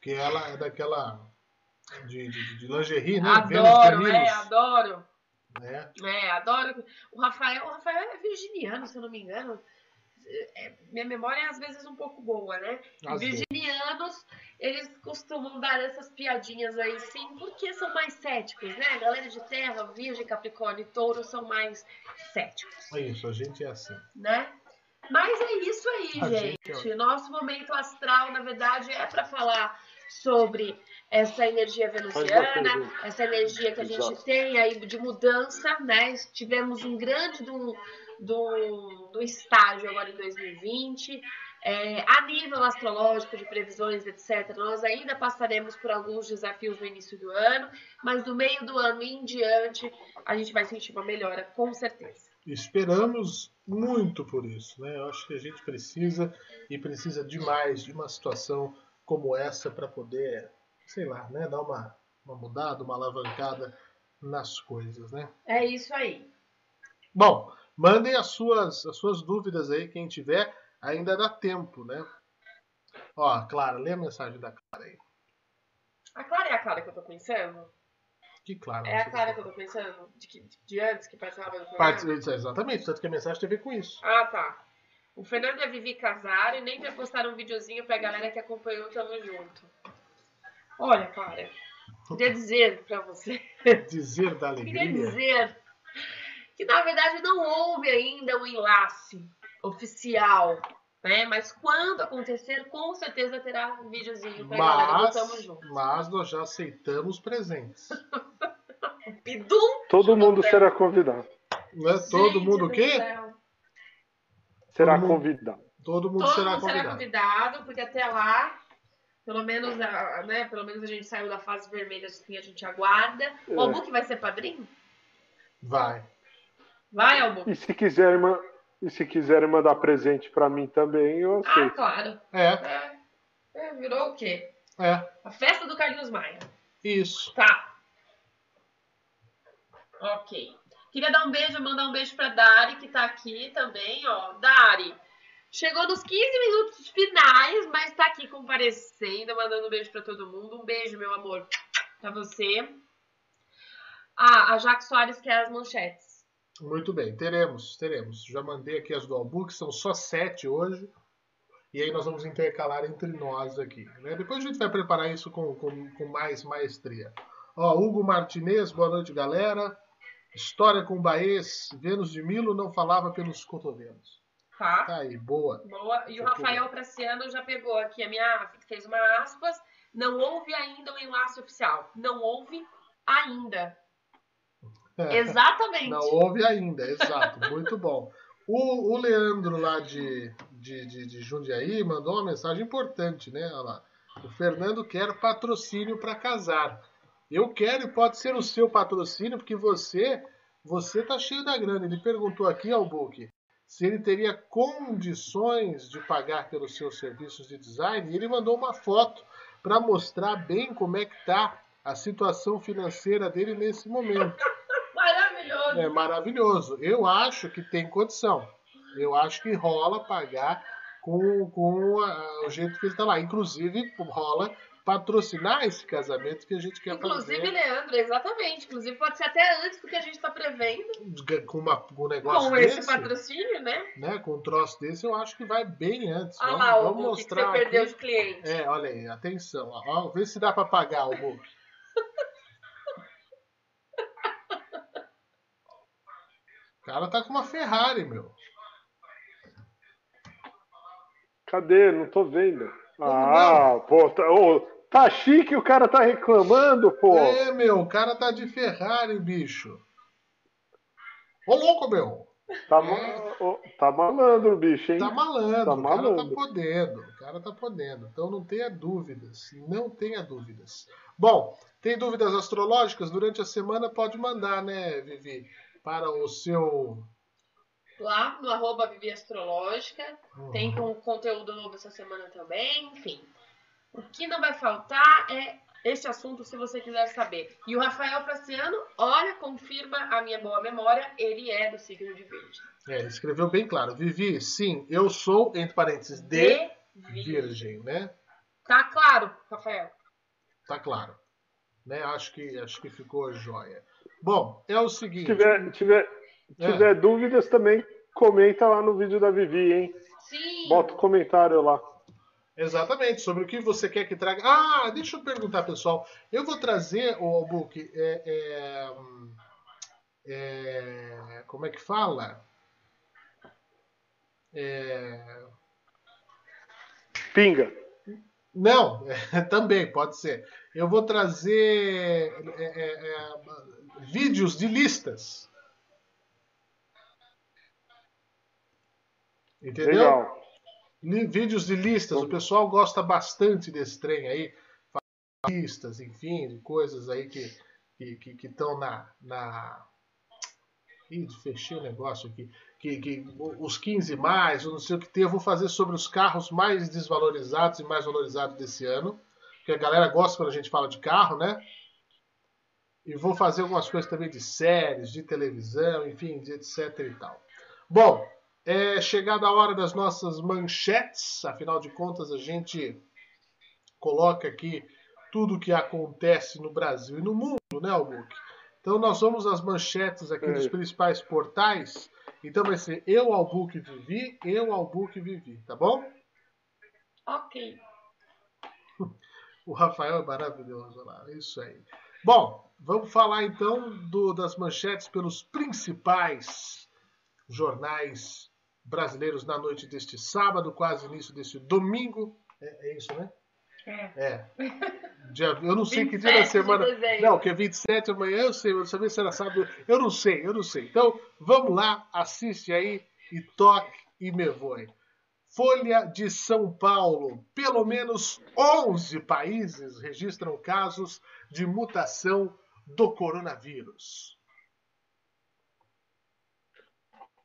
que ela é daquela. De, de, de lingerie, né? Vênus Adoro, é, adoro. né? É, adoro. O Rafael, o Rafael é virginiano, se eu não me engano. É, minha memória é às vezes um pouco boa, né? Às. Virginianos, eles costumam dar essas piadinhas aí, sim, porque são mais céticos, né? Galera de terra, virgem, capricórnio e touro são mais céticos, É isso, a gente é assim. né? Mas é isso aí, A gente. gente é- Nosso momento astral, na verdade, é para falar sobre essa energia venusiana, essa energia que a gente Exato. tem aí de mudança, né? Tivemos um grande do, do, do estágio agora em 2020. É, a nível astrológico, de previsões, etc., nós ainda passaremos por alguns desafios no início do ano, mas do meio do ano em diante, a gente vai sentir uma melhora, com certeza. Esperamos muito por isso, né? Eu acho que a gente precisa e precisa demais de uma situação como essa para poder, sei lá, né, dar uma, uma mudada, uma alavancada nas coisas, né? É isso aí. Bom, mandem as suas, as suas dúvidas aí, quem tiver, ainda dá tempo, né? Ó, Clara, lê a mensagem da Clara aí. A Clara é a Clara que eu tô pensando? Que Clara. É a Clara que eu tô pensando? De, que- de antes que participava do programa? Parte- Exatamente, tanto que a mensagem tem a ver com isso. Ah, tá. O Fernando e a Vivi casaram e nem pra postar um videozinho pra galera que acompanhou Tamo Junto. Olha, Clara, queria dizer pra você, Dizer da queria alegria. dizer que na verdade não houve ainda um enlace oficial, né? Mas quando acontecer, com certeza terá um videozinho pra galera Mas, Tamo Junto. mas nós já aceitamos presentes. Pidum! Todo mundo será convidado. Não é todo Gente mundo o quê? céu. Será Todo mundo- convidado. Todo mundo Todo será mundo será convidado. convidado, porque até lá, pelo menos, a- né, pelo menos a gente saiu da fase vermelha, assim, a gente aguarda. O É. Albuque vai ser padrinho? Vai. Vai, Albuque? E se quiserem, e se quiserem mandar presente pra mim também, eu Ah, aceito. claro. É, É, é, virou o quê? é. A festa do Carlinhos Maia. Isso. Tá. Ok. Queria dar um beijo, mandar um beijo pra Dari, que tá aqui também, ó. Dari, Chegou nos 15 minutos finais, mas tá aqui comparecendo, mandando um beijo para todo mundo. Um beijo, meu amor, para você. Ah, a Jaque Soares quer as manchetes. Muito bem, teremos, teremos. Já mandei aqui as do Albuque, são só sete hoje. E aí nós vamos intercalar entre nós aqui. Né? Depois a gente vai preparar isso com, com, com mais maestria. Ó, Hugo Martinez, boa noite, galera. História com Baez, Vênus de Milo não falava pelos cotovelos. Tá. Tá aí, boa. Boa. E o Rafael Praciano já pegou aqui a minha. fez uma aspas. Não houve ainda o um enlace oficial. Não houve ainda. É, Exatamente. Não houve ainda, exato. Muito bom. O, o Leandro lá de, de, de, de, Jundiaí mandou uma mensagem importante, né? Olha lá. O Fernando quer patrocínio para casar. Eu quero e pode ser o seu patrocínio, porque você você tá cheio da grana. Ele perguntou aqui ao Book se ele teria condições de pagar pelos seus serviços de design. E ele mandou uma foto para mostrar bem como é que está a situação financeira dele nesse momento. Maravilhoso. É maravilhoso. Eu acho que tem condição. Eu acho que rola pagar com, com a, o jeito que ele está lá. Inclusive, rola patrocinar esse casamento que a gente quer Inclusive, fazer. Inclusive, Leandro, exatamente. Inclusive, pode ser até antes do que a gente está prevendo. Com, uma, com um negócio Com desse, esse patrocínio, né? né? Com um troço desse, eu acho que vai bem antes. Olha vamos, lá, vamos o mostrar que você perdeu aqui. os clientes. É, olha aí, atenção. Ó, vê se dá para pagar o O cara tá com uma Ferrari, meu. Cadê? Não tô vendo. ah, pô, tá, oh, tá chique o cara tá reclamando, pô. É, meu, o cara tá de Ferrari, bicho. Ô, louco, meu. Tá, é. oh, tá malandro, bicho, hein? Tá malandro, tá malandro. o cara tá podendo. O cara tá podendo. Então não tenha dúvidas. Não tenha dúvidas. Bom, tem dúvidas astrológicas? Durante a semana pode mandar, né, Vivi? Para o seu lá no arroba Vivi Astrológica. Uhum. Tem um conteúdo novo essa semana também, enfim. O que não vai faltar é este assunto se você quiser saber. E o Rafael Praciano, olha, confirma a minha boa memória, ele é do signo de Virgem. É, ele escreveu bem claro. Vivi, sim, eu sou, entre parênteses, de, de virgem. né? Tá claro, Rafael. Tá claro. Né? Acho que acho que ficou jóia. Bom, é o seguinte. Se tiver, tiver, é. tiver dúvidas também, comenta lá no vídeo da Vivi, hein? Sim. Bota o um comentário lá. Exatamente, sobre o que você quer que traga. Ah, deixa eu perguntar, pessoal. Eu vou trazer o book. É, é, é, como é que fala? É... Pinga. Não, também pode ser. Eu vou trazer é, é, é, vídeos de listas. Entendeu? Legal vídeos de listas, o pessoal gosta bastante desse trem aí, listas, enfim, de coisas aí que estão que, que, que na, na. Ih, fechei o negócio aqui. Que, que os 15 mais, ou não sei o que tem, eu vou fazer sobre os carros mais desvalorizados e mais valorizados desse ano. Porque a galera gosta quando a gente fala de carro, né? E vou fazer algumas coisas também de séries, de televisão, enfim, de etc e tal. Bom, é chegada a hora das nossas manchetes, afinal de contas a gente coloca aqui tudo o que acontece no Brasil e no mundo, né, Albuque? Então nós vamos às manchetes aqui é. dos principais portais. Então vai ser eu, Albuque, Vivi, eu, Albuque, Vivi, tá bom? Ok. O Rafael é maravilhoso lá, é isso aí. Bom, vamos falar então do, das manchetes pelos principais jornais brasileiros na noite deste sábado, quase início deste domingo. É, é isso, né? É. é. Dia, eu não sei que dia da semana. Não, que é 27 amanhã, eu sei, eu não sabia se era sábado. Eu não sei, eu não sei. Então, vamos lá, assiste aí e toque e me voe. Folha de São Paulo. Pelo menos 11 países registram casos de mutação do coronavírus.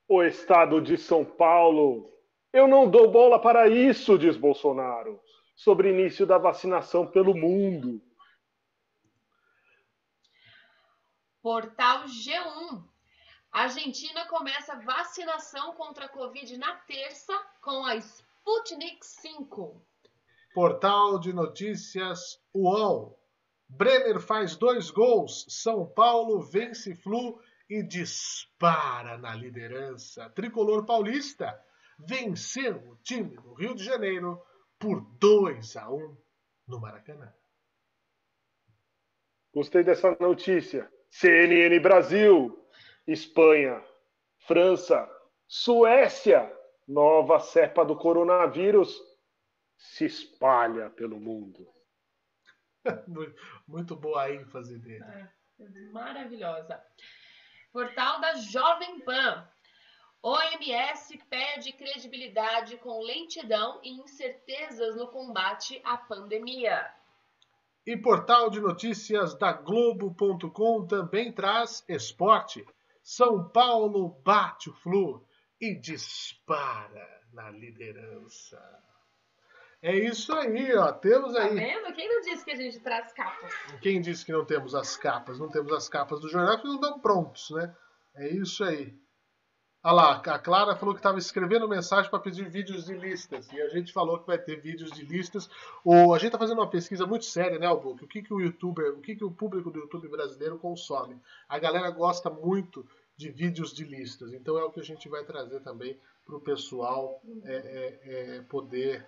O estado de São Paulo. Eu não dou bola para isso, diz Bolsonaro, sobre início da vacinação pelo mundo. Portal G1. A Argentina começa vacinação contra a Covid na terça com a Sputnik 5. Portal de notícias UOL. Brenner faz dois gols. São Paulo vence Flu e dispara na liderança. Tricolor paulista venceu o time do Rio de Janeiro por 2 a 1 no Maracanã. Gostei dessa notícia. CNN Brasil, Espanha, França, Suécia, nova cepa do coronavírus se espalha pelo mundo. Muito boa a ênfase dele. É, maravilhosa. Portal da Jovem Pan. OMS pede credibilidade com lentidão e incertezas no combate à pandemia. E portal de notícias da Globo.com também traz esporte. São Paulo bate o Flu e dispara na liderança. É isso aí, ó. Temos tá aí. Tá vendo? Quem não disse que a gente traz capas? Quem disse que não temos as capas? Não temos as capas do jornal porque não estão prontos, né? É isso aí. Olha lá, a Clara falou que estava escrevendo mensagem para pedir vídeos de listas. E a gente falou que vai ter vídeos de listas. O, a gente está fazendo uma pesquisa muito séria, né, Albuque? O que, que o youtuber, o que, que o público do YouTube brasileiro consome? A galera gosta muito de vídeos de listas. Então é o que a gente vai trazer também para o pessoal é, é, é, poder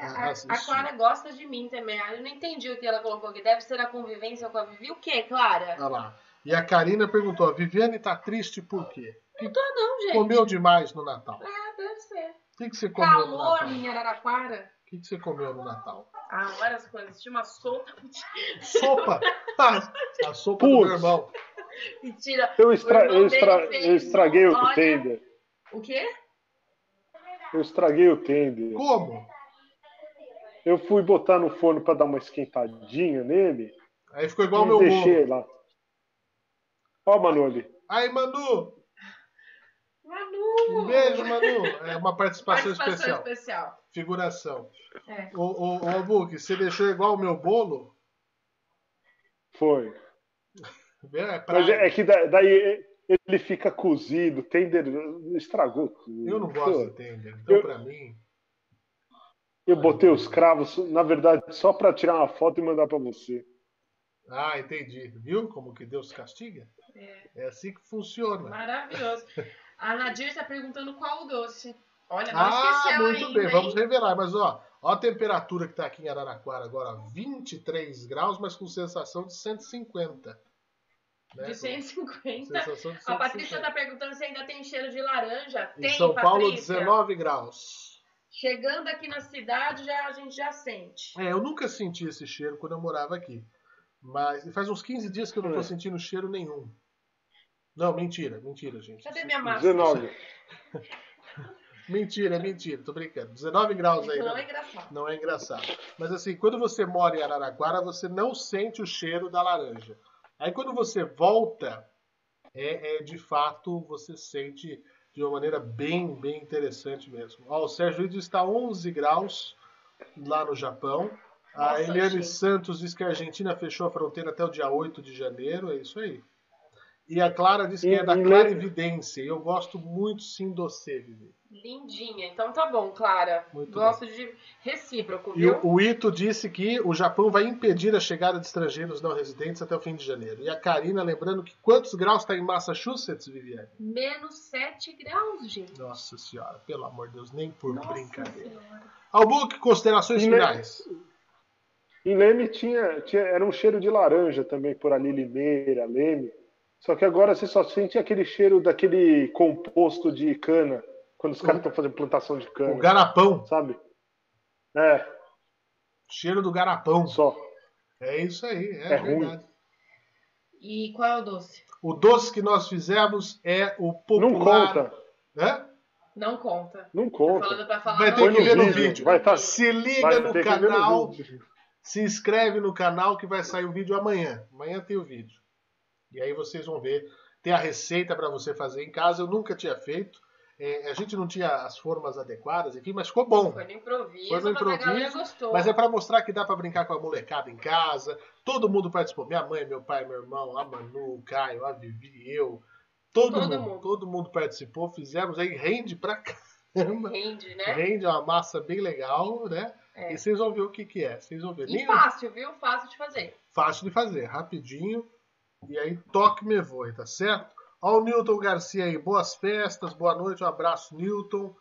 a, a, Clara gosta de mim também. Eu não entendi o que ela colocou aqui. Deve ser a convivência com a Vivi. O que, Clara? Olha lá. E a Karina perguntou: a Viviane tá triste por quê? Não tô, não, gente. Comeu demais no Natal. Ah, deve ser. O que, que você comeu Calor no Natal? Calor em Araraquara. O que, que você comeu no Natal? Ah, várias coisas. Tinha uma sopa. Sopa? Ah, a sopa do meu irmão. Mentira. Eu, estra eu, estra eu estraguei o tender. O quê? Eu estraguei o tender. Como? Eu fui botar no forno para dar uma esquentadinha nele. Aí ficou igual o meu deixei bolo. lá. Ó, Manoli. Aí, Manu. Manu. Um beijo, Manu. É uma participação, participação especial. especial. Figuração. É. Ô, ô, ô, Book, você deixou igual o meu bolo? Foi. É, pra... Mas é, é que daí ele fica cozido, tender estragou tudo. Eu não gosto de tender, então eu... pra mim. Eu botei os cravos, na verdade, só para tirar uma foto e mandar para você. Ah, entendi. Viu como que Deus castiga? É, é assim que funciona. Maravilhoso. A Nadir está perguntando qual o doce. Olha, não ah, esqueceu muito ainda, bem, hein? vamos revelar. Mas ó, ó a temperatura que está aqui em Araraquara agora, 23 graus, mas com sensação de 150. Né? De 150. Sensação de 150. A Patrícia está perguntando se ainda tem cheiro de laranja. Em tem, São Paulo, Patrícia. 19 graus. Chegando aqui na cidade, já, a gente já sente. É, eu nunca senti esse cheiro quando eu morava aqui. Mas faz uns 15 dias que eu não tô sentindo cheiro nenhum. Não, mentira, mentira, gente. Cadê minha massa? 19. mentira, mentira, tô brincando. 19 graus aí. Não, não é engraçado. Não é engraçado. Mas assim, quando você mora em Araraquara, você não sente o cheiro da laranja. Aí quando você volta, é, é de fato, você sente de uma maneira bem, bem interessante mesmo. Ó, o Sérgio Lídio está 11 graus lá no Japão. Nossa, a Eliane gente. Santos diz que a Argentina fechou a fronteira até o dia 8 de janeiro, é isso aí. E a Clara diz que e, é da clarividência. Eu gosto muito sim do você, Vivi. Lindinha. Então tá bom, Clara. Muito gosto bem. de recíproco, E viu? o, o Ito disse que o Japão vai impedir a chegada de estrangeiros não residentes até o fim de janeiro. E a Karina lembrando que quantos graus está em Massachusetts, Viviane? Menos 7 graus, gente. Nossa senhora, pelo amor de Deus, nem por Nossa brincadeira. Senhora. Albuque, considerações Em finais. Em Leme tinha, tinha, era um cheiro de laranja também por ali, Limeira, Leme. Só que agora você só sente aquele cheiro daquele composto de cana, quando os caras estão fazendo plantação de cana. O garapão. Sabe? É. Cheiro do garapão. Só. É isso aí, é, É verdade. E qual é o doce? O doce que nós fizemos é o popular... Não conta. Hã? Não conta. Não Tá conta. falar Vai ter que ver no vídeo. vídeo. Vai tá, Se liga vai no no canal, vídeo. se inscreve no canal que vai sair o vídeo amanhã. Amanhã tem o vídeo. E aí vocês vão ver. Tem a receita para você fazer em casa. Eu nunca tinha feito. É, a gente não tinha as formas adequadas, enfim, mas ficou bom. Foi no improviso, Foi no improviso. Mas é para mostrar que dá para brincar com a molecada em casa. Todo mundo participou. Minha mãe, meu pai, meu irmão, a Manu, o Caio, a Vivi, eu. Todo, todo mundo, mundo, todo mundo participou, fizemos aí, rende pra caramba. Rende, né? Rende, é uma massa bem legal, né? É. E vocês vão ver o que, que é. Vocês vão ver. E Nem... fácil, viu? Fácil de fazer. Fácil de fazer, rapidinho. E aí, toque me voe, tá certo? Ó, o Newton Garcia aí, boas festas, boa noite, um abraço, Newton.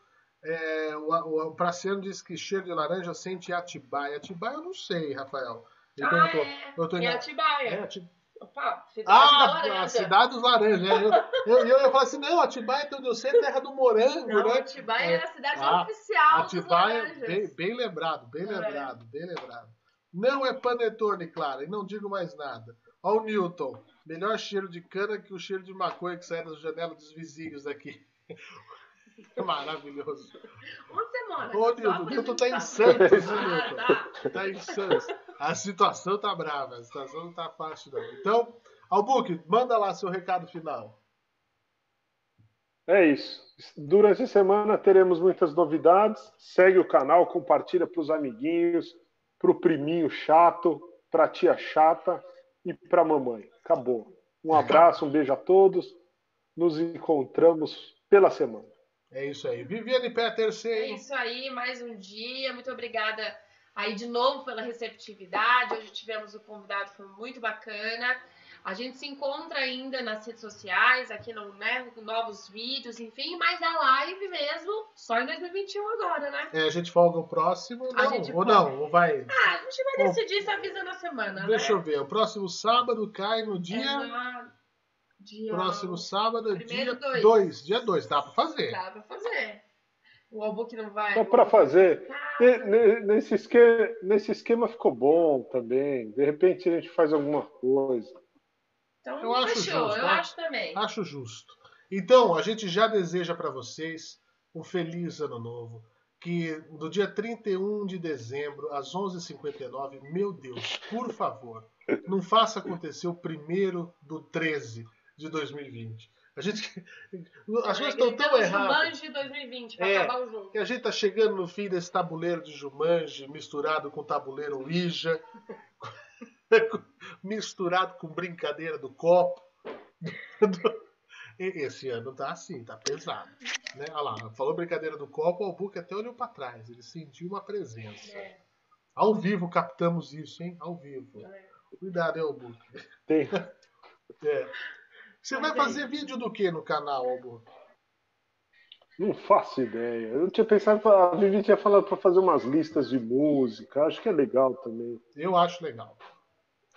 É, o, o, Praciano disse que cheiro de laranja sente Atibaia. Atibaia eu não sei, Rafael. Ele ah, perguntou. É, eu tô é Atibaia. É, Atibaia. Opa, cidade ah, a cidade dos laranjas. É, eu, eu, eu, ia falar assim, não, Atibaia, então eu sei, é terra do morango, não, né? Atibaia é, era a cidade ah, oficial Atibaia, bem, bem lembrado, bem é. lembrado, bem lembrado. Não é panetone, Clara, e não digo mais nada. Ó o Newton, melhor cheiro de cana que o cheiro de maconha que sai das janelas dos vizinhos aqui. Maravilhoso. Onde você mora? Ô, Nilton, o Nilton tá em Santos, né, Nilton? Tá. tá em Santos. A situação tá brava, a situação não tá fácil, não. Então, Albuque, manda lá seu recado final. É isso. Durante a semana teremos muitas novidades. Segue o canal, compartilha para os amiguinhos, para o priminho chato, para a tia chata e para a mamãe. Acabou. Um abraço, um beijo a todos. Nos encontramos pela semana. É isso aí. Viviane Peterson. É isso aí, mais um dia. Muito obrigada aí de novo pela receptividade. Hoje tivemos o convidado, foi muito bacana. A gente se encontra ainda nas redes sociais, aqui no né, novos vídeos, enfim, mas a live mesmo só em 2021 agora, né? É, a gente folga o próximo, não, ou não, ou vai... Ah, a gente vai decidir se avisa na semana, Deixa né? eu ver, o próximo sábado cai no dia... É na... Dia... Próximo sábado, dia 2. Dia 2, dá pra fazer. Dá pra fazer. O Albuque não vai. Dá pra fazer. Nesse esquema, nesse esquema ficou bom também. De repente a gente faz alguma coisa. Então, eu acho fechou, justo. Eu acho também. Acho justo. Então, a gente já deseja para vocês um feliz ano novo. Que do dia 31 de dezembro, às 11h59, meu Deus, por favor, não faça acontecer o primeiro do 13 de 2020. A gente. As coisas estão tão erradas. Jumanji 2020, pra é, acabar o jogo. Que a gente tá chegando no fim desse tabuleiro de Jumanji, misturado com tabuleiro Ouija, misturado com brincadeira do copo. Esse ano tá assim, tá pesado. Né? Olha lá, falou brincadeira do copo, o Albuque até olhou para trás, ele sentiu uma presença. É. Ao vivo captamos isso, hein? Ao vivo. É. Cuidado, hein, Albuque? Tem. É. Você vai fazer vídeo do que no canal, Albu? Não faço ideia. Eu tinha pensado, a Vivi tinha falado para fazer umas listas de música. Acho que é legal também. Eu acho legal.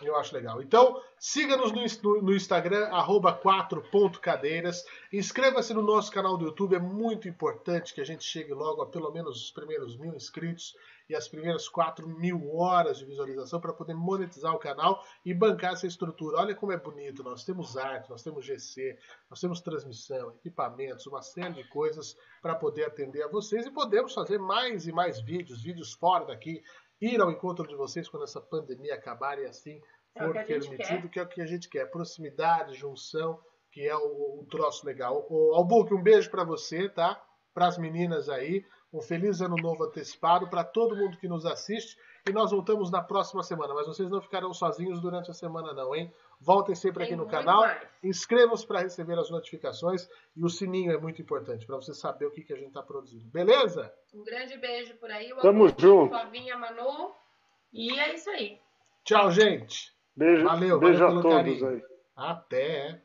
Eu acho legal. Então, siga-nos no, no, Instagram, arroba 4.cadeiras. Inscreva-se no nosso canal do YouTube. É muito importante que a gente chegue logo a pelo menos os primeiros mil inscritos e as primeiras 4 mil horas de visualização para poder monetizar o canal e bancar essa estrutura. Olha como é bonito. Nós temos arte, nós temos GC, nós temos transmissão, equipamentos, uma série de coisas para poder atender a vocês e podemos fazer mais e mais vídeos, vídeos fora daqui, ir ao encontro de vocês quando essa pandemia acabar e assim é for permitido, que é o que a gente quer. Proximidade, junção, que é o, o troço legal. O Albuque, um beijo para você, tá? Para as meninas aí. Um feliz ano novo antecipado para todo mundo que nos assiste. E nós voltamos na próxima semana. Mas vocês não ficarão sozinhos durante a semana, não, hein? Voltem sempre aqui no canal. Inscrevam-se para receber as notificações. E o sininho é muito importante para você saber o que, que a gente está produzindo. Beleza? Um grande beijo por aí. Tamo junto. Flavinha, Manu. E é isso aí. Tchau, gente. Beijo, valeu, beijo valeu a todos carinho. aí. Até.